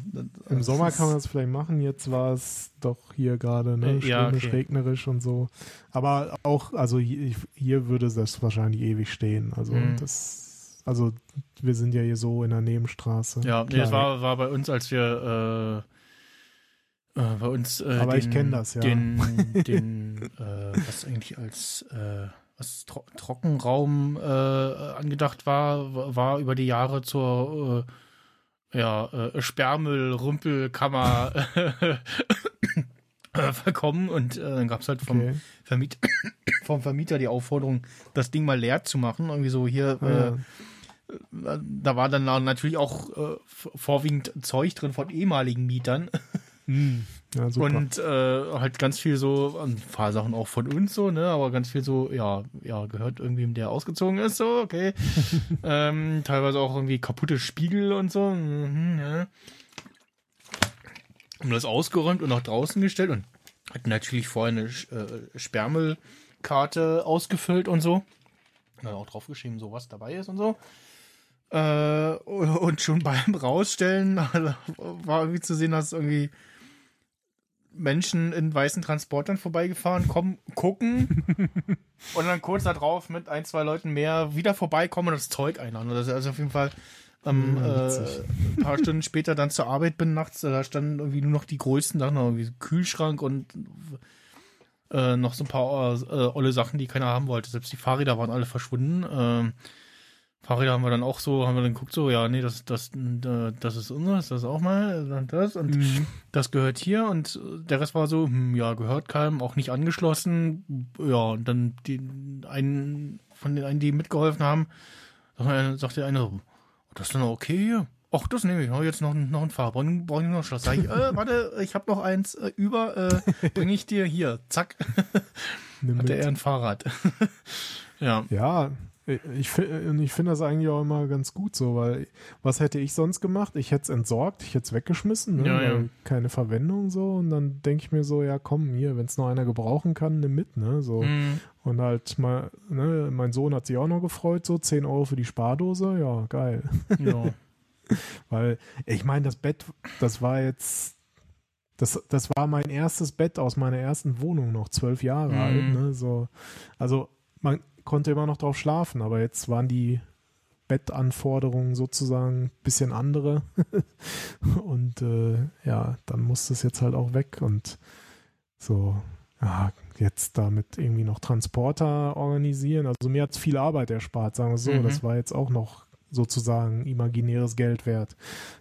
D: Im Sommer kann man das vielleicht machen. Jetzt war es doch hier gerade ne,
C: Äh, ja, okay.
D: regnerisch und so. Aber auch, also hier, hier würde das wahrscheinlich ewig stehen. Also
C: Mhm.
D: das, also wir sind ja hier so in der Nebenstraße.
C: Ja, nee, das war, war bei uns, als wir äh, äh, bei uns äh,
D: Aber
C: den,
D: ich kenn das, ja.
C: Den, den äh, was eigentlich als äh, was Tro Trockenraum äh, angedacht war, wa- war über die Jahre zur ja, äh, Sperrmüll-Rümpelkammer äh, verkommen und äh, dann gab es halt vom,
D: Okay.
C: Vermiet vom Vermieter die Aufforderung, das Ding mal leer zu machen. Irgendwie so hier,
D: Ah,
C: äh,
D: ja.
C: da war dann natürlich auch äh, vorwiegend Zeug drin von ehemaligen Mietern
D: ja, super.
C: und äh, halt ganz viel so, ein paar Sachen auch von uns so, ne, aber ganz viel so, ja, ja, gehört irgendwem, der ausgezogen ist, so, okay. ähm, teilweise auch irgendwie kaputte Spiegel und so, mhm, ja. Haben das ausgeräumt und nach draußen gestellt und Hat natürlich vorher eine äh, Sperrmüllkarte ausgefüllt und so. Dann auch draufgeschrieben, so was dabei ist und so. Äh, und schon beim Rausstellen war irgendwie zu sehen, dass irgendwie Menschen in weißen Transportern vorbeigefahren kommen, gucken und dann kurz darauf mit ein, zwei Leuten mehr wieder vorbeikommen und das Zeug einladen. Das ist also auf jeden Fall ähm,
D: Ja,
C: äh, ein paar Stunden später dann zur Arbeit bin nachts, da standen irgendwie nur noch die größten Sachen, irgendwie Kühlschrank und äh, noch so ein paar äh, olle Sachen, die keiner haben wollte. Selbst die Fahrräder waren alle verschwunden. Ähm, Fahrräder haben wir dann auch so, haben wir dann geguckt, so, ja, nee, das, das, äh, das ist unseres, das auch mal, dann das und das gehört hier und äh, der Rest war so, hm, ja, gehört keinem, auch nicht angeschlossen. Ja, und dann die, einen von den einen, die mitgeholfen haben, sagt der- sagt der eine, so, das ist dann okay hier. Ach, das nehme ich. Oh, jetzt noch, ein- noch ein Fahrrad. Brauche brauch ich noch ein Schloss. Sag ich, äh, warte, ich habe noch eins äh, über. Äh, Bringe ich dir hier. Zack. Hatte er ein Fahrrad. ja.
D: Ja, ich, und ich finde das eigentlich auch immer ganz gut so, weil was hätte ich sonst gemacht? Ich hätte es entsorgt, ich hätte es weggeschmissen, ne?
C: Ja, ja.
D: keine Verwendung so und dann denke ich mir so, ja komm, hier, wenn es noch einer gebrauchen kann, nimm mit, ne? So.
C: Mhm.
D: Und halt mal, ne, mein Sohn hat sich auch noch gefreut, so 10 Euro für die Spardose, ja, geil.
C: ja.
D: Weil, ich meine, das Bett, das war jetzt, das, das war mein erstes Bett aus meiner ersten Wohnung, noch zwölf Jahre
C: Mhm.
D: alt, ne? So, also man konnte immer noch drauf schlafen, aber jetzt waren die Bettanforderungen sozusagen ein bisschen andere. und äh, ja, dann musste es jetzt halt auch weg und so, ja, jetzt damit irgendwie noch Transporter organisieren. Also mir hat es viel Arbeit erspart, sagen wir so.
C: Mhm.
D: Das war jetzt auch noch sozusagen imaginäres Geld wert.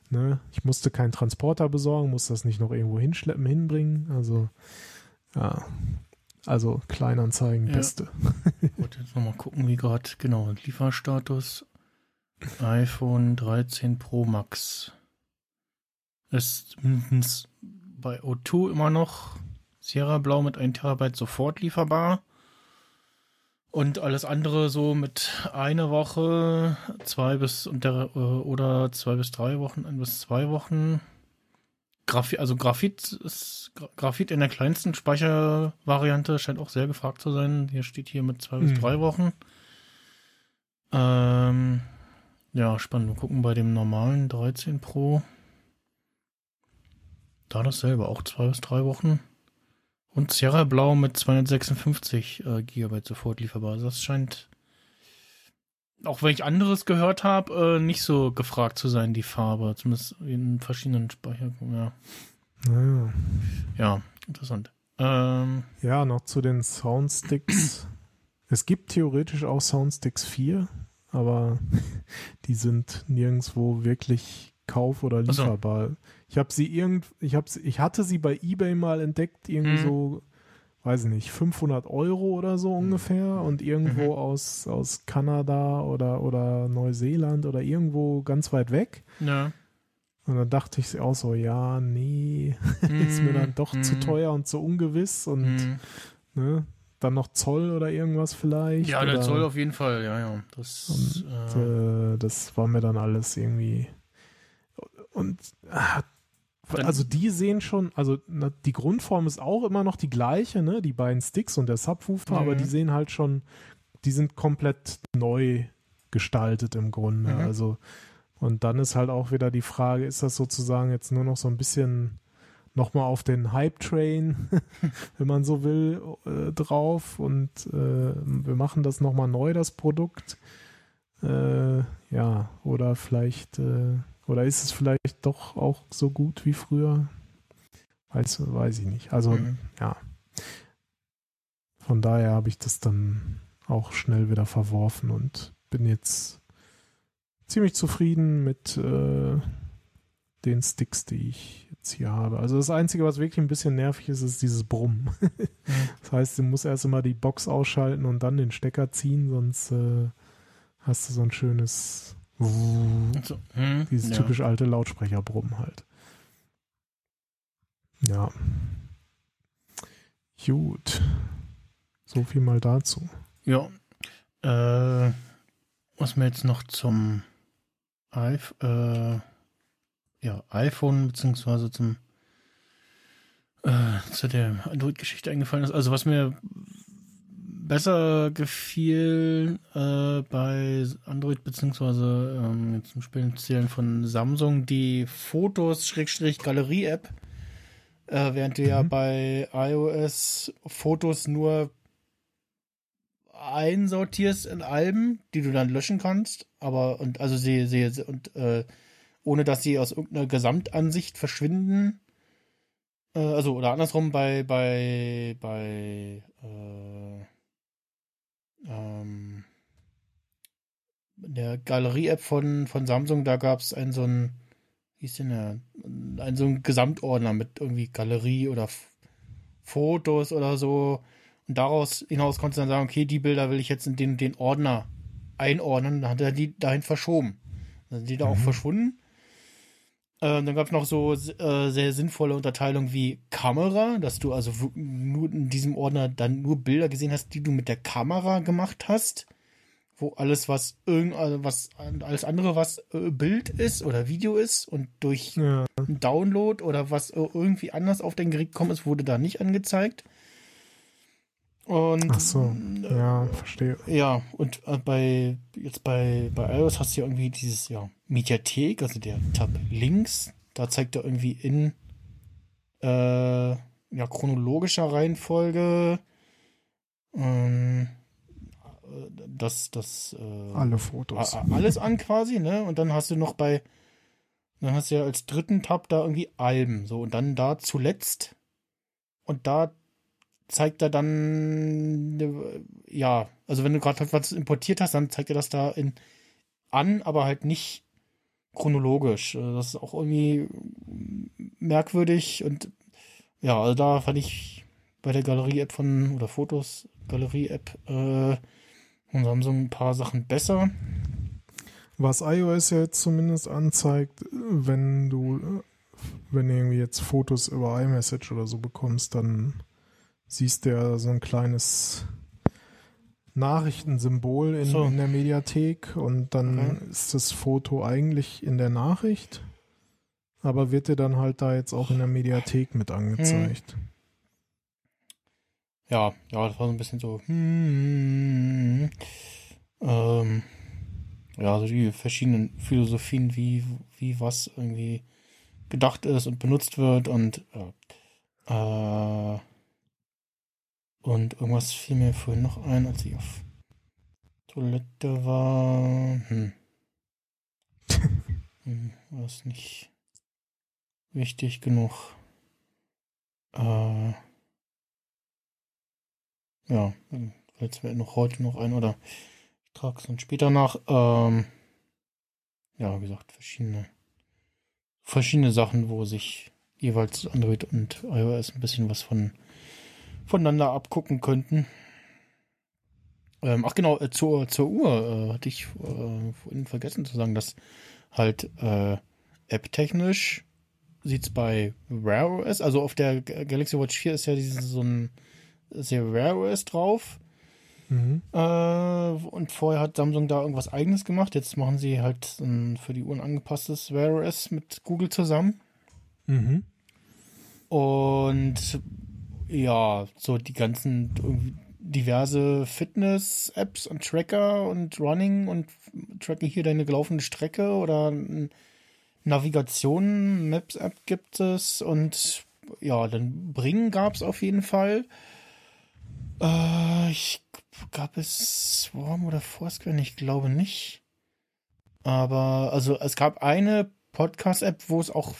D: Ne? Ich musste keinen Transporter besorgen, musste das nicht noch irgendwo hinschleppen, hinbringen. Also, ja. Also Kleinanzeigen,
C: Ja.
D: beste.
C: Gut, jetzt nochmal gucken, wie gerade, genau, Lieferstatus. iPhone 13 Pro Max. Ist mindestens bei O2 immer noch Sierra Blau mit 1 Terabyte sofort lieferbar. Und alles andere so mit einer Woche, zwei bis äh, oder zwei bis drei Wochen, ein bis zwei Wochen. Graphit, also Graphit ist Gra- Graphit in der kleinsten Speichervariante scheint auch sehr gefragt zu sein. Hier steht hier mit zwei bis
D: Mhm.
C: drei Wochen. Ähm, ja, spannend. Wir gucken bei dem normalen 13 Pro. Da dasselbe, auch zwei bis drei Wochen. Und Sierra Blau mit 256 äh, Gigabyte sofort lieferbar. Also Das scheint, auch wenn ich anderes gehört habe, äh, nicht so gefragt zu sein, die Farbe. Zumindest in verschiedenen Speicher. Ja,
D: Naja.
C: ja interessant. Ähm,
D: Ja, noch zu den Soundsticks. es gibt theoretisch auch Soundsticks 4, aber die sind nirgendwo wirklich kauf- oder
C: Ach so.
D: lieferbar. Ich habe sie irgend, ich habe sie, ich hatte sie bei eBay mal entdeckt, irgendwie
C: Mhm.
D: so, weiß ich nicht, 500 Euro oder so ungefähr und irgendwo
C: Mhm.
D: aus, aus Kanada oder, oder Neuseeland oder irgendwo ganz weit weg.
C: ja.
D: Und dann dachte ich auch so, ja, nee, ist mir dann doch zu
C: Mhm.
D: teuer und zu ungewiss und
C: Mhm.
D: ne, dann noch Zoll oder irgendwas vielleicht.
C: Ja, der
D: oder,
C: Zoll auf jeden Fall, ja, ja. Das,
D: Und,
C: äh,
D: äh, das war mir dann alles irgendwie. Und ah,
C: Dann-
D: also die sehen schon, also na, die Grundform ist auch immer noch die gleiche, ne? Die beiden Sticks und der Subwoofer, aber
C: Mhm.
D: die sehen halt schon, die sind komplett neu gestaltet im Grunde.
C: Mhm.
D: Also und dann ist halt auch wieder die Frage, ist das sozusagen jetzt nur noch so ein bisschen nochmal auf den Hype-Train, wenn man so will, äh, drauf und äh, wir machen das nochmal neu, das Produkt. Äh, ja, oder vielleicht, äh, oder ist es vielleicht doch auch so gut wie früher? Weiß, weiß ich nicht. Also,
C: Mhm.
D: ja. Von daher habe ich das dann auch schnell wieder verworfen und bin jetzt ziemlich zufrieden mit äh, den Sticks, die ich jetzt hier habe. Also das Einzige, was wirklich ein bisschen nervig ist, ist dieses Brummen. das heißt, du musst erst immer die Box ausschalten und dann den Stecker ziehen, sonst äh, hast du so ein schönes
C: so, hm,
D: dieses
C: ja.
D: typisch alte Lautsprecherbrummen halt. Ja. Gut. So viel mal dazu.
C: Ja. Äh, was mir jetzt noch zum iPh äh, ja, iPhone beziehungsweise zum äh, zu der Android-Geschichte eingefallen ist. Also was mir besser gefiel äh, bei Android beziehungsweise ähm, jetzt im speziellen von Samsung die Fotos Schrägstrich Galerie App, äh, während du ja
D: Mhm.
C: bei iOS Fotos nur einsortierst in Alben, die du dann löschen kannst, aber und also sie sie und äh, ohne dass sie aus irgendeiner Gesamtansicht verschwinden. Äh, also oder andersrum bei bei bei äh, ähm, der Galerie-App von, von Samsung, da gab es einen so einen, wie ist denn der, einen so einen Gesamtordner mit irgendwie Galerie oder F Fotos oder so. Und daraus hinaus konntest du dann sagen, okay, die Bilder will ich jetzt in den, den Ordner einordnen. Dann hat er die dahin verschoben. Dann sind die da auch verschwunden. Ähm, dann gab es noch so äh, sehr sinnvolle Unterteilung wie Kamera, dass du also nur in diesem Ordner dann nur Bilder gesehen hast, die du mit der Kamera gemacht hast, wo alles was irgend also was alles andere was äh, Bild ist oder Video ist und durch
D: Ja.
C: Download oder was äh, irgendwie anders auf dein Gerät gekommen ist, wurde da nicht angezeigt. Und
D: Ach so. Ja, verstehe.
C: ja, und äh, bei jetzt bei, bei iOS hast du ja irgendwie dieses ja, Mediathek, also der Tab links, da zeigt er irgendwie in äh, ja, chronologischer Reihenfolge ähm, äh, das, das äh,
D: Alle Fotos.
C: alles an quasi, ne? Und dann hast du noch bei, dann hast du ja als dritten Tab da irgendwie Alben, so und dann da zuletzt und da zeigt er dann, äh, ja, also wenn du gerade was importiert hast, dann zeigt er das da in an, aber halt nicht chronologisch. Äh, Das ist auch irgendwie merkwürdig und ja, also da fand ich bei der Galerie-App von, oder Fotos, Galerie-App äh, von Samsung ein paar Sachen besser.
D: Was iOS ja jetzt zumindest anzeigt, wenn du, äh, wenn du irgendwie jetzt Fotos über iMessage oder so bekommst, dann siehst du ja so ein kleines Nachrichtensymbol in,
C: So.
D: in der Mediathek und dann
C: Okay.
D: ist das Foto eigentlich in der Nachricht, aber wird dir dann halt da jetzt auch in der Mediathek mit angezeigt.
C: Ja, ja, das war so ein bisschen so. Hmm, ähm, ja, also die verschiedenen Philosophien, wie, wie was irgendwie gedacht ist und benutzt wird und ja. Äh, und irgendwas fiel mir vorhin noch ein, als ich auf Toilette war. Hm. hm war es nicht wichtig genug. Äh, ja, dann fällt mir noch heute noch ein oder ich trage es dann später nach. Ähm, ja, wie gesagt, verschiedene, verschiedene Sachen, wo sich jeweils Android und iOS ein bisschen was von voneinander abgucken könnten. Ähm, ach genau, äh, zur, zur Uhr äh, hatte ich äh, vorhin vergessen zu sagen, dass halt äh, app-technisch sieht es bei Wear OS, also auf der Galaxy Watch 4 ist ja dieses, so ein sehr Wear OS drauf.
D: Mhm.
C: Äh, und vorher hat Samsung da irgendwas eigenes gemacht. Jetzt machen sie halt ein für die Uhren angepasstes Wear OS mit Google zusammen.
D: Mhm.
C: Und ja, so die ganzen diverse Fitness-Apps und Tracker und Running und tracke hier deine gelaufene Strecke oder Navigation, Maps-App gibt es und ja, dann Bringen gab es auf jeden Fall. Äh, ich gab es Swarm oder Foursquare, ich glaube nicht. Aber also es gab eine Podcast-App, wo es auch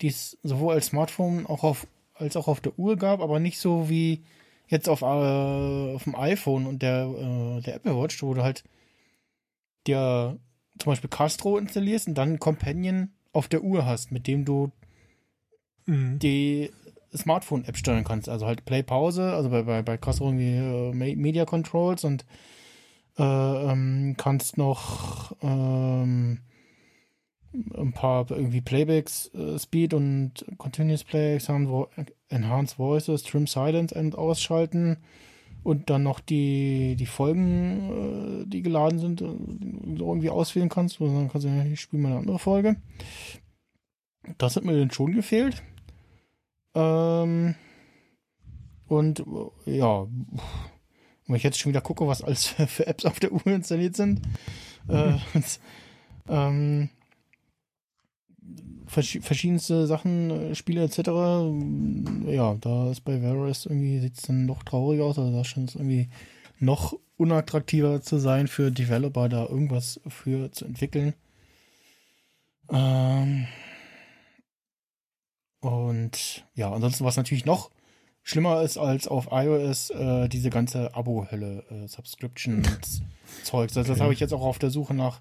C: dies sowohl als Smartphone auch auf, als auch auf der Uhr gab, aber nicht so wie jetzt auf, äh, auf dem iPhone und der, äh, der Apple Watch, wo du halt dir zum Beispiel Castro installierst und dann Companion auf der Uhr hast, mit dem du
D: Mhm.
C: die Smartphone-App steuern kannst. Also halt Play Pause, also bei, bei, bei Castro irgendwie äh, Me- Media Controls und äh, ähm, kannst noch ähm, ein paar irgendwie Playbacks, äh, Speed und Continuous Play, Enhanced Voices, Trim Silence und ausschalten und dann noch die, die Folgen, äh, die geladen sind, äh, so irgendwie auswählen kannst. Und dann kannst du ja, ich spiele mal eine andere Folge. Das hat mir dann schon gefehlt. Ähm, und äh, ja, wenn ich jetzt schon wieder gucke, was alles für Apps auf der Uhr installiert sind. Äh, und, ähm, verschiedenste Sachen, äh, Spiele etc. Ja, da ist bei Varus irgendwie sieht es dann noch trauriger aus. Also da scheint es irgendwie noch unattraktiver zu sein für Developer, da irgendwas für zu entwickeln. Ähm, und ja, ansonsten was natürlich noch schlimmer ist als auf iOS äh, diese ganze Abo-Hölle, äh, Subscription-Zeugs. Also das
D: Okay.
C: habe ich jetzt auch auf der Suche nach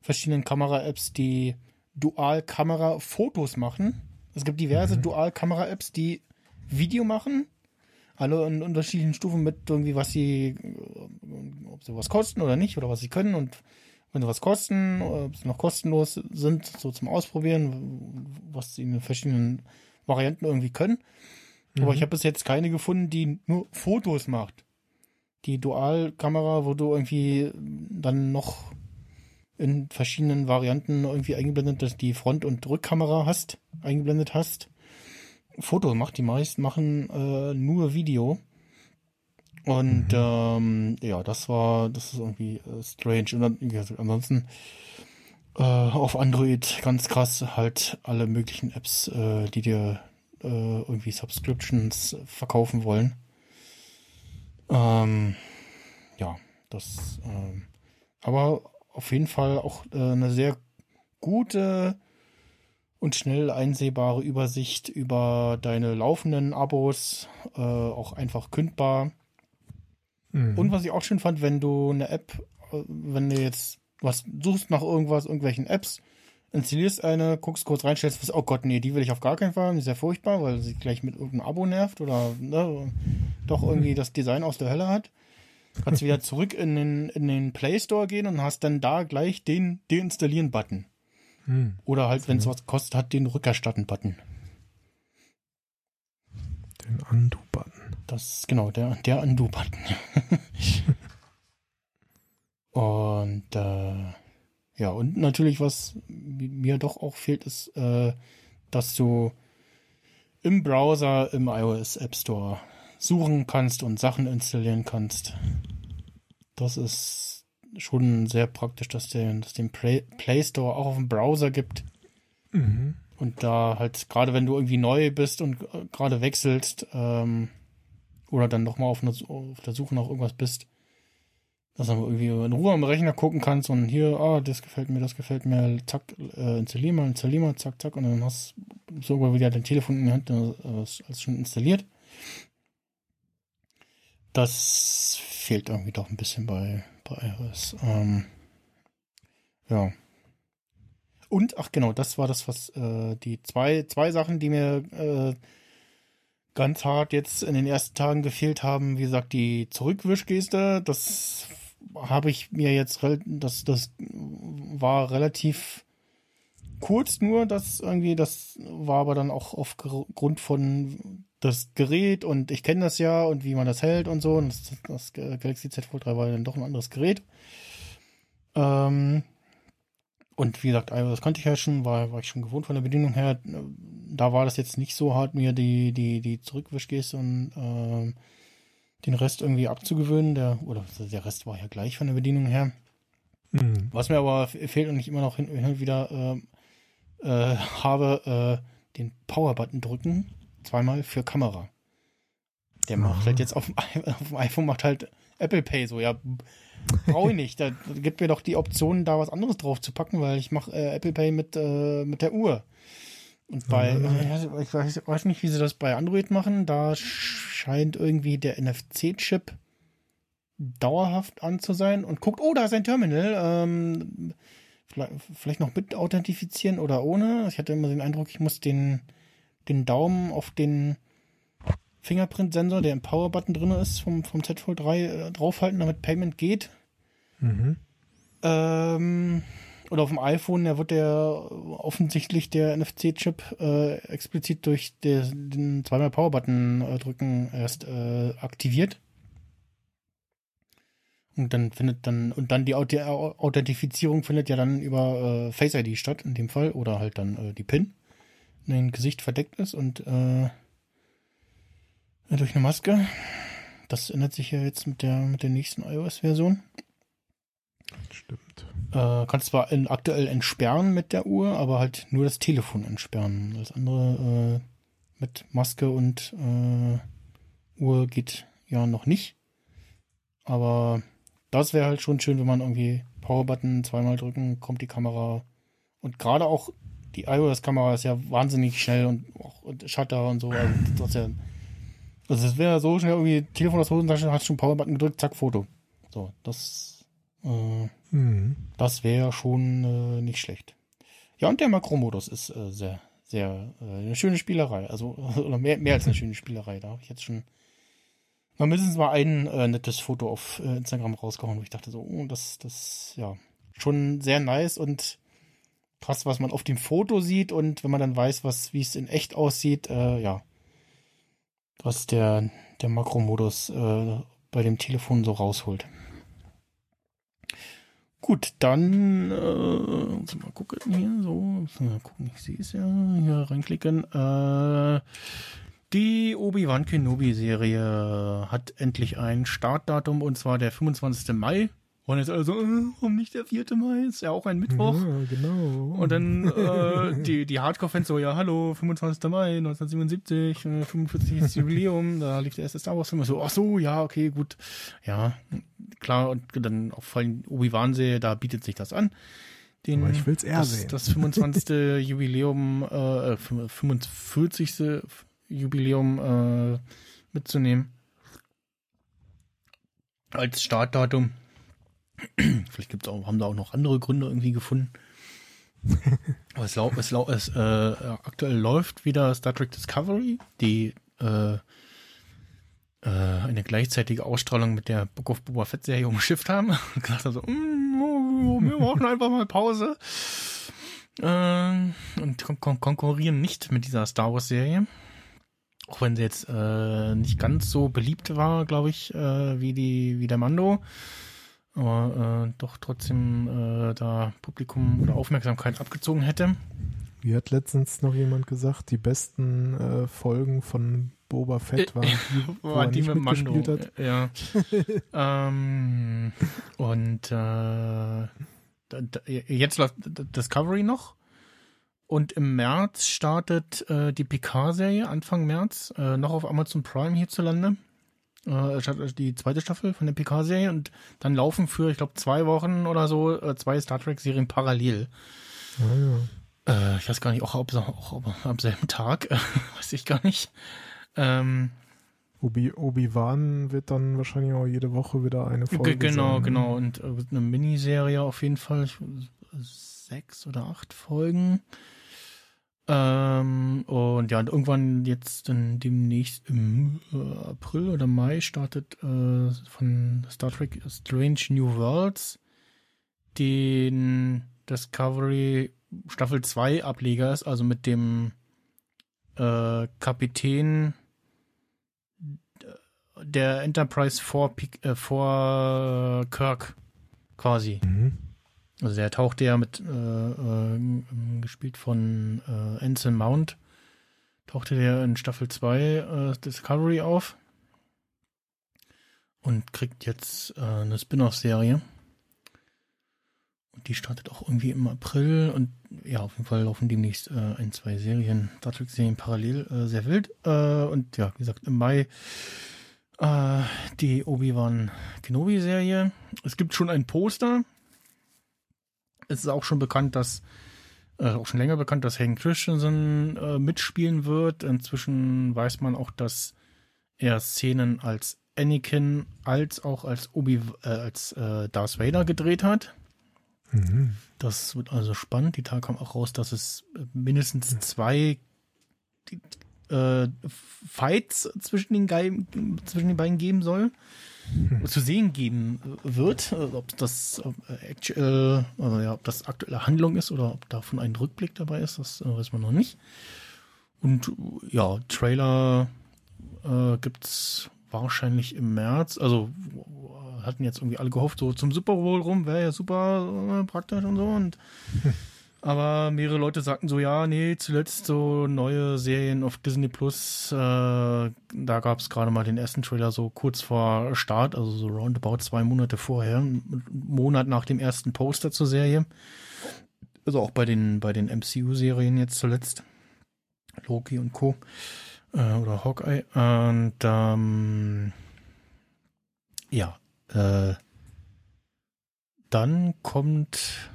C: verschiedenen Kamera-Apps, die Dual-Kamera-Fotos machen. Es gibt diverse Dual-Kamera-Apps, die Video machen. Alle in unterschiedlichen Stufen mit irgendwie, was sie, äh, ob sie was kosten oder nicht, oder was sie können. Und wenn sie was kosten, ob sie noch kostenlos sind, so zum Ausprobieren, was sie in den verschiedenen Varianten irgendwie können. Aber ich habe bis jetzt keine gefunden, die nur Fotos macht. Die Dualkamera, wo du irgendwie dann noch in verschiedenen Varianten irgendwie eingeblendet, dass die Front- und Rückkamera hast, eingeblendet hast. Foto macht, die meisten machen äh, nur Video. Und ähm, ja, das war, das ist irgendwie äh, strange. Und dann, gesagt, ansonsten äh, auf Android ganz krass halt alle möglichen Apps, äh, die dir äh, irgendwie Subscriptions verkaufen wollen. Ähm, ja, das, ähm, aber auf jeden Fall auch äh, eine sehr gute und schnell einsehbare Übersicht über deine laufenden Abos, äh, auch einfach kündbar.
D: Mhm.
C: Und was ich auch schön fand, wenn du eine App, äh, wenn du jetzt was suchst nach irgendwas, irgendwelchen Apps, installierst eine, guckst kurz rein, stellst fest, oh Gott, nee, die will ich auf gar keinen Fall, die ist ja furchtbar, weil sie gleich mit irgendeinem Abo nervt oder ne, doch irgendwie das Design aus der Hölle hat. Kannst wieder zurück in den, in den Play Store gehen und hast dann da gleich den Deinstallieren-Button.
D: Hm.
C: Oder halt, wenn es was kostet hat, den Rückerstatten-Button.
D: Den Undo-Button.
C: Das genau der, der Undo-Button. und äh, ja, und natürlich, was mir doch auch fehlt, ist, äh, dass du im Browser, im iOS App Store suchen kannst und Sachen installieren kannst. Das ist schon sehr praktisch, dass der, dass den Play, Play Store auch auf dem Browser gibt.
D: Mhm.
C: Und da halt, gerade wenn du irgendwie neu bist und äh, gerade wechselst, ähm, oder dann nochmal auf, auf der Suche nach irgendwas bist, dass du irgendwie in Ruhe am Rechner gucken kannst und hier, ah, das gefällt mir, das gefällt mir, zack, äh, installier mal, installier mal, zack, zack, und dann hast du sogar wieder dein Telefon in die Hand, äh, ist alles schon installiert. Das fehlt irgendwie doch ein bisschen bei, bei iOS. Ähm, ja. Und, ach genau, das war das, was äh, die zwei, zwei Sachen, die mir äh, ganz hart jetzt in den ersten Tagen gefehlt haben. Wie gesagt, die Zurückwischgeste, das habe ich mir jetzt, das, das war relativ kurz nur, das irgendwie, das war aber dann auch aufgrund von das Gerät und ich kenne das ja und wie man das hält und so. Und das, das Galaxy Z Fold 3 war dann doch ein anderes Gerät. Ähm, und wie gesagt, iOS kannte ich ja schon, war, war ich schon gewohnt von der Bedienung her. Da war das jetzt nicht so hart, mir die, die, die Zurückwischgeste und ähm, den Rest irgendwie abzugewöhnen. Der, oder der Rest war ja gleich von der Bedienung her.
D: Mhm.
C: Was mir aber fehlt und ich immer noch hin, hin und wieder ähm, äh, habe, äh, den Power-Button drücken, zweimal für Kamera. Der macht
D: Aha.
C: halt jetzt auf dem, auf dem iPhone macht halt Apple Pay so, ja, brauche ich nicht. Da gibt mir doch die Option, da was anderes drauf zu packen, weil ich mache äh, Apple Pay mit, äh, mit der Uhr. Und bei, äh, ich weiß, weiß nicht, wie sie das bei Android machen, da scheint irgendwie der NFC-Chip dauerhaft an zu sein und guckt, oh, da ist ein Terminal. Ähm, vielleicht, vielleicht noch mit authentifizieren oder ohne. Ich hatte immer den Eindruck, ich muss den, den Daumen auf den Fingerprint-Sensor, der im Power-Button drin ist, vom, vom Z Fold 3 äh, draufhalten, damit Payment geht.
D: Mhm.
C: Ähm, oder auf dem iPhone, da wird der offensichtlich der NFC-Chip äh, explizit durch der, den zweimal Power-Button äh, drücken erst äh, aktiviert. Und dann findet dann, und dann die Auth Authentifizierung findet ja dann über äh, Face ID statt, in dem Fall, oder halt dann äh, die PIN, in dem Gesicht verdeckt ist und äh, äh, durch eine Maske. Das ändert sich ja jetzt mit der, mit der nächsten iOS-Version.
D: Stimmt.
C: Äh, kannst zwar in, aktuell entsperren mit der Uhr, aber halt nur das Telefon entsperren. Das andere äh, mit Maske und äh, Uhr geht ja noch nicht. Aber das wäre halt schon schön, wenn man irgendwie Power-Button zweimal drücken, kommt die Kamera. Und gerade auch die iOS-Kamera ist ja wahnsinnig schnell und auch und Shutter und so. Also das ist ja, also es wäre so schnell irgendwie Telefon aus Hosentasche, hast schon Power-Button gedrückt, zack, Foto. So, das, äh,
D: Mhm.
C: das wäre schon äh, nicht schlecht. Ja, und der Makromodus ist äh, sehr, sehr äh, eine schöne Spielerei. Also, oder mehr, mehr als eine schöne Spielerei. Da habe ich jetzt schon mal mindestens mal ein äh, nettes Foto auf äh, Instagram rausgehauen, wo ich dachte so, oh, das, das, ja, schon sehr nice und krass, was man auf dem Foto sieht und wenn man dann weiß, was, wie es in echt aussieht, äh, ja, was der, der Makromodus äh, bei dem Telefon so rausholt. Gut, dann äh, mal gucken hier, so, mal gucken, ich sehe es ja, hier reinklicken. Äh, die Obi-Wan Kenobi-Serie hat endlich ein Startdatum und zwar der 25. Mai. Und jetzt also, äh, warum nicht der 4. Mai? Ist ja auch ein Mittwoch.
D: Ja, genau.
C: Und dann äh, die, die Hardcore-Fans so, ja, hallo, 25. Mai 1977, äh, 45. Jubiläum, da lief der erste Star Wars-Film. So, ach so, ja, okay, gut. Ja, klar, und dann auch vor allem Obi-Wan-Serie, da bietet sich das an. Den,
D: Aber ich will's eher
C: das,
D: sehen.
C: Das 25. Jubiläum, äh, 45. Jubiläum äh, mitzunehmen. Als Startdatum. Vielleicht gibt's auch, haben da auch noch andere Gründe irgendwie gefunden. Aber es, lau es, lau es äh, aktuell läuft wieder Star Trek Discovery, die äh, äh, eine gleichzeitige Ausstrahlung mit der Book of Boba Fett Serie umschifft haben. Und gesagt haben so, mm, oh, wir brauchen einfach mal Pause. Äh, und kon kon konkurrieren nicht mit dieser Star Wars Serie. Auch wenn sie jetzt äh, nicht ganz so beliebt war, glaube ich, äh, wie die wie der Mando aber äh, doch trotzdem äh, da Publikum oder Aufmerksamkeit abgezogen hätte.
D: Wie hat letztens noch jemand gesagt, die besten äh, Folgen von Boba Fett waren die, wo
C: War
D: er
C: die
D: nicht
C: mit Mando.
D: mitgespielt hat.
C: Ja. ähm, und äh, jetzt läuft Discovery noch. Und im März startet äh, die Picard-Serie, Anfang März, äh, noch auf Amazon Prime hierzulande. Äh, die zweite Staffel von der Picard-Serie und dann laufen für, ich glaube, zwei Wochen oder so äh, zwei Star Trek-Serien parallel.
D: Ah, ja.
C: Äh, ich weiß gar nicht, auch, ob, auch, auch am selben Tag, äh, weiß ich gar nicht. Ähm,
D: Obi, Obi-Wan wird dann wahrscheinlich auch jede Woche wieder eine
C: Ge-
D: Folge
C: Genau,
D: sein. ne?
C: genau. Und äh, eine Miniserie auf jeden Fall. Ich, sechs oder acht Folgen. Ähm, und ja, und irgendwann jetzt dann demnächst im äh, April oder Mai startet äh, von Star Trek Strange New Worlds den Discovery Staffel 2 Ableger ist, also mit dem äh, Kapitän der Enterprise vor, äh, vor Kirk quasi.
D: Mhm.
C: Also der tauchte ja mit, äh, äh, gespielt von äh, Anson Mount, tauchte der in Staffel 2 äh, Discovery auf und kriegt jetzt äh, eine Spin-off-Serie. Und die startet auch irgendwie im April und ja, auf jeden Fall laufen demnächst äh, ein, zwei Serien, Star Trek-Serien parallel, äh, sehr wild. Äh, und ja, wie gesagt, im Mai äh, die Obi-Wan Kenobi-Serie. Es gibt schon ein Poster. Es ist auch schon bekannt, dass äh, auch schon länger bekannt, dass Hayden Christensen äh, mitspielen wird. Inzwischen weiß man auch, dass er Szenen als Anakin als auch als Obi äh, als äh, Darth Vader gedreht hat.
D: Mhm.
C: Das wird also spannend. Die Tage kam auch raus, dass es mindestens zwei die, äh, Fights zwischen den, zwischen den beiden geben soll. Zu sehen geben wird. Äh, Ob das äh, actual, also ja, ob das aktuelle Handlung ist oder ob davon ein Rückblick dabei ist, das äh, weiß man noch nicht. Und äh, ja, Trailer äh, gibt's wahrscheinlich im März. Also hatten jetzt irgendwie alle gehofft, so zum Super Bowl rum wäre ja super äh, praktisch und so. Und Aber mehrere Leute sagten so, ja, nee, zuletzt so neue Serien auf Disney Plus, äh, da gab es gerade mal den ersten Trailer so kurz vor Start, also so roundabout zwei Monate vorher, einen Monat nach dem ersten Poster zur Serie. Also auch bei den, bei den MCU-Serien jetzt zuletzt. Loki und Co. Äh, oder Hawkeye. Und ähm, ja, äh, dann kommt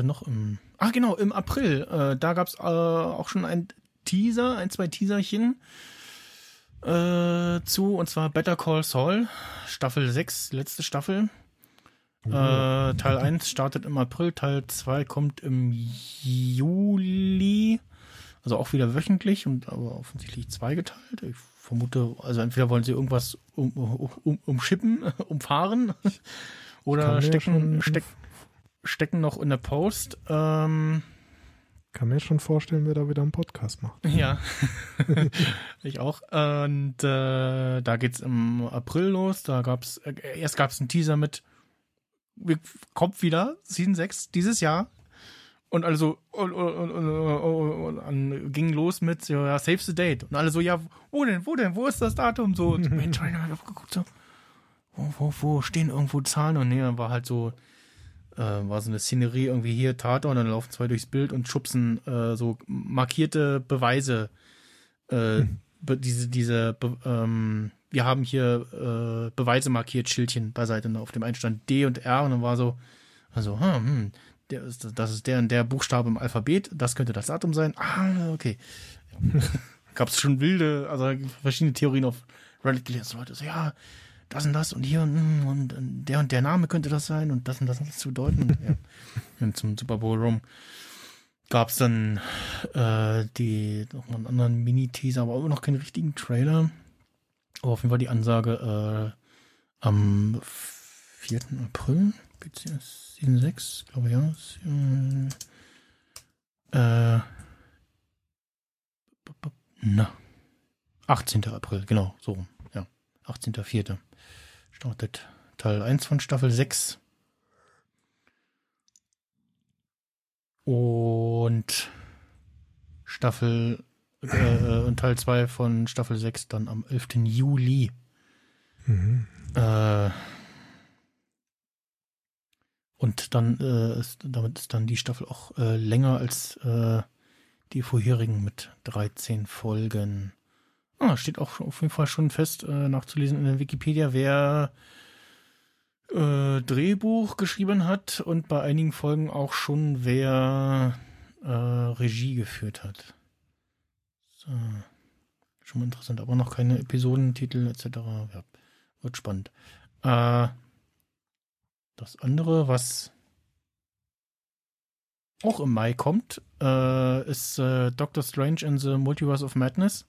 C: denn noch im Ah genau, im April. Äh, da gab's äh, auch schon ein Teaser, ein, zwei Teaserchen äh, zu, und zwar Better Call Saul, Staffel 6, letzte Staffel. Äh, Teil 1 startet im April, Teil 2 kommt im Juli. Also auch wieder wöchentlich und aber offensichtlich zweigeteilt. Ich vermute, also entweder wollen sie irgendwas um, um, um, umschippen, umfahren oder stecken,
D: schon-
C: steck, stecken noch in der Post. Ähm,
D: Kann mir schon vorstellen, wer da wieder einen Podcast macht.
C: ja, ich auch. Und äh, da geht's im April los. Da gab's äh, erst gab's einen Teaser mit wir- kommt wieder Season 6 dieses Jahr. Und also und, und, und, und, und, und, ging los mit so, ja, save the date. Und alle so, ja, wo denn, wo denn, wo ist das Datum? So, und Mensch, ich hab geguckt, so, wo, wo, wo stehen irgendwo Zahlen? Und nee, dann war halt so, äh, war so eine Szenerie irgendwie hier, Tatort, und dann laufen zwei durchs Bild und schubsen äh, so markierte Beweise, äh, be diese, diese, be ähm, wir haben hier äh, Beweise markiert, Schildchen beiseite. Und auf dem einen stand D und R und dann war so, also, hm, hm, der ist, das ist der und der Buchstabe im Alphabet, das könnte das Datum sein. Ah, okay. Gab es schon wilde, also verschiedene Theorien auf Reddit gelesen. Leute so, ja, das und das und hier und, hm, und, und der und der Name könnte das sein und das und das hat das zu bedeuten. Ja. Zum Super Bowl rum gab es dann äh, die noch mal einen anderen Mini-Teaser, aber immer noch keinen richtigen Trailer. Aber auf jeden Fall die Ansage äh, am 4. April, beziehungsweise Season 6, glaube ich, ja. Äh, na. 18. April, genau, so rum. Ja, 18.04. Startet Teil 1 von Staffel 6. Und Staffel äh, und Teil 2 von Staffel 6 dann am 11. Juli.
D: Mhm.
C: Äh, und dann äh, ist, damit ist dann die Staffel auch äh, länger als äh, die vorherigen mit 13 Folgen. Ah, steht auch auf jeden Fall schon fest äh, nachzulesen in der Wikipedia, wer äh, Drehbuch geschrieben hat und bei einigen Folgen auch schon wer äh, Regie geführt hat. So. Schon mal interessant, aber noch keine Episodentitel etc. Ja, wird spannend. Äh, das andere, was auch im Mai kommt, äh, ist äh, Doctor Strange in the Multiverse of Madness.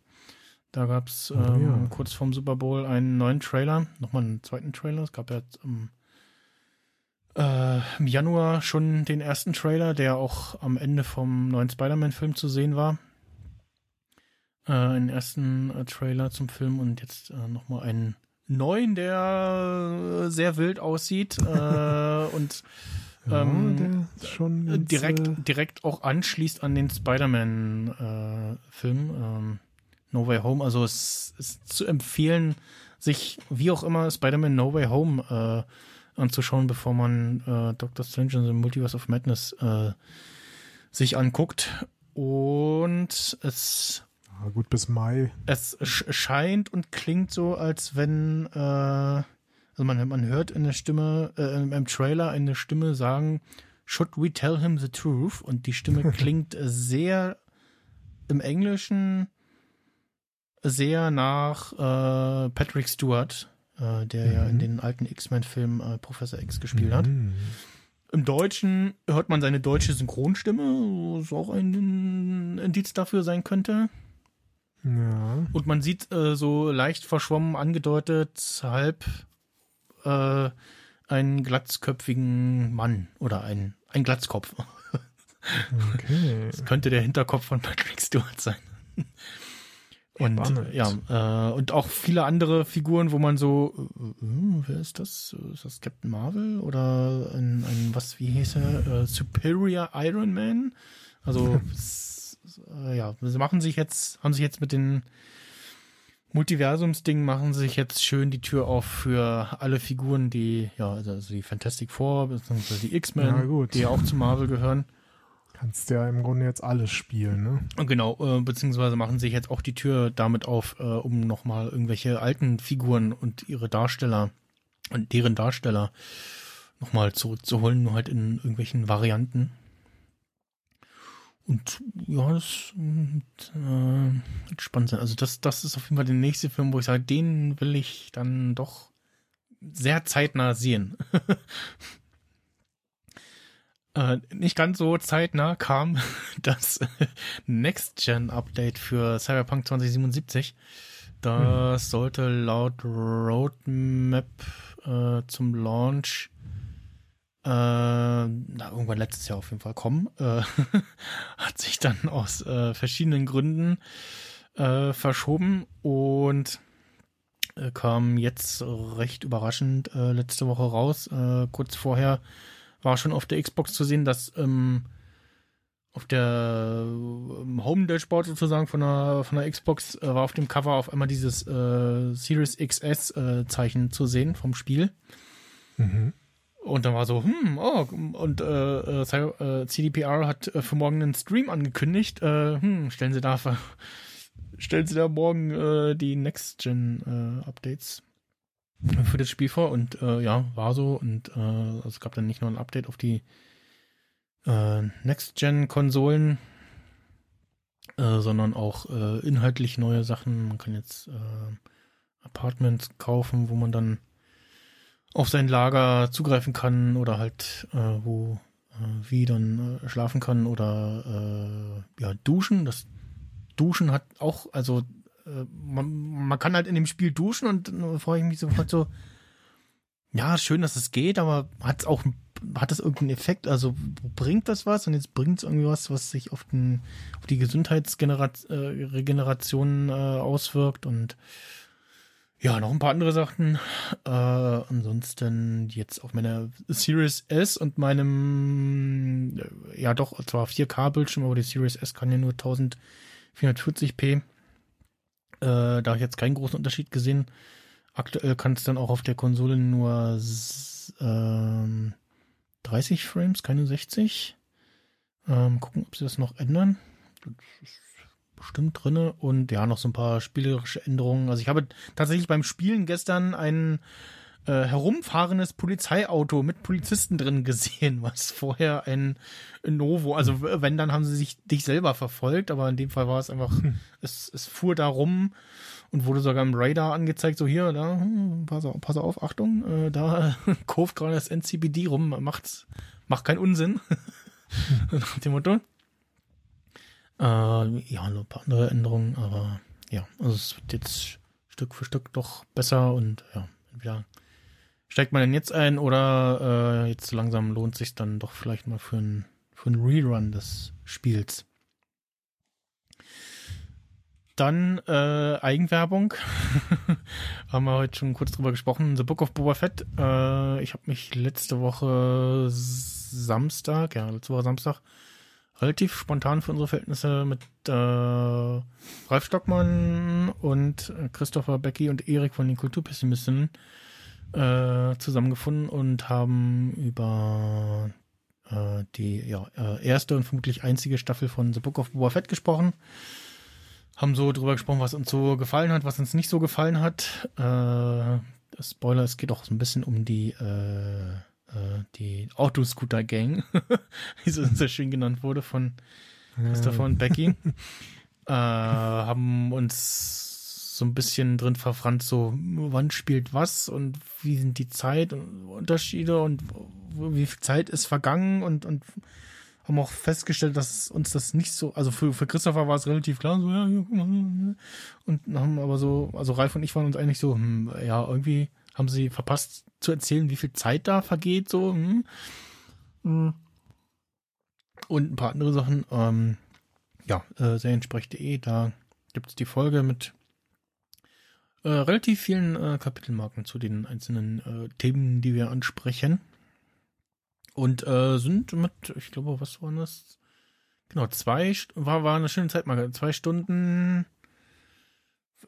C: Da gab es
D: Oh,
C: ähm,
D: ja.
C: kurz vorm Super Bowl einen neuen Trailer, nochmal einen zweiten Trailer. Es gab ja jetzt im, äh, im Januar schon den ersten Trailer, der auch am Ende vom neuen Spider-Man-Film zu sehen war. Äh, einen ersten äh, Trailer zum Film und jetzt äh, nochmal einen neuen, der äh, sehr wild aussieht äh, und
D: Ja,
C: Ähm,
D: der ist schon
C: äh,
D: ganz,
C: direkt,
D: äh,
C: direkt auch anschließt an den Spider-Man-Film ähm, No Way Home. Also es ist zu empfehlen, sich wie auch immer Spider-Man No Way Home äh, anzuschauen, bevor man äh, Doctor Strange in the Multiverse of Madness äh, sich anguckt. Und es
D: ja, gut bis Mai.
C: es sch- scheint und klingt so, als wenn, äh, also man, man hört in der Stimme, äh, im Trailer eine Stimme sagen, should we tell him the truth? Und die Stimme klingt sehr im Englischen sehr nach äh, Patrick Stewart, äh, der ja in
D: Mhm.
C: den alten X-Men-Filmen äh, Professor X gespielt hat.
D: Mhm.
C: Im Deutschen hört man seine deutsche Synchronstimme, was auch ein Indiz dafür sein könnte.
D: Ja.
C: Und man sieht äh, so leicht verschwommen angedeutet halb äh, einen glatzköpfigen Mann oder ein, ein Glatzkopf.
D: Okay.
C: Das könnte der Hinterkopf von Patrick Stewart sein. Und
D: Spannend.
C: ja, äh, und auch viele andere Figuren, wo man so, äh, äh, wer ist das? Ist das Captain Marvel oder ein, ein was, wie hieß er? Äh, Superior Iron Man? Also äh, ja, sie machen sich jetzt, haben sich jetzt mit den Multiversums-Ding machen sich jetzt schön die Tür auf für alle Figuren, die, ja, also die Fantastic Four, beziehungsweise die X-Men, die auch zu Marvel gehören.
D: Kannst ja im Grunde jetzt alles spielen, ne?
C: Genau, äh, beziehungsweise machen sich jetzt auch die Tür damit auf, äh, um nochmal irgendwelche alten Figuren und ihre Darsteller und deren Darsteller nochmal zurückzuholen, nur halt in irgendwelchen Varianten. Und ja, das äh, wird spannend sein. Also das, das ist auf jeden Fall der nächste Film, wo ich sage, den will ich dann doch sehr zeitnah sehen. äh, nicht ganz so zeitnah kam das Next-Gen-Update für Cyberpunk 2077. Das sollte laut Roadmap äh, zum Launch äh, na, irgendwann letztes Jahr auf jeden Fall kommen. Äh, hat sich dann aus äh, verschiedenen Gründen äh, verschoben und äh, kam jetzt recht überraschend äh, letzte Woche raus. Äh, kurz vorher war schon auf der Xbox zu sehen, dass ähm, auf der ähm, Home Dashboard sozusagen von der, von der Xbox äh, war auf dem Cover auf einmal dieses äh, Series XS äh, Zeichen zu sehen vom Spiel.
D: Mhm.
C: Und dann war so, hm, oh, und äh, äh, Cy- äh, CDPR hat für morgen einen Stream angekündigt. Äh, hm, stellen Sie da ver- stellen Sie da morgen äh, die Next-Gen-Updates für das Spiel vor. Und äh, ja, war so. Und äh, also es gab dann nicht nur ein Update auf die äh, Next-Gen-Konsolen, äh, sondern auch äh, inhaltlich neue Sachen. Man kann jetzt äh, Apartments kaufen, wo man dann auf sein Lager zugreifen kann oder halt äh, wo äh, wie dann äh, schlafen kann oder äh, ja duschen. Das Duschen hat auch also man, man kann halt in dem Spiel duschen und dann freue ich mich sofort so ja schön, dass es geht, aber hat es auch hat das irgendeinen Effekt? Also bringt das was? Und jetzt bringt es irgendwie was, was sich auf den auf die Gesundheitsregeneration äh, auswirkt und ja, noch ein paar andere Sachen. Äh, ansonsten jetzt auf meiner Series S und meinem, äh, ja doch, zwar 4K-Bildschirm, aber die Series S kann ja nur 1440p. Äh, da habe ich jetzt keinen großen Unterschied gesehen. Aktuell kann es dann auch auf der Konsole nur ähm, 30 Frames, keine 60. Ähm, gucken, ob sie das noch ändern. Das ist bestimmt drinne und ja, noch so ein paar spielerische Änderungen. Also ich habe tatsächlich beim Spielen gestern ein äh, herumfahrendes Polizeiauto mit Polizisten drin gesehen, was vorher ein Novo, also wenn, dann haben sie sich dich selber verfolgt, aber in dem Fall war es einfach, es, es fuhr da rum und wurde sogar im Radar angezeigt, so hier, da, hm, pass auf, pass auf Achtung, äh, da kurft gerade das NCPD rum, macht's, macht keinen Unsinn. Nach dem Motto. Äh, ja, noch ein paar andere Änderungen, aber ja, also es wird jetzt Stück für Stück doch besser und ja, entweder steigt man denn jetzt ein oder äh, jetzt langsam lohnt sich dann doch vielleicht mal für ein für ein Rerun des Spiels. Dann äh, Eigenwerbung. Haben wir heute schon kurz drüber gesprochen. The Book of Boba Fett. Äh, ich habe mich letzte Woche Samstag, ja, letzte Woche Samstag, relativ spontan für unsere Verhältnisse mit äh, Ralf Stockmann und äh, Christopher Becky und Erik von den Kulturpessimisten äh, zusammengefunden und haben über äh, die ja, äh, erste und vermutlich einzige Staffel von The Book of Boba Fett gesprochen. Haben so drüber gesprochen, was uns so gefallen hat, was uns nicht so gefallen hat. Äh, Spoiler, es geht auch so ein bisschen um die die Autoscooter-Gang, wie sie so schön genannt wurde von Christopher und Becky, äh, haben uns so ein bisschen drin verfranst, so wann spielt was und wie sind die Zeit und wie viel Zeit ist vergangen und, und haben auch festgestellt, dass uns das nicht so, also für, für Christopher war es relativ klar, so, ja, und haben aber so, also Ralf und ich waren uns eigentlich so, hm, ja, irgendwie haben sie verpasst zu erzählen, wie viel Zeit da vergeht, so. Hm. Und ein paar andere Sachen, ähm, ja, äh, seriensprech.de, da gibt es die Folge mit äh, relativ vielen äh, Kapitelmarken zu den einzelnen äh, Themen, die wir ansprechen. Und äh, sind mit, ich glaube, was waren das? Genau, zwei, war, war eine schöne Zeitmarke. Zwei Stunden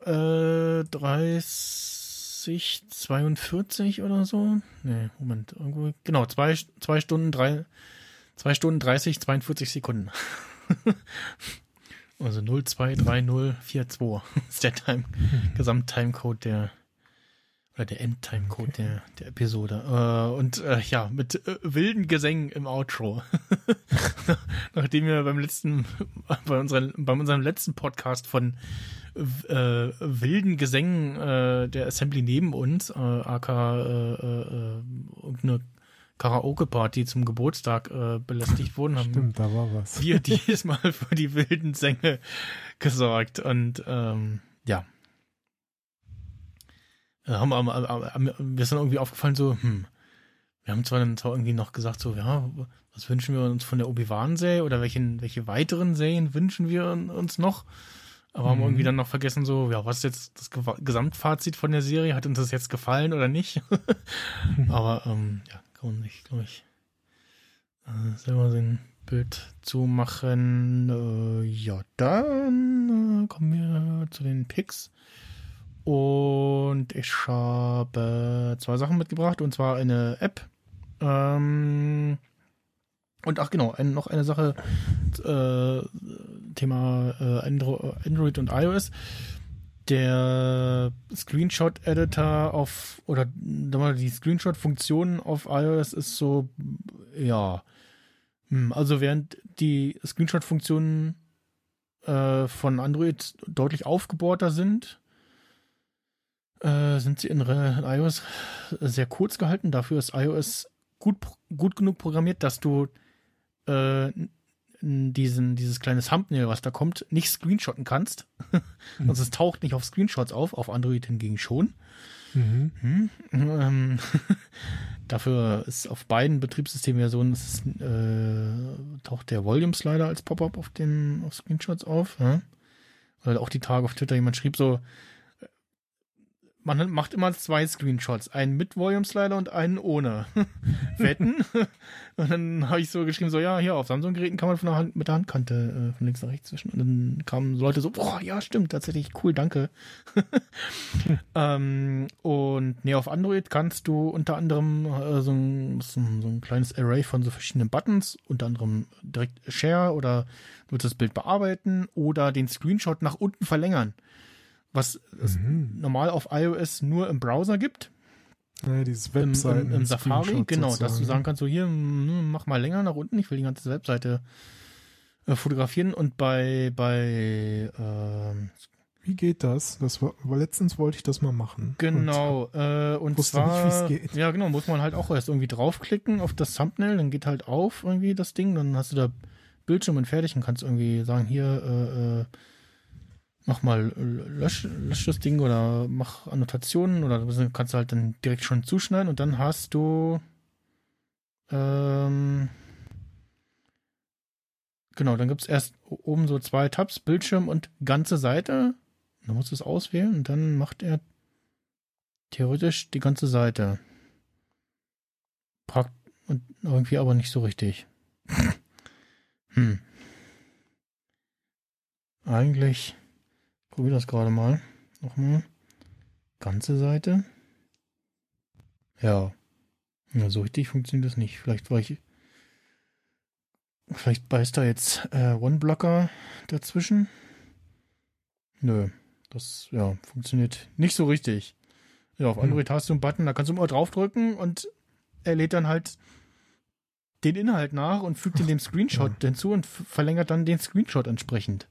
C: äh, 30, 42 oder so. Nee, Moment, irgendwo. Genau, zwei, zwei Stunden, drei, zwei Stunden 30, 42 Sekunden. also 023042 ist der Time, Gesamttimecode der oder der Endtimecode der, der Episode. Äh, und äh, ja, mit äh, wilden Gesängen im Outro. Nachdem wir beim letzten, bei, unseren, bei unserem letzten Podcast von äh, wilden Gesängen äh, der Assembly neben uns, äh, aka äh, äh, irgendeine Karaoke-Party zum Geburtstag äh, belästigt wurden, haben
D: Stimmt, da war was.
C: wir diesmal für die wilden Sänge gesorgt. Und ähm, ja. Äh, Haben, wir- haben, haben, haben, wir sind irgendwie aufgefallen, so, hm, wir haben zwar dann zwar irgendwie noch gesagt, so, ja, was wünschen wir uns von der Obi-Wan-Serie oder welchen, welche weiteren Serien wünschen wir uns noch? Aber haben
D: Mhm.
C: irgendwie dann noch vergessen, so, ja, was ist jetzt das Ge- Gesamtfazit von der Serie? Hat uns das jetzt gefallen oder nicht? Aber, ähm, ja, man sich, glaube ich, äh, selber ein Bild zu machen. Äh, ja, dann äh, kommen wir zu den Picks. Und ich habe zwei Sachen mitgebracht, und zwar eine App. Ähm, und ach genau, ein, noch eine Sache, äh, Thema äh, Andro Android und iOS. Der Screenshot-Editor auf, oder die Screenshot-Funktion auf iOS ist so, ja, hm, also während die Screenshot-Funktionen äh, von Android deutlich aufgebohrter sind, äh, sind sie in, in iOS sehr kurz gehalten. Dafür ist iOS gut, gut genug programmiert, dass du äh, diesen, dieses kleine Thumbnail, was da kommt, nicht screenshotten kannst. also es taucht nicht auf Screenshots auf, auf Android hingegen schon.
D: Mhm.
C: Hm, ähm, dafür ist auf beiden Betriebssystemversionen äh, taucht der Volume Slider als Pop-up auf den auf Screenshots auf. Ja? Oder auch die Tage auf Twitter jemand schrieb so, man macht immer zwei Screenshots, einen mit Volume Slider und einen ohne. Wetten? und dann habe ich so geschrieben, so ja, hier auf Samsung-Geräten kann man von der Hand, mit der Handkante äh, von links nach rechts zwischen. Und dann kamen Leute so, boah, ja, stimmt, tatsächlich, cool, danke. Ähm, und nee, auf Android kannst du unter anderem äh, so, ein, so, so ein kleines Array von so verschiedenen Buttons, unter anderem direkt Share oder du willst das Bild bearbeiten oder den Screenshot nach unten verlängern. Was es
D: Mhm.
C: normal auf iOS nur im Browser gibt,
D: Ja, dieses
C: im,
D: Webseiten.
C: im, im Safari,
D: Screenshot
C: genau, dass du sagen kannst, so hier, mm, mach mal länger nach unten, ich will die ganze Webseite äh, fotografieren und bei, bei ähm,
D: Wie geht das? Das war, war letztens wollte ich das mal machen.
C: Genau, äh, und
D: wusste
C: zwar,
D: nicht,
C: ja genau, muss man halt auch erst irgendwie draufklicken auf das Thumbnail, dann geht halt auf irgendwie das Ding, dann hast du da Bildschirm und fertig und kannst irgendwie sagen, hier, äh, äh, mach mal, äh, lösch, lösch das Ding oder mach Annotationen oder du kannst halt dann direkt schon zuschneiden und dann hast du, ähm, genau, dann gibt's erst oben so zwei Tabs, Bildschirm und ganze Seite. Dann musst du es auswählen und dann macht er theoretisch die ganze Seite. Prakt und irgendwie aber nicht so richtig. hm. Eigentlich, probier das gerade mal. Nochmal. Ganze Seite. Ja. Ja, so richtig funktioniert das nicht. Vielleicht war ich. Vielleicht beißt da jetzt äh, OneBlocker dazwischen. Nö. Das, ja, funktioniert nicht so richtig. Ja, auf
D: Hm.
C: Android hast du einen Button, da kannst du immer draufdrücken und er lädt dann halt den Inhalt nach und fügt ihn dem Screenshot hinzu und verlängert dann den Screenshot entsprechend.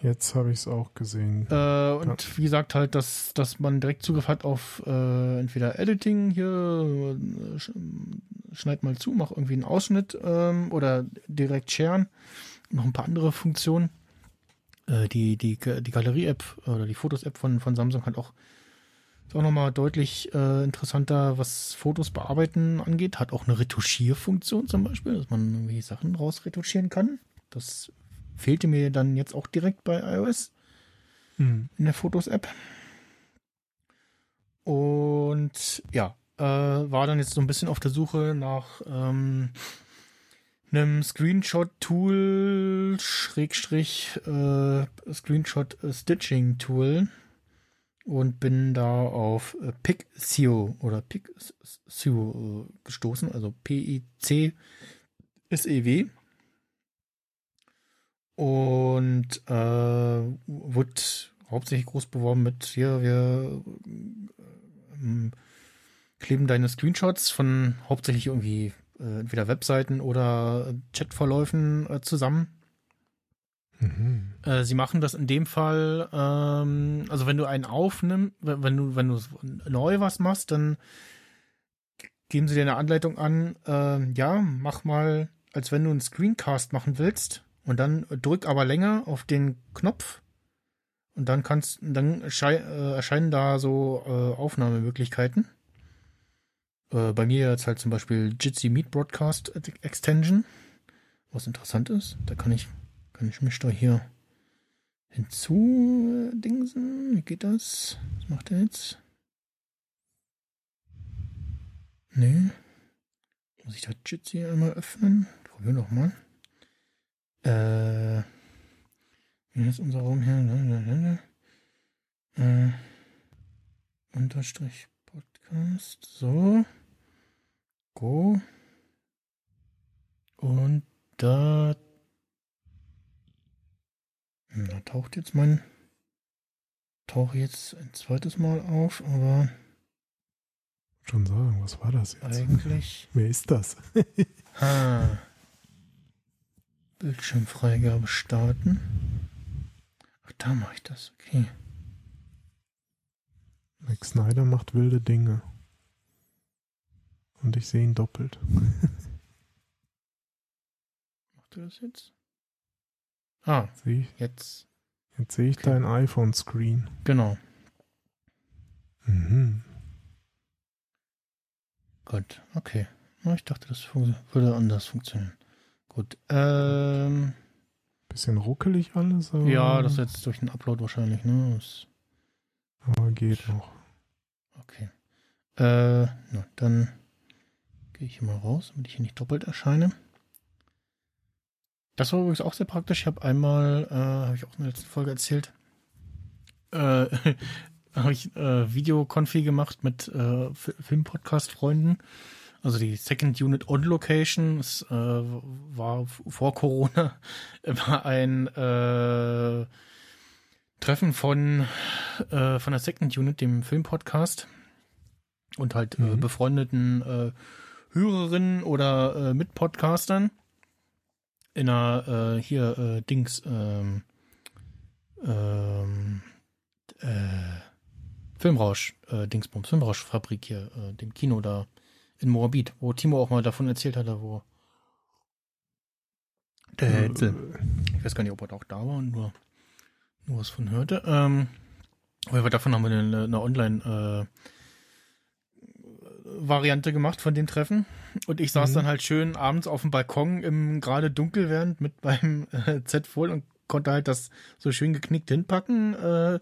D: Jetzt habe ich es auch gesehen.
C: Äh, und wie gesagt halt, dass, dass man direkt Zugriff hat auf äh, entweder Editing hier, äh, sch schneid mal zu, mach irgendwie einen Ausschnitt ähm, oder direkt sharen. Noch ein paar andere Funktionen. Äh, die die, die Galerie-App oder die Fotos-App von, von Samsung hat auch ist auch nochmal deutlich äh, interessanter, was Fotos bearbeiten angeht. Hat auch eine Retuschierfunktion zum Beispiel, dass man irgendwie Sachen rausretuschieren kann. Das fehlte mir dann jetzt auch direkt bei iOS.
D: Hm.
C: in der Fotos-App. Und ja, äh, war dann jetzt so ein bisschen auf der Suche nach ähm, einem Screenshot-Tool, Schrägstrich, äh, Screenshot-Stitching-Tool und bin da auf äh, Pixio oder Pixio äh, gestoßen, also P-I-C-S-E-W. Und äh, wurde hauptsächlich groß beworben mit hier, wir ähm, kleben deine Screenshots von hauptsächlich irgendwie äh, entweder Webseiten oder Chatverläufen äh, zusammen.
D: Mhm.
C: Äh, sie machen das in dem Fall, ähm, also wenn du einen aufnimmst, wenn, du, wenn du neu was machst, dann geben sie dir eine Anleitung an, äh, ja, mach mal, als wenn du einen Screencast machen willst und dann drück aber länger auf den Knopf und dann kannst, dann äh, erscheinen da so äh, Aufnahmemöglichkeiten. Äh, bei mir jetzt halt zum Beispiel Jitsi Meet Broadcast Extension, was interessant ist. Da kann ich kann ich mich da hier hinzu äh, dingsen? Wie geht das? Was macht er jetzt? Nee. Muss ich da Jitsi einmal öffnen? Probieren wir doch mal. Äh. Wie ist unser Raum hier? Äh. Unterstrich Podcast. So. Go. Und da da taucht jetzt mein. Tauche jetzt ein zweites Mal auf, aber
D: Schon sagen, was war das jetzt?
C: eigentlich.
D: Wer ist das?
C: Ah. Bildschirmfreigabe starten. Ach, da mache ich das. Okay.
D: Zack Snyder macht wilde Dinge. Und ich sehe ihn doppelt.
C: Macht er das jetzt? Ah,
D: Sehe ich,
C: jetzt.
D: jetzt sehe ich
C: Okay.
D: dein iPhone-Screen.
C: Genau.
D: Mhm.
C: Gut. Okay. Ich dachte, das würde anders funktionieren. Gut. Ähm.
D: Bisschen ruckelig alles, aber,
C: Ja, das ist jetzt durch den Upload wahrscheinlich, ne? Das,
D: aber geht noch.
C: okay. Äh, na, dann gehe ich hier mal raus, damit ich hier nicht doppelt erscheine. Das war übrigens auch sehr praktisch. Ich habe einmal, äh, habe ich auch in der letzten Folge erzählt, äh, habe ich äh, Videokonfi gemacht mit äh, Fi- Filmpodcast-Freunden. Also die Second Unit on Location, es äh, war vor Corona, war ein äh, Treffen von, äh, von der Second Unit, dem Filmpodcast und halt äh,
D: Mhm.
C: befreundeten äh, Hörerinnen oder äh, Mitpodcastern in einer äh, hier äh, Dings ähm, ähm, äh, Filmrausch äh, Dingsbums Filmrauschfabrik hier äh, dem Kino da in Moabit, wo Timo auch mal davon erzählt hatte, wo der Hetzel. Ich weiß gar nicht, ob er auch da war und nur, nur was von hörte. Ähm, aber davon haben wir eine, eine Online-Variante gemacht von dem Treffen. Und ich saß
D: Mhm.
C: dann halt schön abends auf dem Balkon im gerade dunkel während mit beim äh, Z voll und konnte halt das so schön geknickt hinpacken äh,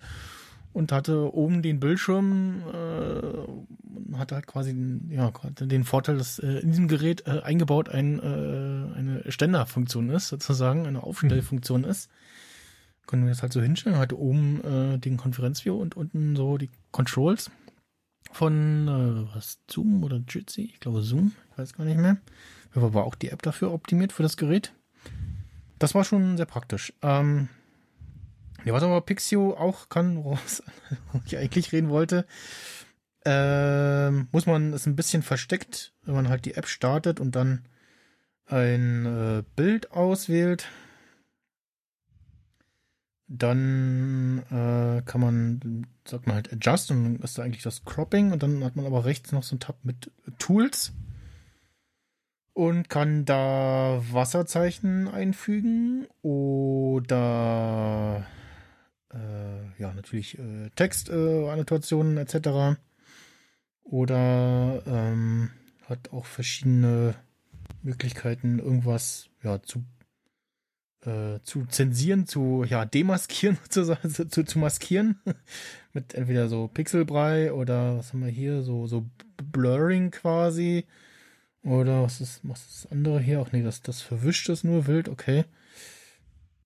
C: und hatte oben den Bildschirm, äh, hatte halt quasi den, ja, den Vorteil, dass äh, in diesem Gerät äh, eingebaut ein, äh, eine Ständerfunktion ist, sozusagen, eine Aufstellfunktion ist. Können wir das halt so hinstellen, hatte oben äh, den Konferenzview und unten so die Controls von äh, was Zoom oder Jitsi, ich glaube Zoom, ich weiß gar nicht mehr. Aber war auch die App dafür optimiert für das Gerät. Das war schon sehr praktisch. Ähm, ja, was aber Pixio auch kann, worum ich eigentlich reden wollte, ähm, muss man es ein bisschen versteckt, wenn man halt die App startet und dann ein äh, Bild auswählt. Dann äh, kann man, sagt man halt Adjust und dann ist da eigentlich das Cropping und dann hat man aber rechts noch so einen Tab mit Tools und kann da Wasserzeichen einfügen oder äh, ja natürlich äh, Textannotationen äh, etc. Oder ähm, hat auch verschiedene Möglichkeiten, irgendwas ja zu äh, zu zensieren, zu ja demaskieren, zu, zu, zu maskieren mit entweder so Pixelbrei oder was haben wir hier so so Blurring quasi oder was ist was ist das andere hier? Ach nee, das das verwischt es nur wild, okay.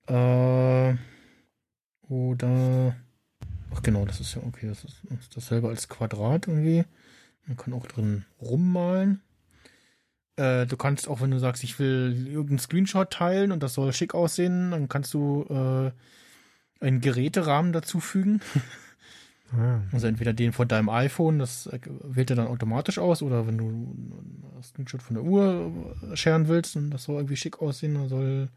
C: Äh, oder ach genau, das ist ja okay, das ist, das ist dasselbe als Quadrat irgendwie. Man kann auch drin rummalen. Äh, du kannst auch, wenn du sagst, ich will irgendeinen Screenshot teilen und das soll schick aussehen, dann kannst du äh, einen Geräterahmen dazufügen.
D: Ah,
C: Also entweder den von deinem iPhone, das äh, wählt er dann automatisch aus, oder wenn du einen Screenshot von der Uhr scheren willst und das soll irgendwie schick aussehen, dann soll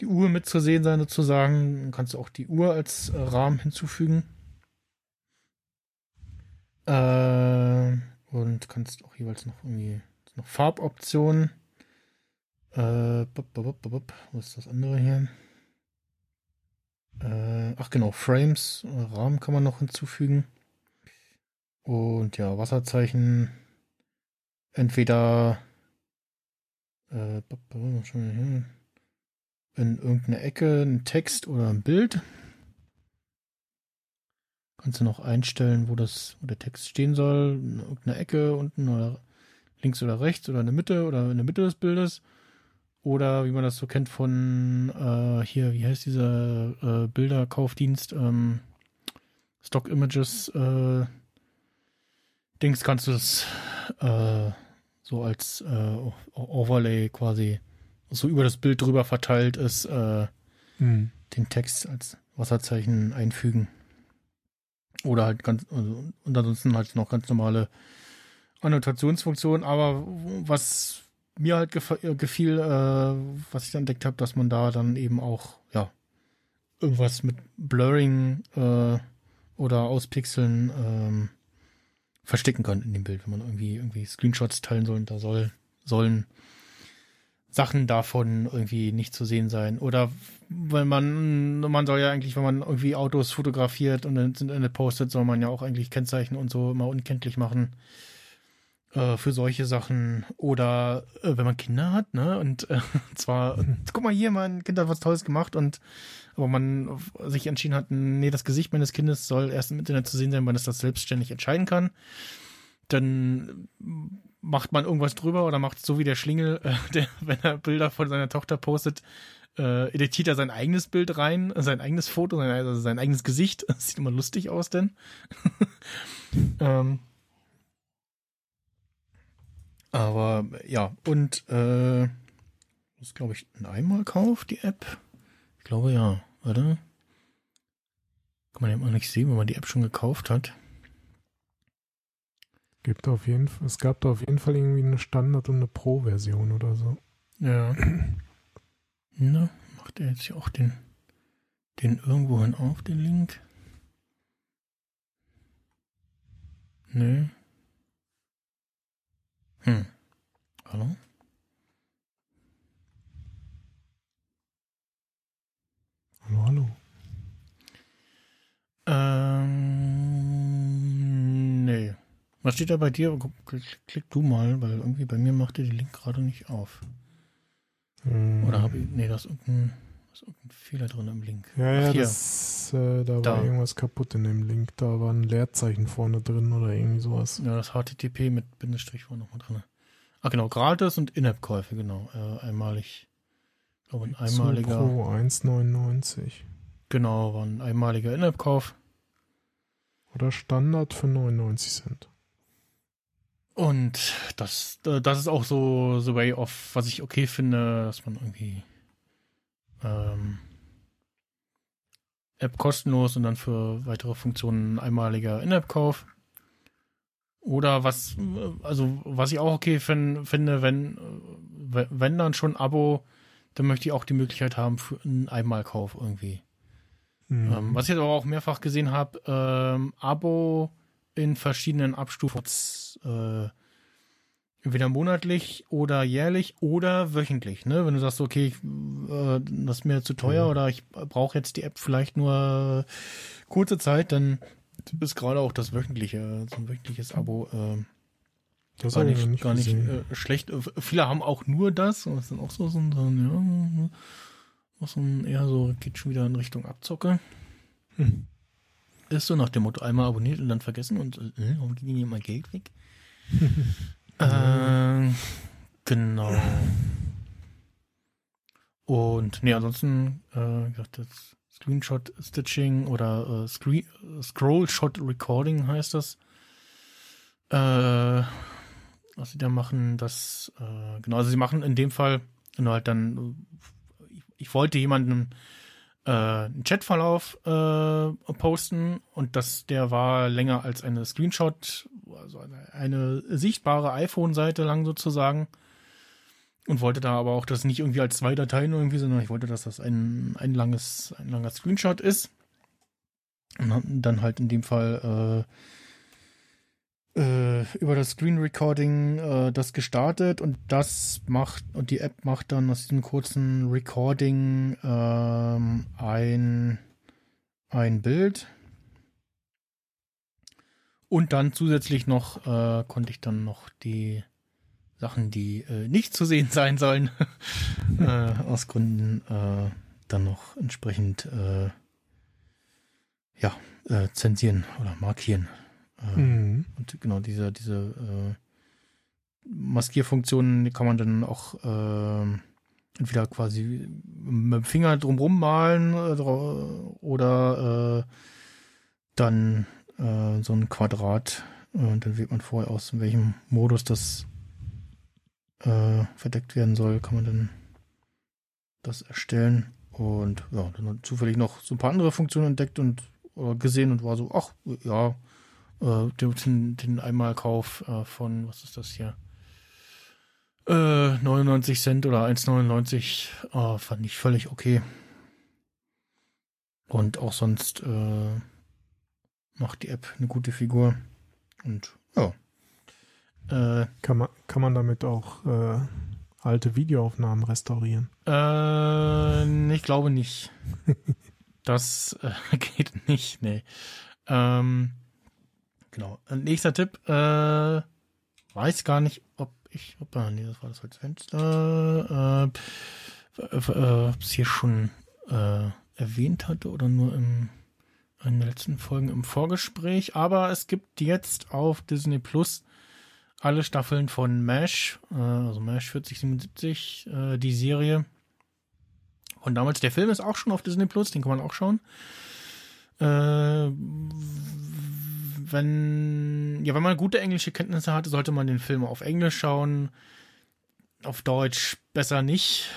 C: die Uhr mit zu sehen sein sozusagen. Dann kannst du auch die Uhr als äh, Rahmen hinzufügen. Äh, und kannst auch jeweils noch irgendwie noch Farboptionen. Äh, bup, bup, bup. wo ist das andere hier? Äh, ach genau, Frames, äh, Rahmen kann man noch hinzufügen. Und ja, Wasserzeichen. Entweder äh, bup, bup, schon hier. In irgendeiner Ecke ein Text oder ein Bild. Kannst du noch einstellen, wo das, wo der Text stehen soll, in irgendeiner Ecke unten oder links oder rechts oder in der Mitte oder in der Mitte des Bildes. Oder wie man das so kennt von äh, hier, wie heißt dieser äh, Bilderkaufdienst, ähm, Stock Images äh, Dings kannst du das äh, so als äh, Overlay quasi so über das Bild drüber verteilt ist, äh,
D: hm.
C: den Text als Wasserzeichen einfügen. Oder halt ganz, also, und ansonsten halt noch ganz normale Annotationsfunktionen, aber was mir halt äh, gefiel, äh, was ich dann entdeckt habe, dass man da dann eben auch, ja, irgendwas mit Blurring äh, oder Auspixeln ähm, verstecken kann in dem Bild, wenn man irgendwie irgendwie Screenshots teilen soll, da soll sollen Sachen davon irgendwie nicht zu sehen sein. Oder wenn man, man soll ja eigentlich, wenn man irgendwie Autos fotografiert und ins Internet postet, soll man ja auch eigentlich Kennzeichen und so immer unkenntlich machen äh, für solche Sachen. Oder äh, wenn man Kinder hat, ne? Und äh, zwar, guck mal hier, mein Kind hat was Tolles gemacht und aber man sich entschieden hat, nee, das Gesicht meines Kindes soll erst im Internet zu sehen sein, wenn es das selbstständig entscheiden kann. Dann macht man irgendwas drüber oder macht so wie der Schlingel, äh, der, wenn er Bilder von seiner Tochter postet, äh, editiert er sein eigenes Bild rein, sein eigenes Foto, sein, also sein eigenes Gesicht. Das sieht immer lustig aus, denn. ähm, aber ja, und äh, ist, glaube ich, ein Einmalkauf, die App. Ich glaube ja, oder? Kann man ja immer nicht sehen, wenn man die App schon gekauft hat.
D: Gibt auf jeden Fall, es gab da auf jeden Fall irgendwie eine Standard- und eine Pro-Version oder so.
C: Ja. Na, macht er jetzt hier auch den, den irgendwohin auf, den Link? Nö. Hm. Hallo?
D: Hallo, hallo.
C: Ähm, nee. Was steht da bei dir? Klick, klick du mal, weil irgendwie bei mir macht er den Link gerade nicht auf.
D: Hm.
C: Oder habe ich. Nee, da ist irgendein, da ist irgendein Fehler drin im Link.
D: Ja, ja,
C: Ach,
D: das, äh, da,
C: Da.
D: war irgendwas kaputt in dem Link. Da war ein Leerzeichen vorne drin oder irgendwie sowas.
C: Ja, das HTTP mit Bindestrich war nochmal drin. Ah, genau, gratis und In-App-Käufe, genau. Äh, einmalig. Ich glaube, ein einmaliger.
D: Pro 1,99.
C: Genau, war ein einmaliger In-App-Kauf.
D: Oder Standard für 99 Cent.
C: Und das, äh, das ist auch so the way of, was ich okay finde, dass man irgendwie ähm, App kostenlos und dann für weitere Funktionen ein einmaliger In-App-Kauf. Oder was, also was ich auch okay fin finde, wenn, äh, wenn dann schon Abo, dann möchte ich auch die Möglichkeit haben für einen Einmalkauf irgendwie.
D: Mhm.
C: Ähm, was ich jetzt aber auch mehrfach gesehen habe, ähm, Abo in verschiedenen Abstufungen, äh, entweder monatlich oder jährlich oder wöchentlich. Ne? Wenn du sagst, okay, ich, äh, das ist mir zu teuer
D: Mhm.
C: oder ich brauche jetzt die App vielleicht nur kurze Zeit, dann ist gerade auch das wöchentliche, so ein wöchentliches Abo äh,
D: das
C: gar nicht,
D: nicht
C: gar nicht äh, schlecht. Äh, Viele haben auch nur das. und Das sind auch so, so, so ja, was dann eher so, geht schon wieder in Richtung Abzocke.
D: Hm.
C: Ist so nach dem Motto, einmal abonniert und dann vergessen und äh, warum geht ihnen immer Geld weg? äh, genau. Und nee, ansonsten, äh, wie gesagt, das Screenshot Stitching oder äh, Screen, äh, Scroll Shot Recording heißt das. Äh, was sie da machen, das, äh, genau, also sie machen in dem Fall, nur halt dann, äh, ich, ich wollte jemanden äh, einen Chatverlauf äh, posten und das, der war länger als eine Screenshot, also eine, eine sichtbare iPhone-Seite lang sozusagen. Und wollte da aber auch das nicht irgendwie als zwei Dateien irgendwie, sondern ich wollte, dass das ein, ein langes, ein langer Screenshot ist. Und dann halt in dem Fall äh, äh, über das Screen Recording äh, das gestartet und das macht und die App macht dann aus diesem kurzen Recording ähm, ein, ein Bild. Und dann zusätzlich noch äh, konnte ich dann noch die Sachen, die äh, nicht zu sehen sein sollen, äh, aus Gründen äh, dann noch entsprechend äh, ja, äh, zensieren oder markieren. Äh,
D: Mhm.
C: Und genau, diese, diese äh, Maskierfunktionen die kann man dann auch äh, entweder quasi mit dem Finger drumrum malen äh, oder äh, dann äh, so ein Quadrat. Äh, und dann wählt man vorher aus, in welchem Modus das äh, verdeckt werden soll, kann man dann das erstellen. Und ja, dann hat zufällig noch so ein paar andere Funktionen entdeckt und oder gesehen und war so, ach ja, äh, den, den Einmalkauf äh, von, was ist das hier? Äh, 99 Cent oder 1,99 äh, fand ich völlig okay. Und auch sonst äh, macht die App eine gute Figur. Und ja. Äh,
D: Kann man, kann man damit auch äh, alte Videoaufnahmen restaurieren?
C: Äh, ich glaube nicht. Das äh, geht nicht, nee. Ähm, genau. Ein nächster Tipp, äh, weiß gar nicht, ob ich, ob, ah, nee, das war das als Fenster, äh, äh, äh, ob es hier schon äh, erwähnt hatte oder nur im, in den letzten Folgen im Vorgespräch, aber es gibt jetzt auf Disney Plus alle Staffeln von MASH, äh, also MASH 4077, äh, die Serie. Und damals, der Film ist auch schon auf Disney Plus, den kann man auch schauen. Äh, wenn, ja, wenn man gute englische Kenntnisse hatte, sollte man den Film auf Englisch schauen. Auf Deutsch besser nicht,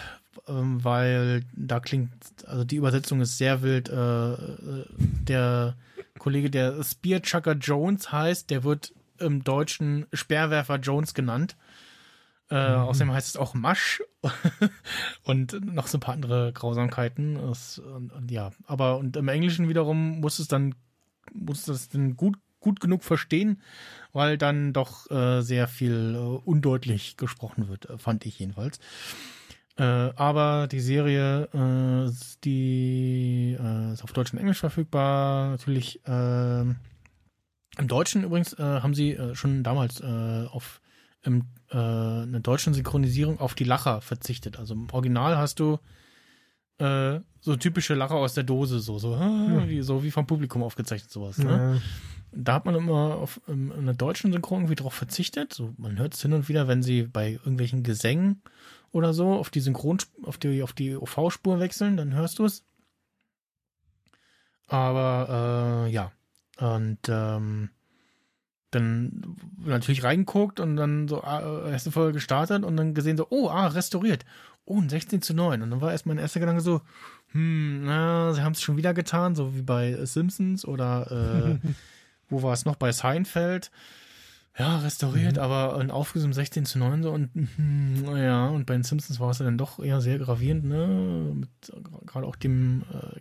C: ähm, weil da klingt, also die Übersetzung ist sehr wild. Äh, äh, der Kollege, der Spear Chucker Jones heißt, der wird im Deutschen Speerwerfer Jones genannt. Äh, Außerdem heißt es auch Masch und noch so ein paar andere Grausamkeiten. Es, und, und ja, aber und im Englischen wiederum muss es dann muss das dann gut gut genug verstehen, weil dann doch äh, sehr viel äh, undeutlich gesprochen wird, äh, fand ich jedenfalls. Äh, aber die Serie, äh, die äh, ist auf Deutsch und Englisch verfügbar. Natürlich äh, im Deutschen übrigens äh, haben sie äh, schon damals äh, auf im, äh, einer deutschen Synchronisierung auf die Lacher verzichtet. Also im Original hast du äh, so typische Lacher aus der Dose, so, so, ah, wie, so wie vom Publikum aufgezeichnet, sowas. Ne?
D: Ja.
C: Da hat man immer auf ähm, in einer deutschen Synchron irgendwie drauf verzichtet. So, man hört es hin und wieder, wenn sie bei irgendwelchen Gesängen oder so auf die Synchron, auf die, auf die OV-Spur wechseln, dann hörst du es. Aber äh, ja. Und ähm, dann natürlich reingeguckt und dann so ah, äh, erste Folge gestartet und dann gesehen so, oh, ah, restauriert. Oh, ein 16 zu 9. Und dann war erst mein erster Gedanke so, hm, na, sie haben es schon wieder getan, so wie bei Simpsons oder äh, wo war es noch, bei Seinfeld. Ja, restauriert, aber ein aufgesucht 16 zu 9 so und hm, naja, und bei den Simpsons war es ja dann doch eher sehr gravierend, ne? Mit äh, gerade auch dem äh,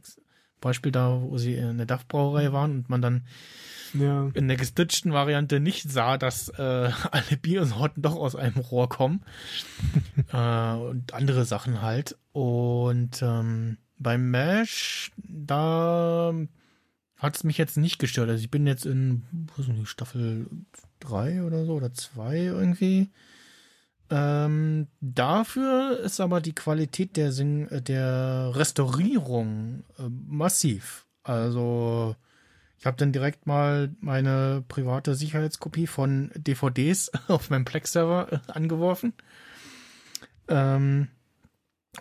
C: Beispiel da, wo sie in der DAF-Brauerei waren und man dann
D: ja.
C: in der gestitchten Variante nicht sah, dass äh, alle Biersorten doch aus einem Rohr kommen. äh, und andere Sachen halt. Und ähm, beim Mesh, da hat es mich jetzt nicht gestört. Also ich bin jetzt in ist denn die, Staffel 3 oder so oder 2 irgendwie. Ähm, dafür ist aber die Qualität der, Sing der Restaurierung äh, massiv. Also ich habe dann direkt mal meine private Sicherheitskopie von DVDs auf meinem Plex-Server äh, angeworfen ähm,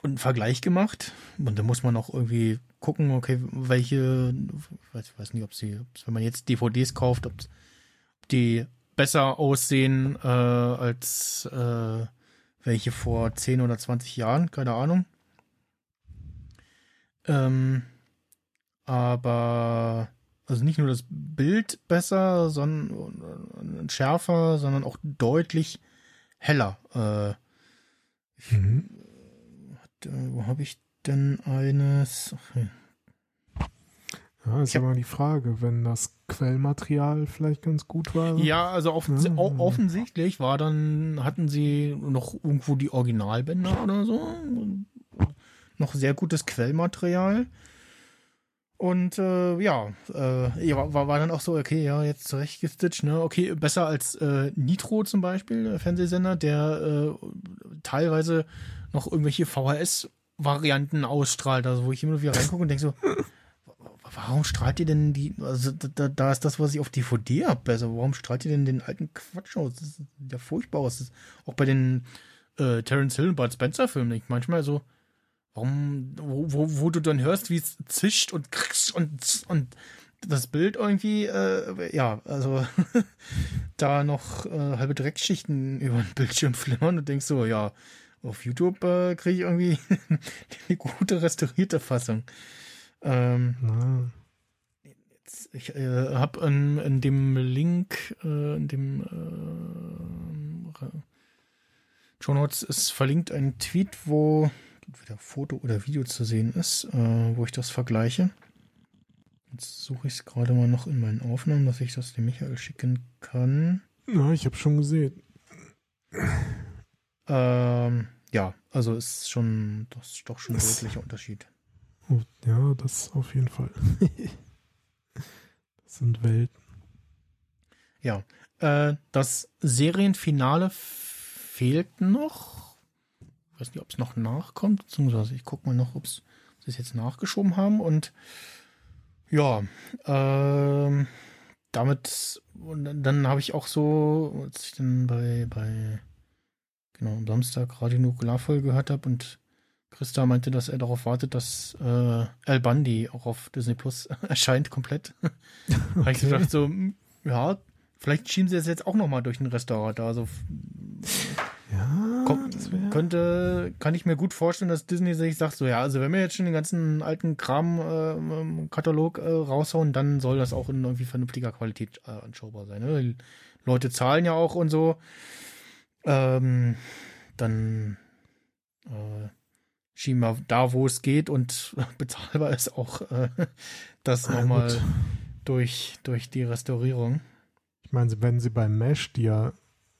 C: und einen Vergleich gemacht. Und da muss man auch irgendwie gucken, okay, welche, ich weiß, ich weiß nicht, ob sie, wenn man jetzt DVDs kauft, ob die besser aussehen äh, als äh, welche vor 10 oder 20 Jahren, keine Ahnung. Ähm, aber also nicht nur das Bild besser, sondern schärfer, sondern auch deutlich heller. Äh,
D: Mhm.
C: äh, wo habe ich denn eines? Ach, ja.
D: Ja, ist
C: hab-
D: immer die Frage, wenn das Quellmaterial vielleicht ganz gut war.
C: Ja, also offen,
D: Mhm.
C: au- offensichtlich war dann, hatten sie noch irgendwo die Originalbänder oder so. Noch sehr gutes Quellmaterial. Und äh, ja, äh, war, war dann auch so, okay, ja, jetzt zurechtgestitcht, ne? Okay, besser als äh, Nitro zum Beispiel, der Fernsehsender, der äh, teilweise noch irgendwelche VHS-Varianten ausstrahlt, also wo ich immer wieder reingucke und denke so, warum strahlt ihr denn die, also da, da- ist das, was ich auf DVD hab, besser, warum strahlt ihr denn den alten Quatsch aus? Das ist ja furchtbar aus. Auch bei den äh, Terence Hill und Bud Spencer Filmen nicht manchmal so, warum, wo, wo, wo du dann hörst, wie es zischt und kriegst und, und das Bild irgendwie, äh, ja, also da noch äh, halbe Dreckschichten über den Bildschirm flimmern und denkst so, ja, auf YouTube äh, kriege ich irgendwie eine gute restaurierte Fassung. Ähm,
D: Na,
C: ich äh, habe in, in dem Link, äh, in dem äh, Show Notes ist verlinkt ein Tweet, wo entweder Foto oder Video zu sehen ist, äh, wo ich das vergleiche. Jetzt suche ich es gerade mal noch in meinen Aufnahmen, dass ich das dem Michael schicken kann.
D: ja, ich habe schon gesehen.
C: Ähm, ja, also ist schon, das ist doch schon ein deutlicher Unterschied.
D: Oh, ja, das auf jeden Fall. das sind Welten.
C: Ja, äh, das Serienfinale fehlt noch. Ich weiß nicht, ob es noch nachkommt, beziehungsweise ich gucke mal noch, ob sie es jetzt nachgeschoben haben. Und ja, ähm, damit, und dann, dann habe ich auch so, als ich dann bei, bei genau, am Samstag Radio Nukularvoll gehört habe und Christa meinte, dass er darauf wartet, dass äh, El Bundy auch auf Disney Plus erscheint, komplett. Habe ich gedacht, so, hm, ja, vielleicht schieben sie es jetzt auch nochmal durch den Restaurant. Also
D: Ja,
C: Komm,
D: das wär,
C: könnte, kann ich mir gut vorstellen, dass Disney sich sagt, so ja, also wenn wir jetzt schon den ganzen alten Kram-Katalog äh, raushauen, dann soll das auch in irgendwie vernünftiger Qualität äh, anschaubar sein. Ne? Die Leute zahlen ja auch und so. Ähm, dann äh, schieben wir da, wo es geht und bezahlbar ist, auch äh, das
D: Na
C: nochmal
D: gut.
C: durch, durch die Restaurierung.
D: Ich meine, wenn sie bei Mesh, die ja,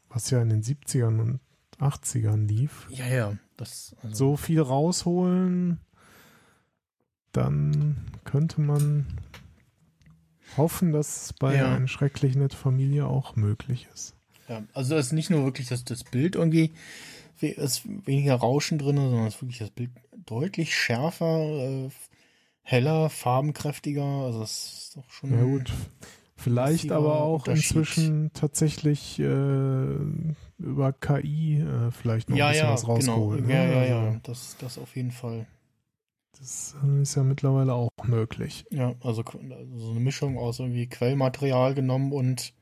D: was ja in den 70ern und 80ern lief,
C: Ja, ja, das also,
D: so viel rausholen, dann könnte man hoffen, dass es bei
C: Ja.
D: einer schrecklich nette Familie auch möglich ist.
C: Ja, also es ist nicht nur wirklich, dass das Bild irgendwie ist weniger Rauschen drin, sondern es ist wirklich das Bild deutlich schärfer, äh, heller, farbenkräftiger. Also es ist doch schon.
D: Ja gut, vielleicht aber auch inzwischen tatsächlich äh, über KI äh, vielleicht noch
C: ja,
D: ein bisschen
C: ja,
D: was
C: genau.
D: rausgeholt.
C: Ja,
D: ne?
C: ja,
D: Also,
C: ja. Das, das auf jeden Fall.
D: Das äh, ist ja mittlerweile auch möglich.
C: Ja, also also so eine Mischung aus irgendwie Quellmaterial genommen und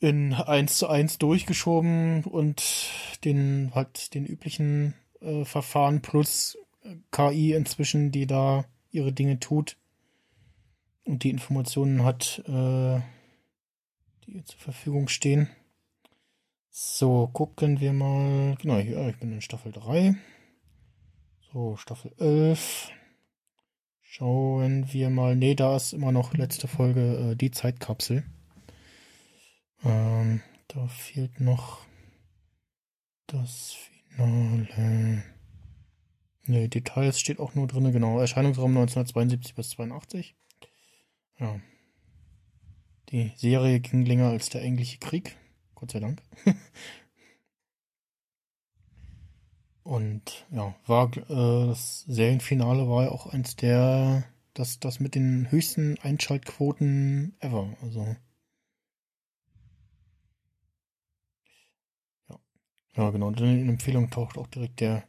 C: in eins zu eins durchgeschoben und den halt den üblichen äh, Verfahren plus äh, KI inzwischen, die da ihre Dinge tut und die Informationen hat, äh, die ihr zur Verfügung stehen. So, gucken wir mal. Genau, hier, ich bin in Staffel 3. So, Staffel 11. Schauen wir mal. Nee, da ist immer noch letzte Folge äh, die Zeitkapsel. Ähm, da fehlt noch das Finale. Nee, Details steht auch nur drin, genau. Erscheinungsraum 1972 bis 82. Ja. Die Serie ging länger als der englische Krieg. Gott sei Dank. Und ja, war äh, das Serienfinale war ja auch eins der, das, das mit den höchsten Einschaltquoten ever. Also. Ja. Ja, genau. Und in den Empfehlungen taucht auch direkt der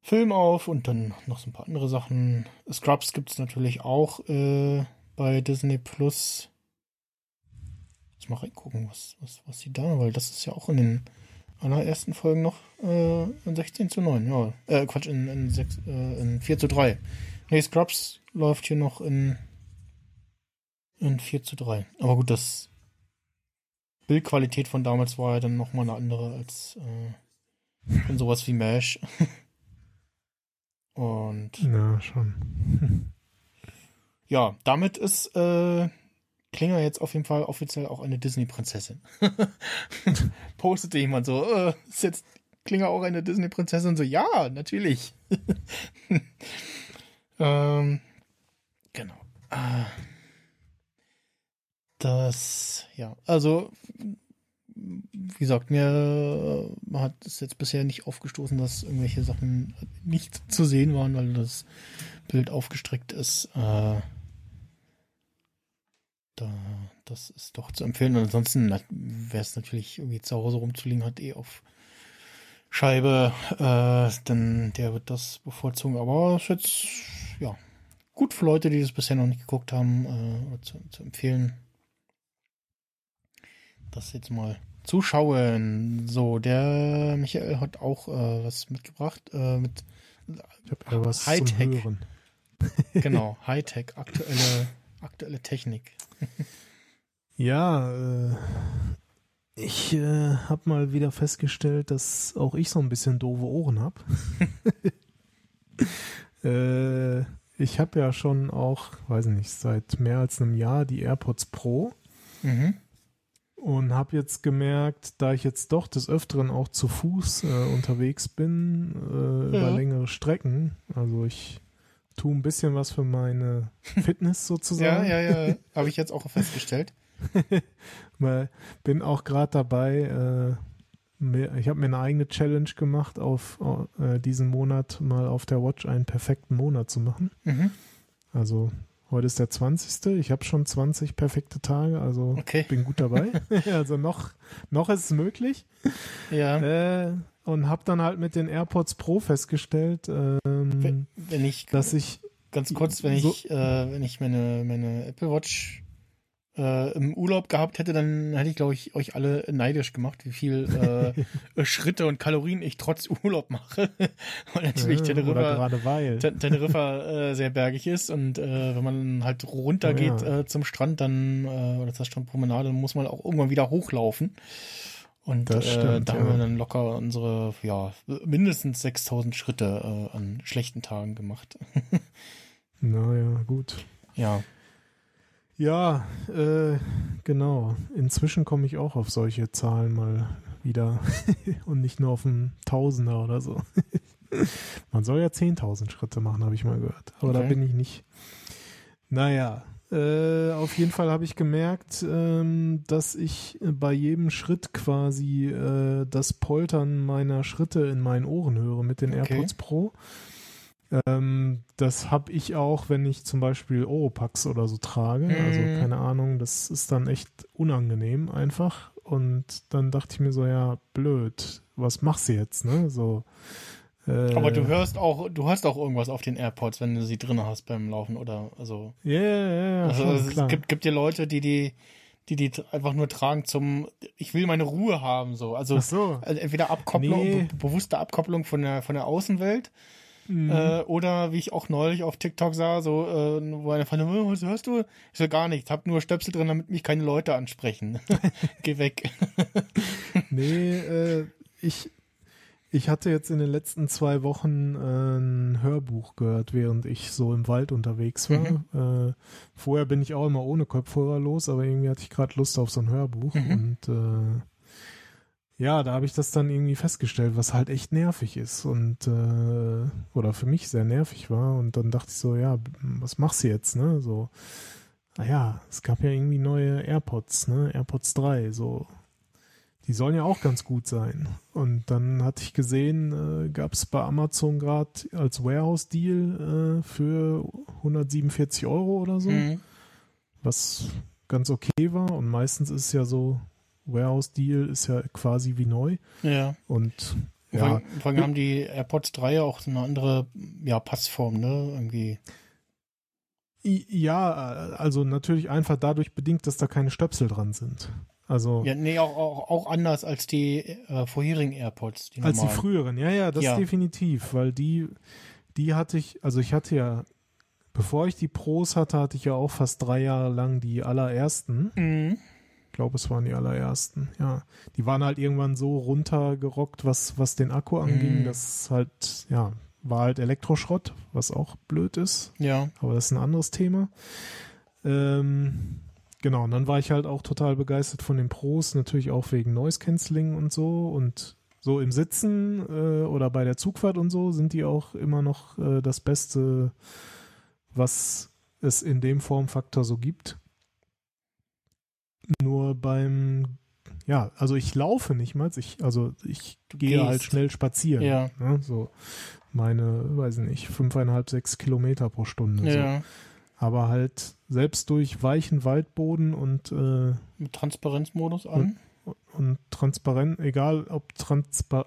C: Film auf und dann noch so ein paar andere Sachen. Scrubs gibt's natürlich auch äh, bei Disney Plus. Jetzt mal reingucken, was, was, was sie da, weil das ist ja auch in den allerersten Folgen noch äh, in 16 zu 9, ja. Äh, Quatsch, in, in, 6, äh, in 4 zu 3. Nee, Scrubs läuft hier noch in, in 4 zu 3. Aber gut, das Bildqualität von damals war ja dann nochmal eine andere als äh, in sowas wie MASH. Und
D: Ja, schon.
C: ja, damit ist äh, Klinger jetzt auf jeden Fall offiziell auch eine Disney-Prinzessin. Postete jemand so, äh, ist jetzt Klinger auch eine Disney-Prinzessin? So, ja, natürlich. ähm, genau. Äh, das, ja, also, wie gesagt, mir äh, hat es jetzt bisher nicht aufgestoßen, dass irgendwelche Sachen nicht zu sehen waren, weil das Bild aufgestreckt ist. Äh, da, das ist doch zu empfehlen. Und ansonsten, wer es natürlich irgendwie zu Hause rumzuliegen hat, eh auf Scheibe, äh, dann der wird das bevorzugen. Aber ist jetzt, ja, gut für Leute, die das bisher noch nicht geguckt haben, äh, zu, zu empfehlen. Das jetzt mal zuschauen. So, der Michael hat auch äh, was mitgebracht. Äh, mit
D: Ich habe ja was
C: Hightech.
D: zum Hören.
C: genau, Hightech, aktuelle, aktuelle Technik.
D: Ja, äh, ich äh, habe mal wieder festgestellt, dass auch ich so ein bisschen doofe Ohren habe. äh, ich habe ja schon auch, weiß nicht, seit mehr als einem Jahr die AirPods Pro
C: Mhm.
D: und habe jetzt gemerkt, da ich jetzt doch des Öfteren auch zu Fuß äh, unterwegs bin, äh, über
C: Ja.
D: längere Strecken, also ich tue ein bisschen was für meine Fitness
C: Ja,
D: sozusagen.
C: ja, ja, habe ich jetzt auch festgestellt.
D: Weil bin auch gerade dabei, äh, ich habe mir eine eigene Challenge gemacht, auf äh, diesen Monat mal auf der Watch einen perfekten Monat zu machen.
C: Mhm.
D: Also heute ist der 20. Ich habe schon 20 perfekte Tage, also
C: Okay.
D: bin gut dabei. also noch, noch ist es möglich.
C: Ja.
D: Äh, und habe dann halt mit den AirPods Pro festgestellt, ähm,
C: Wenn, wenn ich
D: dass ich
C: ganz kurz, wenn
D: so-
C: ich, äh, wenn ich meine, meine Apple Watch äh, im Urlaub gehabt hätte, dann hätte ich, glaube ich, euch alle neidisch gemacht, wie viel äh, Schritte und Kalorien ich trotz Urlaub mache. Weil natürlich
D: oder
C: Teneriffa,
D: gerade weil.
C: Ten- Teneriffa äh, sehr bergig ist und äh, wenn man halt runtergeht
D: ja.
C: äh, zum Strand, dann äh, oder zur Strandpromenade, dann muss man auch irgendwann wieder hochlaufen. Und
D: Das
C: äh,
D: stimmt,
C: da
D: ja.
C: haben wir dann locker unsere, ja, mindestens 6000 Schritte äh, an schlechten Tagen gemacht.
D: Naja, gut.
C: ja.
D: Ja, äh, genau. Inzwischen komme ich auch auf solche Zahlen mal wieder und nicht nur auf einen Tausender oder so. Man soll ja 10.000 Schritte machen, habe ich mal gehört. Aber da
C: Okay.
D: bin ich nicht. Naja, äh, auf jeden Fall habe ich gemerkt, ähm, dass ich bei jedem Schritt quasi äh, das Poltern meiner Schritte in meinen Ohren höre mit den
C: Okay.
D: AirPods Pro. Ähm, das habe ich auch, wenn ich zum Beispiel Oropax oder so trage. Also
C: Mhm.
D: keine Ahnung, das ist dann echt unangenehm einfach. Und dann dachte ich mir so, ja, blöd, was machst du jetzt, ne? So. Äh,
C: Aber du hörst auch, du hast auch irgendwas auf den AirPods, wenn du sie drin hast beim Laufen oder also.
D: Ja, ja, ja,
C: also
D: schon,
C: es
D: klar.
C: gibt, gibt ja Leute, die die, die die einfach nur tragen zum, ich will meine Ruhe haben so. Also
D: Ach so.
C: also entweder Abkopplung,
D: Nee.
C: be bewusste Abkopplung von der von der Außenwelt
D: Mhm.
C: äh, oder wie ich auch neulich auf TikTok sah, so äh, wo einer fragte, "Oh, was hörst du? Ich so gar nichts, hab nur Stöpsel drin, damit mich keine Leute ansprechen. Geh weg.
D: Nee, äh, ich, ich hatte jetzt in den letzten zwei Wochen äh, ein Hörbuch gehört, während ich so im Wald unterwegs war. Äh, vorher bin ich auch immer ohne Kopfhörer los, aber irgendwie hatte ich gerade Lust auf so ein Hörbuch.
C: Mhm.
D: Und äh, ja, da habe ich das dann irgendwie festgestellt, was halt echt nervig ist und äh, oder für mich sehr nervig war. Und dann dachte ich so, ja, was machst du jetzt, ne? So, naja, es gab ja irgendwie neue AirPods, ne? AirPods 3, so die sollen ja auch ganz gut sein. Und dann hatte ich gesehen, äh, gab es bei Amazon gerade als Warehouse-Deal äh, für 147 Euro oder so,
C: Mhm.
D: was ganz okay war. Und meistens ist es ja so, Warehouse-Deal ist ja quasi wie neu.
C: Ja.
D: Und
C: Vor,
D: ja,
C: allem- vor allem haben die AirPods 3 ja auch so eine andere ja, Passform, ne? Irgendwie.
D: Ja, also natürlich einfach dadurch bedingt, dass da keine Stöpsel dran sind. Also
C: Ja, nee, auch, auch, auch anders als die äh, vorherigen AirPods. Die
D: Als die früheren, ja, ja, das
C: Ja.
D: definitiv, weil die, die hatte ich, also ich hatte ja, bevor ich die Pros hatte, hatte ich ja auch fast drei Jahre lang die allerersten.
C: Mhm.
D: Ich glaube, es waren die allerersten, ja. Die waren halt irgendwann so runtergerockt, was, was den Akku anging,
C: Mhm.
D: das halt, ja, war halt Elektroschrott, was auch blöd ist,
C: Ja.
D: aber das ist ein anderes Thema. Ähm, genau, und dann war ich halt auch total begeistert von den Pros, natürlich auch wegen Noise Cancelling und so und so im Sitzen äh, oder bei der Zugfahrt und so sind die auch immer noch äh, das Beste, was es in dem Formfaktor so gibt. Nur beim, ja, also ich laufe nicht mal, ich, also ich gehe
C: gehst.
D: halt schnell spazieren.
C: Ja.
D: Ne, so meine, weiß nicht, fünfeinhalb, sechs Kilometer pro Stunde. So.
C: Ja.
D: Aber halt selbst durch weichen Waldboden und, äh,
C: Mit Transparenzmodus an.
D: und transparent, egal ob transpa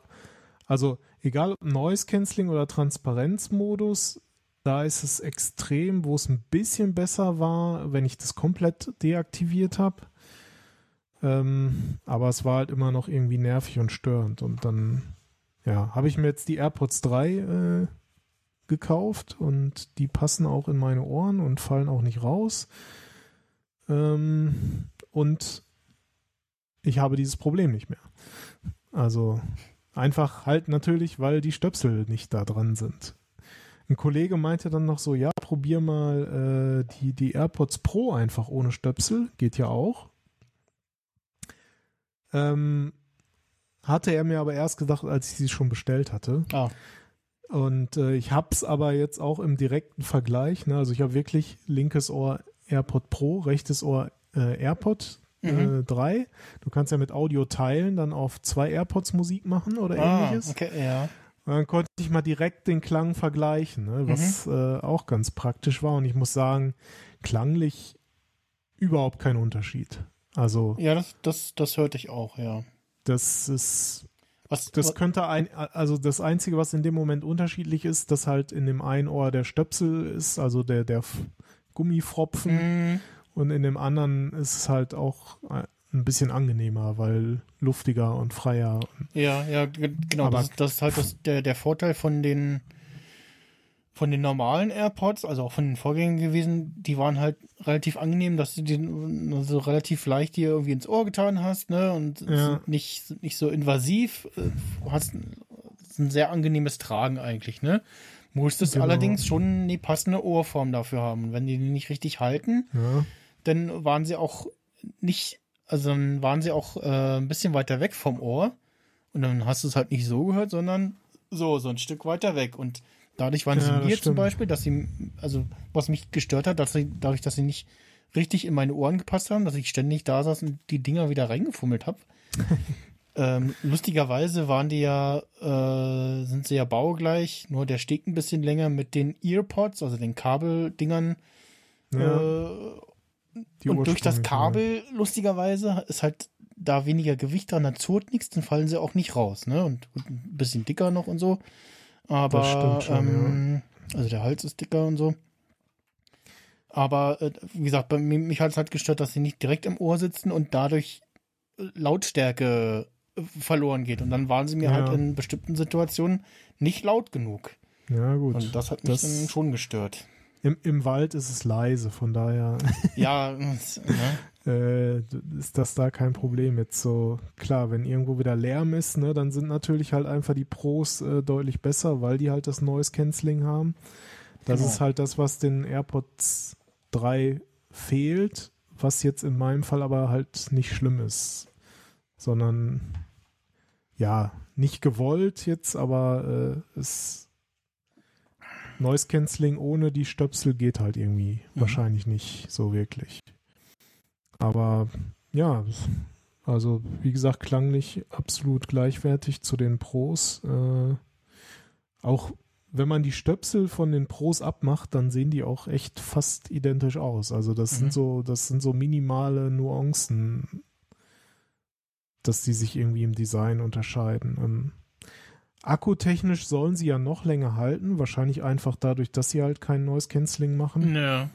D: also egal ob Noise Cancelling oder Transparenzmodus, da ist es extrem, wo es ein bisschen besser war, wenn ich das komplett deaktiviert habe. Ähm, aber es war halt immer noch irgendwie nervig und störend. Und dann, ja, habe ich mir jetzt die AirPods 3 äh, gekauft und die passen auch in meine Ohren und fallen auch nicht raus. Ähm, und ich habe dieses Problem nicht mehr. Also einfach halt natürlich, weil die Stöpsel nicht da dran sind. Ein Kollege meinte dann noch so, ja, probier mal äh, die, die AirPods Pro einfach ohne Stöpsel, geht ja auch. Ähm, hatte er mir aber erst gedacht, als ich sie schon bestellt hatte.
C: Ah.
D: Und äh, ich hab's aber jetzt auch im direkten Vergleich. Ne? Also ich habe wirklich linkes Ohr AirPod Pro, rechtes Ohr äh, AirPod
C: Mhm.
D: äh, 3. Du kannst ja mit Audio teilen, dann auf zwei AirPods Musik machen oder
C: Ah,
D: ähnliches.
C: okay, ja.
D: Und dann konnte ich mal direkt den Klang vergleichen, ne? was
C: Mhm.
D: äh, auch ganz praktisch war. Und ich muss sagen, klanglich überhaupt kein Unterschied. Also
C: Ja, das, das, das hörte ich auch, ja.
D: das ist
C: Was,
D: Das könnte ein, also das Einzige, was in dem Moment unterschiedlich ist, dass halt in dem einen Ohr der Stöpsel ist, also der, der Gummifropfen
C: Mhm.
D: und in dem anderen ist es halt auch ein bisschen angenehmer, weil luftiger und freier.
C: Ja, ja, ge- genau.
D: Aber-
C: das, das ist halt das, der, der Vorteil von den von den normalen AirPods, also auch von den Vorgängern gewesen, die waren halt relativ angenehm, dass du die so relativ leicht dir irgendwie ins Ohr getan hast, ne? Und
D: Ja.
C: nicht, sind nicht so invasiv. äh, Hast ein, ein sehr angenehmes Tragen eigentlich, ne? Musstest
D: Genau.
C: allerdings schon eine passende Ohrform dafür haben. Und wenn die die nicht richtig halten,
D: Ja,
C: dann waren sie auch nicht, also dann waren sie auch äh, ein bisschen weiter weg vom Ohr. Und dann hast du es halt nicht so gehört, sondern so, so ein Stück weiter weg. Und dadurch waren
D: Ja,
C: sie mir zum. Beispiel, dass sie, also was mich gestört hat, dass sie, dadurch, dass sie nicht richtig in meine Ohren gepasst haben, dass ich ständig da saß und die Dinger wieder reingefummelt habe. ähm, lustigerweise waren die ja, äh, sind sie ja baugleich, nur der steckt ein bisschen länger mit den Earpods, also den Kabeldingern.
D: ja,
C: Äh,
D: die
C: und durch das. Kabel, lustigerweise, ist halt da weniger Gewicht dran, dann zurrt nichts, dann fallen sie auch nicht raus, ne? Und, und ein bisschen dicker noch und so. Aber,
D: schon,
C: ähm, also der Hals ist dicker und so. Aber, äh, wie gesagt, bei mir, mich hat es halt gestört, dass sie nicht direkt im Ohr sitzen und dadurch äh, Lautstärke äh, verloren geht. Und dann waren sie mir
D: Ja.
C: halt in bestimmten Situationen nicht laut genug.
D: Ja, gut.
C: Und das hat mich
D: Das-
C: dann schon gestört.
D: Im, Im Wald ist es leise, von daher
C: Ja, ne?
D: Äh, ist das da kein Problem. Jetzt so, klar, wenn irgendwo wieder Lärm ist, ne, dann sind natürlich halt einfach die Pros äh, deutlich besser, weil die halt das Noise Cancelling haben. Das
C: Genau.
D: ist halt das, was den AirPods 3 fehlt, was jetzt in meinem Fall aber halt nicht schlimm ist, sondern ja, nicht gewollt jetzt, aber äh, es Noise Cancelling ohne die Stöpsel geht halt irgendwie
C: Mhm.
D: wahrscheinlich nicht so wirklich. Aber ja, Also, wie gesagt, klanglich absolut gleichwertig zu den Pros. Äh, auch wenn man die Stöpsel von den Pros abmacht, dann sehen die auch echt fast identisch aus. Also, das
C: Mhm.
D: sind so, das sind so minimale Nuancen, dass die sich irgendwie im Design unterscheiden. Ähm, akkutechnisch sollen sie ja noch länger halten, wahrscheinlich einfach dadurch, dass sie halt kein Noise Cancelling machen.
C: Ja,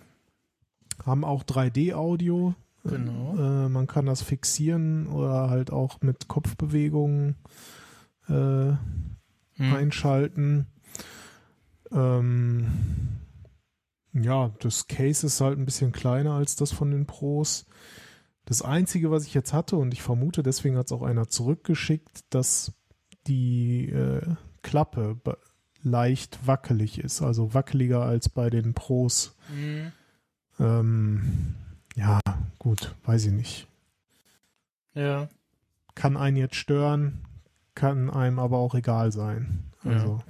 D: Haben auch 3D-Audio.
C: Genau.
D: Äh, man kann das fixieren oder halt auch mit Kopfbewegungen äh,
C: Hm.
D: einschalten. Ähm, ja, das Case ist halt ein bisschen kleiner als das von den Pros. Das Einzige, was ich jetzt hatte, und ich vermute, deswegen hat es auch einer zurückgeschickt, dass die äh, Klappe leicht wackelig ist, also wackeliger als bei den Pros.
C: Hm.
D: Ähm, ja, gut, weiß ich nicht.
C: Ja.
D: kann einen jetzt stören, kann einem aber auch egal sein. Also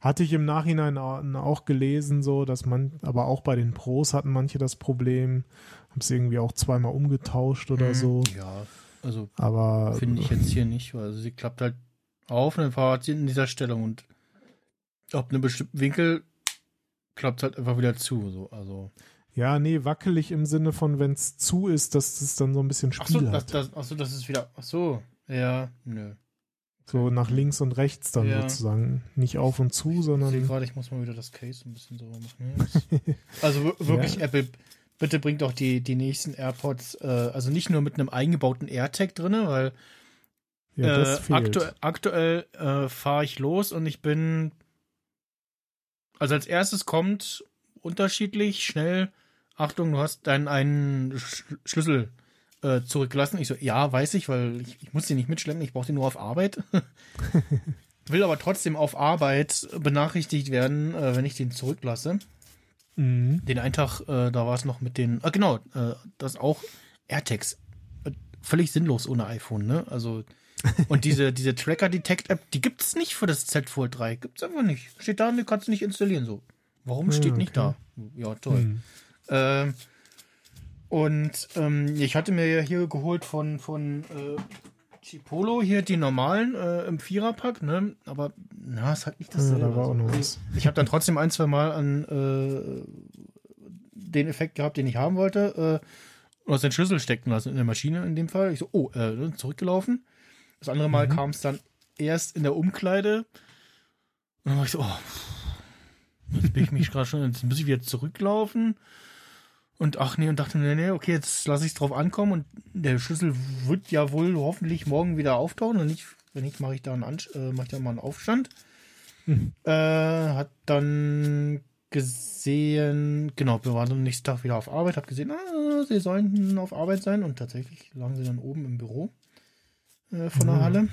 D: hatte ich im Nachhinein au- auch gelesen, so dass man, aber auch bei den Pros hatten manche das Problem, haben es irgendwie auch zweimal umgetauscht oder
C: Hm.
D: so.
C: Ja, also
D: Aber
C: finde ich jetzt hier nicht, weil sie klappt halt auf und dann fahrt sie in dieser Stellung und ab einem bestimmten Winkel klappt halt einfach wieder zu. So. Also,
D: ja, nee, wackelig im Sinne von, wenn es zu ist, dass es dann so ein bisschen
C: ach so,
D: Spiel
C: das,
D: hat.
C: das, ach so, das ist wieder. Ach so, ja, nö.
D: so nach links und rechts dann
C: Ja.
D: sozusagen. Nicht auf und zu,
C: Ich
D: sondern
C: gerade, ich muss mal wieder das Case ein bisschen sauber machen. Das- also wir- wirklich,
D: Ja.
C: Apple, bitte bringt auch die, die nächsten AirPods, äh, also nicht nur mit einem eingebauten AirTag drin, weil
D: ja, das
C: äh,
D: fehlt.
C: aktu aktuell äh, fahre ich los und ich bin. Also als erstes kommt unterschiedlich schnell. Achtung, du hast deinen einen Sch Schlüssel äh, zurückgelassen. Ich so, ja, weiß ich, weil ich, ich muss den nicht mitschleppen, ich brauche den nur auf Arbeit. Will aber trotzdem auf Arbeit benachrichtigt werden, äh, wenn ich den zurücklasse.
D: Mhm.
C: Den einen Tag, äh, da war es noch mit den, ah, genau, äh, das auch AirTags. Äh, völlig sinnlos ohne iPhone, ne? Also, und diese, diese Tracker-Detect-App, die gibt's nicht für das Z Fold 3. Gibt's einfach nicht. Steht da, die kannst du nicht installieren, so. Warum
D: Ah,
C: steht nicht da? Ja, toll.
D: Mhm.
C: Ähm, und ähm, ich hatte mir ja hier geholt von, von äh, Chipolo hier die normalen äh, im Viererpack, ne? Aber na, ist halt nicht
D: Ja,
C: dasselbe.
D: da war auch noch
C: Also,
D: was.
C: ich habe dann trotzdem ein, zwei Mal an äh, den Effekt gehabt, den ich haben wollte. Äh, aus den Schlüssel stecken lassen in der Maschine in dem Fall. Ich so, oh, äh, zurückgelaufen. Das andere Mal
D: Mhm.
C: kam es dann erst in der Umkleide. Und dann war ich so, oh, jetzt bin ich mich gerade schon, jetzt muss ich wieder zurücklaufen. Und ach nee, und dachte mir, nee, okay, jetzt lasse ich es drauf ankommen und der Schlüssel wird ja wohl hoffentlich morgen wieder auftauchen und nicht, wenn nicht, mache ich da einen, Ansch äh, mache ich da mal einen Aufstand.
D: Mhm.
C: Äh, hat dann gesehen, genau, wir waren am nächsten Tag wieder auf Arbeit, hab gesehen, ah, sie sollen auf Arbeit sein und tatsächlich lagen sie dann oben im Büro äh, von der
D: Mhm.
C: Halle.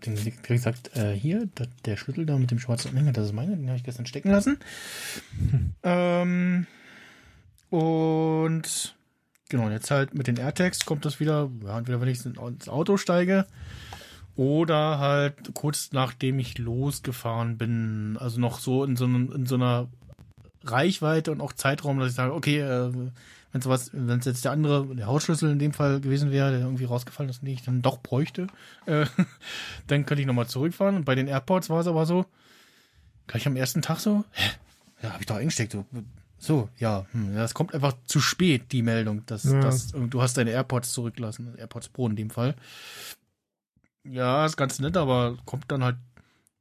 C: Dann gesagt, äh, hier, das, der Schlüssel da mit dem schwarzen Anhänger, das ist meine, den habe ich gestern stecken lassen. Ähm, und genau, jetzt halt mit den AirTags kommt das wieder, ja, entweder wenn ich ins Auto steige oder halt kurz nachdem ich losgefahren bin, also noch so in so, in so einer Reichweite und auch Zeitraum, dass ich sage, okay, äh, wenn es was, wenn es jetzt der andere, der Hausschlüssel in dem Fall gewesen wäre, der irgendwie rausgefallen ist, den ich dann doch bräuchte, äh, dann könnte ich nochmal zurückfahren. Und bei den AirPods war es aber so, gleich am ersten Tag so, hä? Ja, habe ich doch eingesteckt. So, so ja, hm, das kommt einfach zu spät, die Meldung, dass,
D: Ja.
C: dass du hast deine AirPods zurücklassen, AirPods Pro in dem Fall. Ja, ist ganz nett, aber kommt dann halt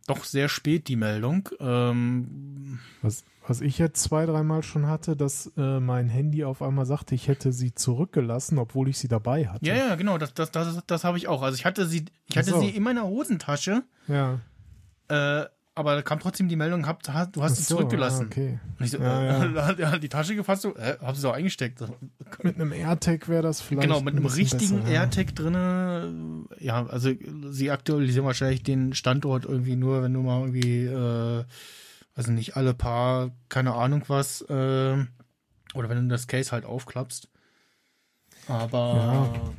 C: doch sehr spät die Meldung. Ähm,
D: Was, was ich jetzt zwei, dreimal schon hatte, dass äh, mein Handy auf einmal sagte, ich hätte sie zurückgelassen, obwohl ich sie dabei hatte.
C: ja, ja, genau, das, das, das, das habe ich auch. Also ich hatte sie, ich hatte
D: so.
C: sie in meiner Hosentasche,
D: Ja.
C: äh, aber da kam trotzdem die Meldung, hab, du hast sie
D: so,
C: zurückgelassen.
D: ah, okay.
C: Und ich so,
D: Ja,
C: äh,
D: ja.
C: hat er die Tasche gefasst, so, äh, hab sie doch eingesteckt.
D: Mit einem AirTag wäre das vielleicht.
C: genau, mit
D: ein
C: einem
D: bisschen
C: richtigen
D: besser, ja.
C: AirTag drinne. Ja, also sie aktualisieren wahrscheinlich den Standort irgendwie nur, wenn du mal irgendwie, äh, also nicht alle paar, keine Ahnung was, äh, oder wenn du das Case halt aufklappst. Aber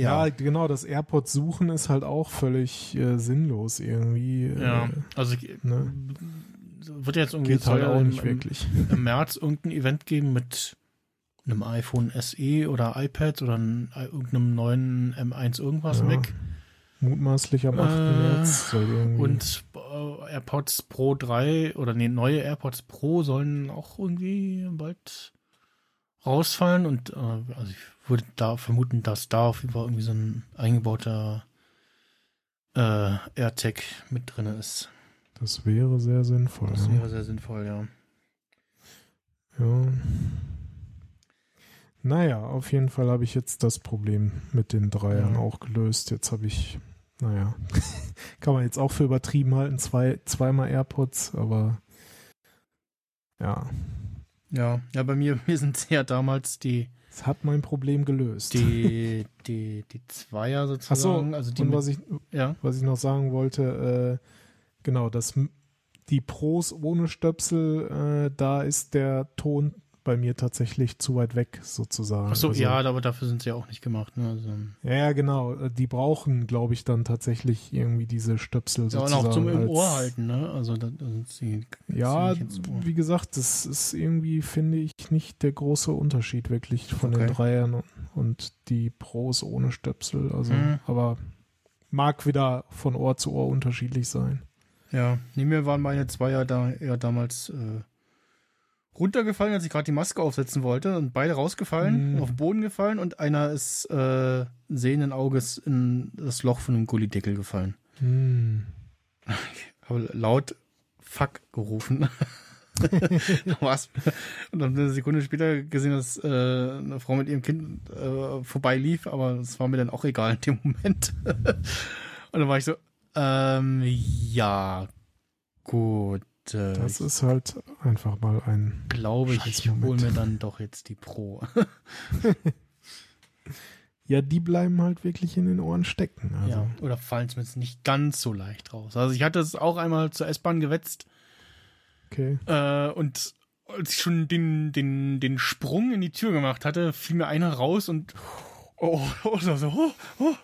D: Ja, genau, das AirPods suchen ist halt auch völlig äh, sinnlos irgendwie. Äh,
C: ja, also
D: Ne?
C: wird jetzt irgendwie
D: Geht halt auch
C: im-
D: nicht
C: im,
D: wirklich.
C: im März irgendein Event geben mit einem iPhone SE oder iPad oder ein, irgendeinem neuen M1 irgendwas
D: Ja.
C: Mac.
D: Mutmaßlich am 8.
C: Äh,
D: März.
C: Und äh, AirPods Pro 3 oder nee, neue AirPods Pro sollen auch irgendwie bald rausfallen. Und äh, also ich würde da vermuten, dass da auf jeden Fall irgendwie so ein eingebauter äh, AirTag mit drin ist.
D: das wäre sehr sinnvoll.
C: Das
D: ja.
C: wäre sehr sinnvoll, ja.
D: Ja. Naja, auf jeden Fall habe ich jetzt das Problem mit den Dreiern
C: Ja.
D: auch gelöst. Jetzt habe ich, naja, kann man jetzt auch für übertrieben halten, zwei, zweimal AirPods, aber ja,
C: Ja, ja, bei mir, mir sind ja damals die,
D: es hat mein Problem gelöst.
C: die, die, die Zweier
D: Ach so,
C: sozusagen. also die
D: und was ich,
C: ja.
D: was ich noch sagen wollte, äh, genau, das, die Pros ohne Stöpsel, äh, da ist der Ton bei mir tatsächlich zu weit weg, sozusagen.
C: Ach so,
D: Also-
C: ja, aber dafür sind sie ja auch nicht gemacht. Ne? Also,
D: Ja, ja, genau. Die brauchen, glaube ich, dann tatsächlich irgendwie diese Stöpsel
C: ja, und
D: sozusagen.
C: auch zum im
D: als-
C: Ohr halten, ne? Also da, da sind sie
D: Ja, wie gesagt, das ist irgendwie, finde ich, nicht der große Unterschied wirklich von den
C: Okay.
D: Dreiern und, und die Pros ohne Stöpsel. Also,
C: Mhm.
D: aber mag wieder von Ohr zu Ohr unterschiedlich sein.
C: Ja, neben mir waren meine Zweier da eher damals äh, runtergefallen, als ich gerade die Maske aufsetzen wollte und beide rausgefallen,
D: Mhm.
C: auf den Boden gefallen und einer ist äh, sehenden Auges in das Loch von einem Gullideckel gefallen.
D: Hm.
C: Habe laut Fuck gerufen. Und dann eine Sekunde später gesehen, dass äh, eine Frau mit ihrem Kind äh, vorbeilief, aber das war mir dann auch egal in dem Moment. und dann war ich so, ähm, ja, gut. Äh,
D: Das ist halt einfach mal ein.
C: glaube, ich hole mir dann doch jetzt die Pro.
D: Ja, die bleiben halt wirklich in den Ohren stecken. Also.
C: Ja, oder fallen zumindest nicht ganz so leicht raus. Also ich hatte es auch einmal zur S-Bahn gewetzt
D: Okay.
C: äh, und als ich schon den, den, den Sprung in die Tür gemacht hatte, fiel mir einer raus und oh, oh, so, oh, oh.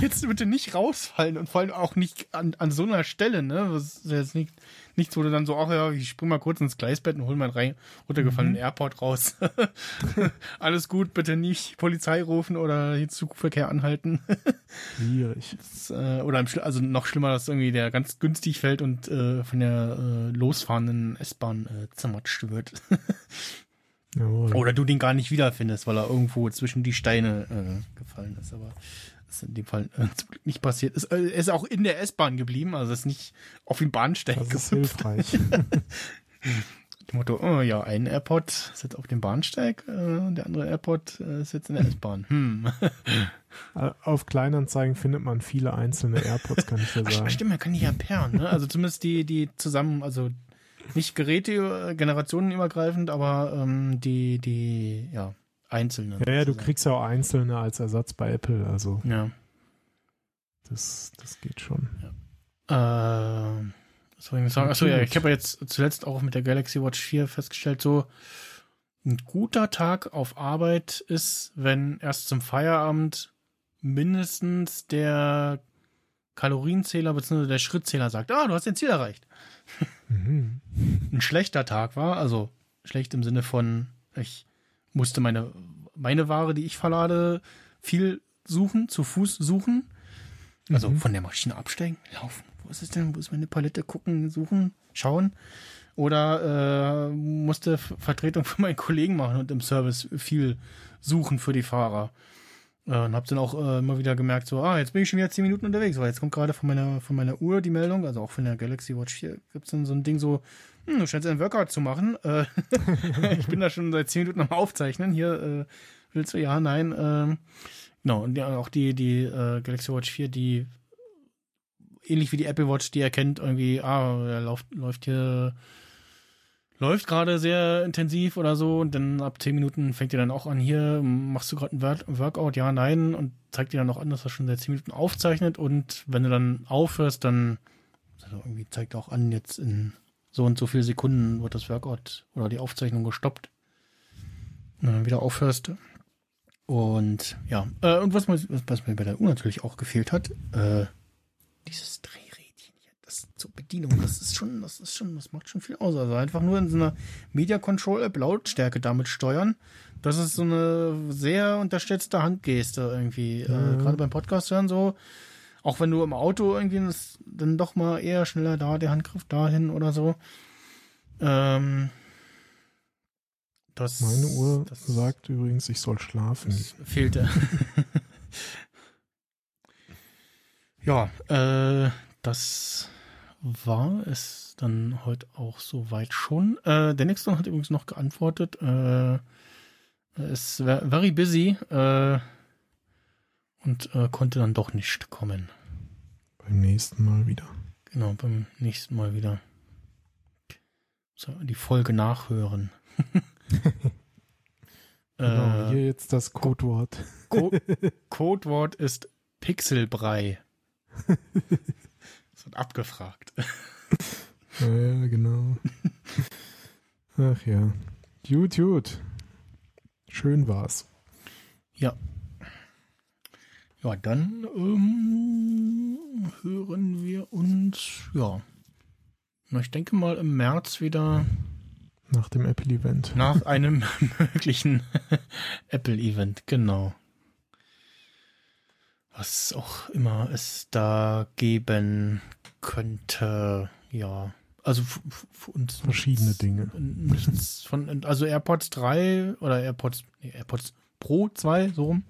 C: jetzt bitte nicht rausfallen und vor allem auch nicht an, an so einer Stelle, ne? Ist jetzt nicht, nichts, wo du dann so, ach ja, ich spring mal kurz ins Gleisbett und hol meinen rein, runtergefallenen Airport raus. Alles gut, bitte nicht Polizei rufen oder den Zugverkehr anhalten.
D: Schwierig.
C: Das, äh, oder im also noch schlimmer, dass irgendwie der ganz günstig fällt und äh, von der äh, losfahrenden S-Bahn äh, zermatscht wird.
D: Jawohl.
C: oder du den gar nicht wiederfindest, weil er irgendwo zwischen die Steine äh, gefallen ist. Aber das ist in dem Fall äh, zum Glück nicht passiert. Ist, äh, ist auch in der S-Bahn geblieben, also ist nicht auf den Bahnsteig
D: Das ist
C: gehüpft.
D: hilfreich.
C: Dem Motto, oh ja, ein AirPod ist jetzt auf dem Bahnsteig, äh, der andere AirPod äh, ist jetzt in der S-Bahn. Hm.
D: Auf Kleinanzeigen findet man viele einzelne AirPods, kann ich dir
C: Ach,
D: sagen.
C: stimmt, man kann die ja pairen, ne? Also zumindest die, die zusammen, also nicht Geräte, äh, generationenübergreifend, aber ähm, die, die, ja, einzelne.
D: Ja, ja, du kriegst ja auch einzelne als Ersatz bei Apple, also
C: Ja.
D: das, das geht schon.
C: Äh, was soll ich sagen? Achso, ja, ich habe ja jetzt zuletzt auch mit der Galaxy Watch 4 festgestellt, so ein guter Tag auf Arbeit ist, wenn erst zum Feierabend mindestens der Kalorienzähler bzw. der Schrittzähler sagt, ah, du hast dein Ziel erreicht.
D: Mhm.
C: ein schlechter Tag war, also schlecht im Sinne von, ich musste meine, meine Ware, die ich verlade, viel suchen, zu Fuß suchen. Also
D: Mhm.
C: von der Maschine absteigen, laufen. Wo ist es denn? Wo ist meine Palette? Gucken, suchen, schauen. Oder äh, musste Vertretung für meinen Kollegen machen und im Service viel suchen für die Fahrer. Äh, und hab dann auch äh, immer wieder gemerkt, so, ah, jetzt bin ich schon wieder zehn Minuten unterwegs, weil jetzt kommt gerade von meiner, von meiner Uhr die Meldung, also auch von der Galaxy Watch 4 gibt's dann so ein Ding so, hm, du scheinst einen Workout zu machen. Äh, ich bin da schon seit zehn Minuten am Aufzeichnen. Hier, äh, willst du, ja, nein. Ähm, genau, und ja, auch die, die äh, Galaxy Watch 4, die ähnlich wie die Apple Watch, die erkennt irgendwie, ah, er läuft, läuft hier, läuft gerade sehr intensiv oder so und dann ab zehn Minuten fängt ihr dann auch an, hier, machst du gerade ein Work- Workout, ja, nein, und zeigt dir dann noch an, dass er schon seit zehn Minuten aufzeichnet und wenn du dann aufhörst, dann also irgendwie zeigt auch an, jetzt in so und so viel Sekunden wird das Workout oder die Aufzeichnung gestoppt. Und dann wieder aufhörst. Und ja, äh, und was, mir- was mir bei der Uhr natürlich auch gefehlt hat, äh, dieses das das zur Bedienung, das ist schon, das ist schon, das macht schon viel aus. Also einfach nur in so einer Media Control App Lautstärke damit steuern. Das ist so eine sehr unterstützte Handgeste irgendwie. Äh, Gerade beim Podcast hören so. Auch wenn du im Auto irgendwie das, dann doch mal eher schneller da, der Handgriff dahin oder so. Ähm, das,
D: Meine Uhr
C: das
D: sagt übrigens, ich soll schlafen.
C: fehlte. ja, äh, das war es dann heute auch soweit schon. Äh, der nächste hat übrigens noch geantwortet. Äh, ist ve- very busy äh, und äh, konnte dann doch nicht kommen.
D: Beim nächsten Mal wieder.
C: Genau, beim nächsten Mal wieder. So, die Folge nachhören.
D: Genau,
C: Äh,
D: hier jetzt das Codewort.
C: Co Codewort ist Pixelbrei. Das wird abgefragt.
D: Ja, ja, genau. Ach ja. Gut, gut. Schön war's.
C: Ja. Ja, dann ähm, hören wir uns, ja. Na, ich denke mal im März wieder
D: Nach dem Apple-Event.
C: nach einem möglichen Apple-Event, genau. Was auch immer es da geben könnte, ja. Also für uns
D: Verschiedene Dinge.
C: Nichts von, also AirPods 3 oder AirPods, nee, AirPods Pro 2, so rum.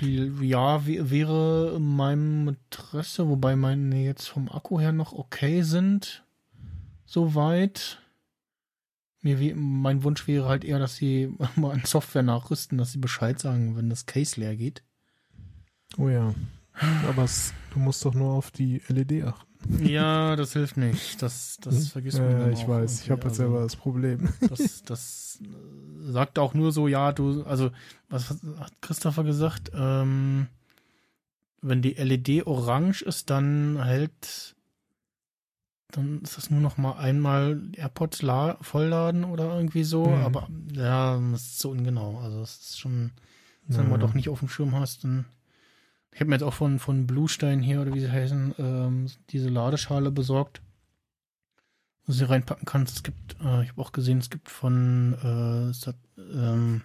C: Ja, wäre in meinem Interesse, wobei meine jetzt vom Akku her noch okay sind. Soweit. Mir wie, mein Wunsch wäre halt eher, dass sie mal an Software nachrüsten, dass sie Bescheid sagen, wenn das Case leer geht.
D: Oh ja. Aber es, du musst doch nur auf die LED achten.
C: Ja, das hilft nicht. Das, das vergisst man.
D: Hm? Ja, ich weiß. Ich habe jetzt selber das Problem.
C: das, das äh, sagt auch nur so, ja, du, also, was hat Christopher gesagt? Ähm, wenn die LED orange ist, dann hält, dann ist das nur noch mal einmal AirPods la vollladen oder irgendwie so,
D: Mhm.
C: aber ja, das ist so ungenau. Also, es ist schon, wenn
D: Ja.
C: man doch nicht auf dem Schirm hast, dann. Ich habe mir jetzt auch von, von Bluestein hier oder wie sie heißen, ähm, diese Ladeschale besorgt wo sie reinpacken kannst. Es gibt, äh, ich habe auch gesehen, es gibt von äh, Sat ähm,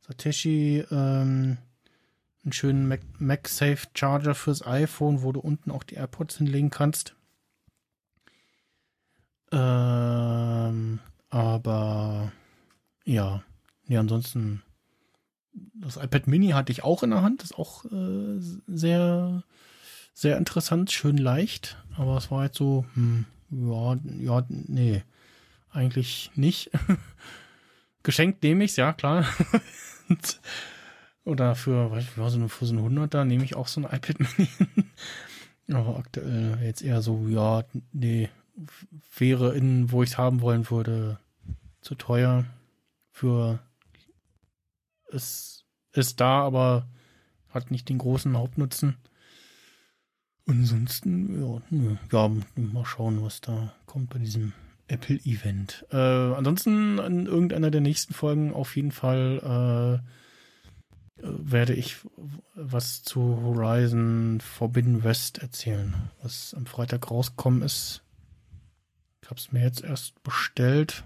C: Satechi ähm, einen schönen Mac MagSafe Charger fürs iPhone, wo du unten auch die AirPods hinlegen kannst. Ähm, aber ja, nee, ansonsten das iPad Mini hatte ich auch in der Hand, ist auch äh, sehr sehr interessant, schön leicht, aber es war jetzt so, hm, ja, ja, nee, eigentlich nicht. Geschenkt nehme ich's, ja, klar. Oder für, was ich, so, für so ein 100er nehme ich auch so ein iPad Mini. aber aktuell jetzt eher so, ja, nee, wäre in, wo ich es haben wollen würde, zu teuer für es ist da, aber hat nicht den großen Hauptnutzen. Ansonsten, ja, ja, mal schauen, was da kommt bei diesem Apple-Event. Äh, ansonsten in irgendeiner der nächsten Folgen auf jeden Fall äh, äh, werde ich was zu Horizon Forbidden West erzählen, was am Freitag rausgekommen ist. Ich habe es mir jetzt erst bestellt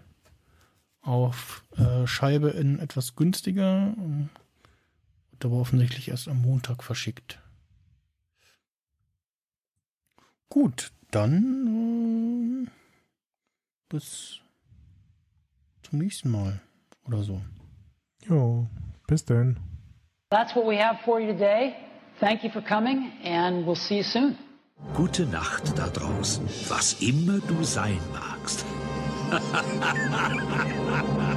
C: auf äh, Scheibe in etwas günstiger und aber offensichtlich erst am Montag verschickt. Gut, dann äh, bis zum nächsten Mal oder so.
D: Jo, bis denn.
F: That's what we have for you today. Thank you for coming, and we'll see you soon.
G: Gute Nacht da draußen, was immer du sein magst. Ha ha ha ha ha ha!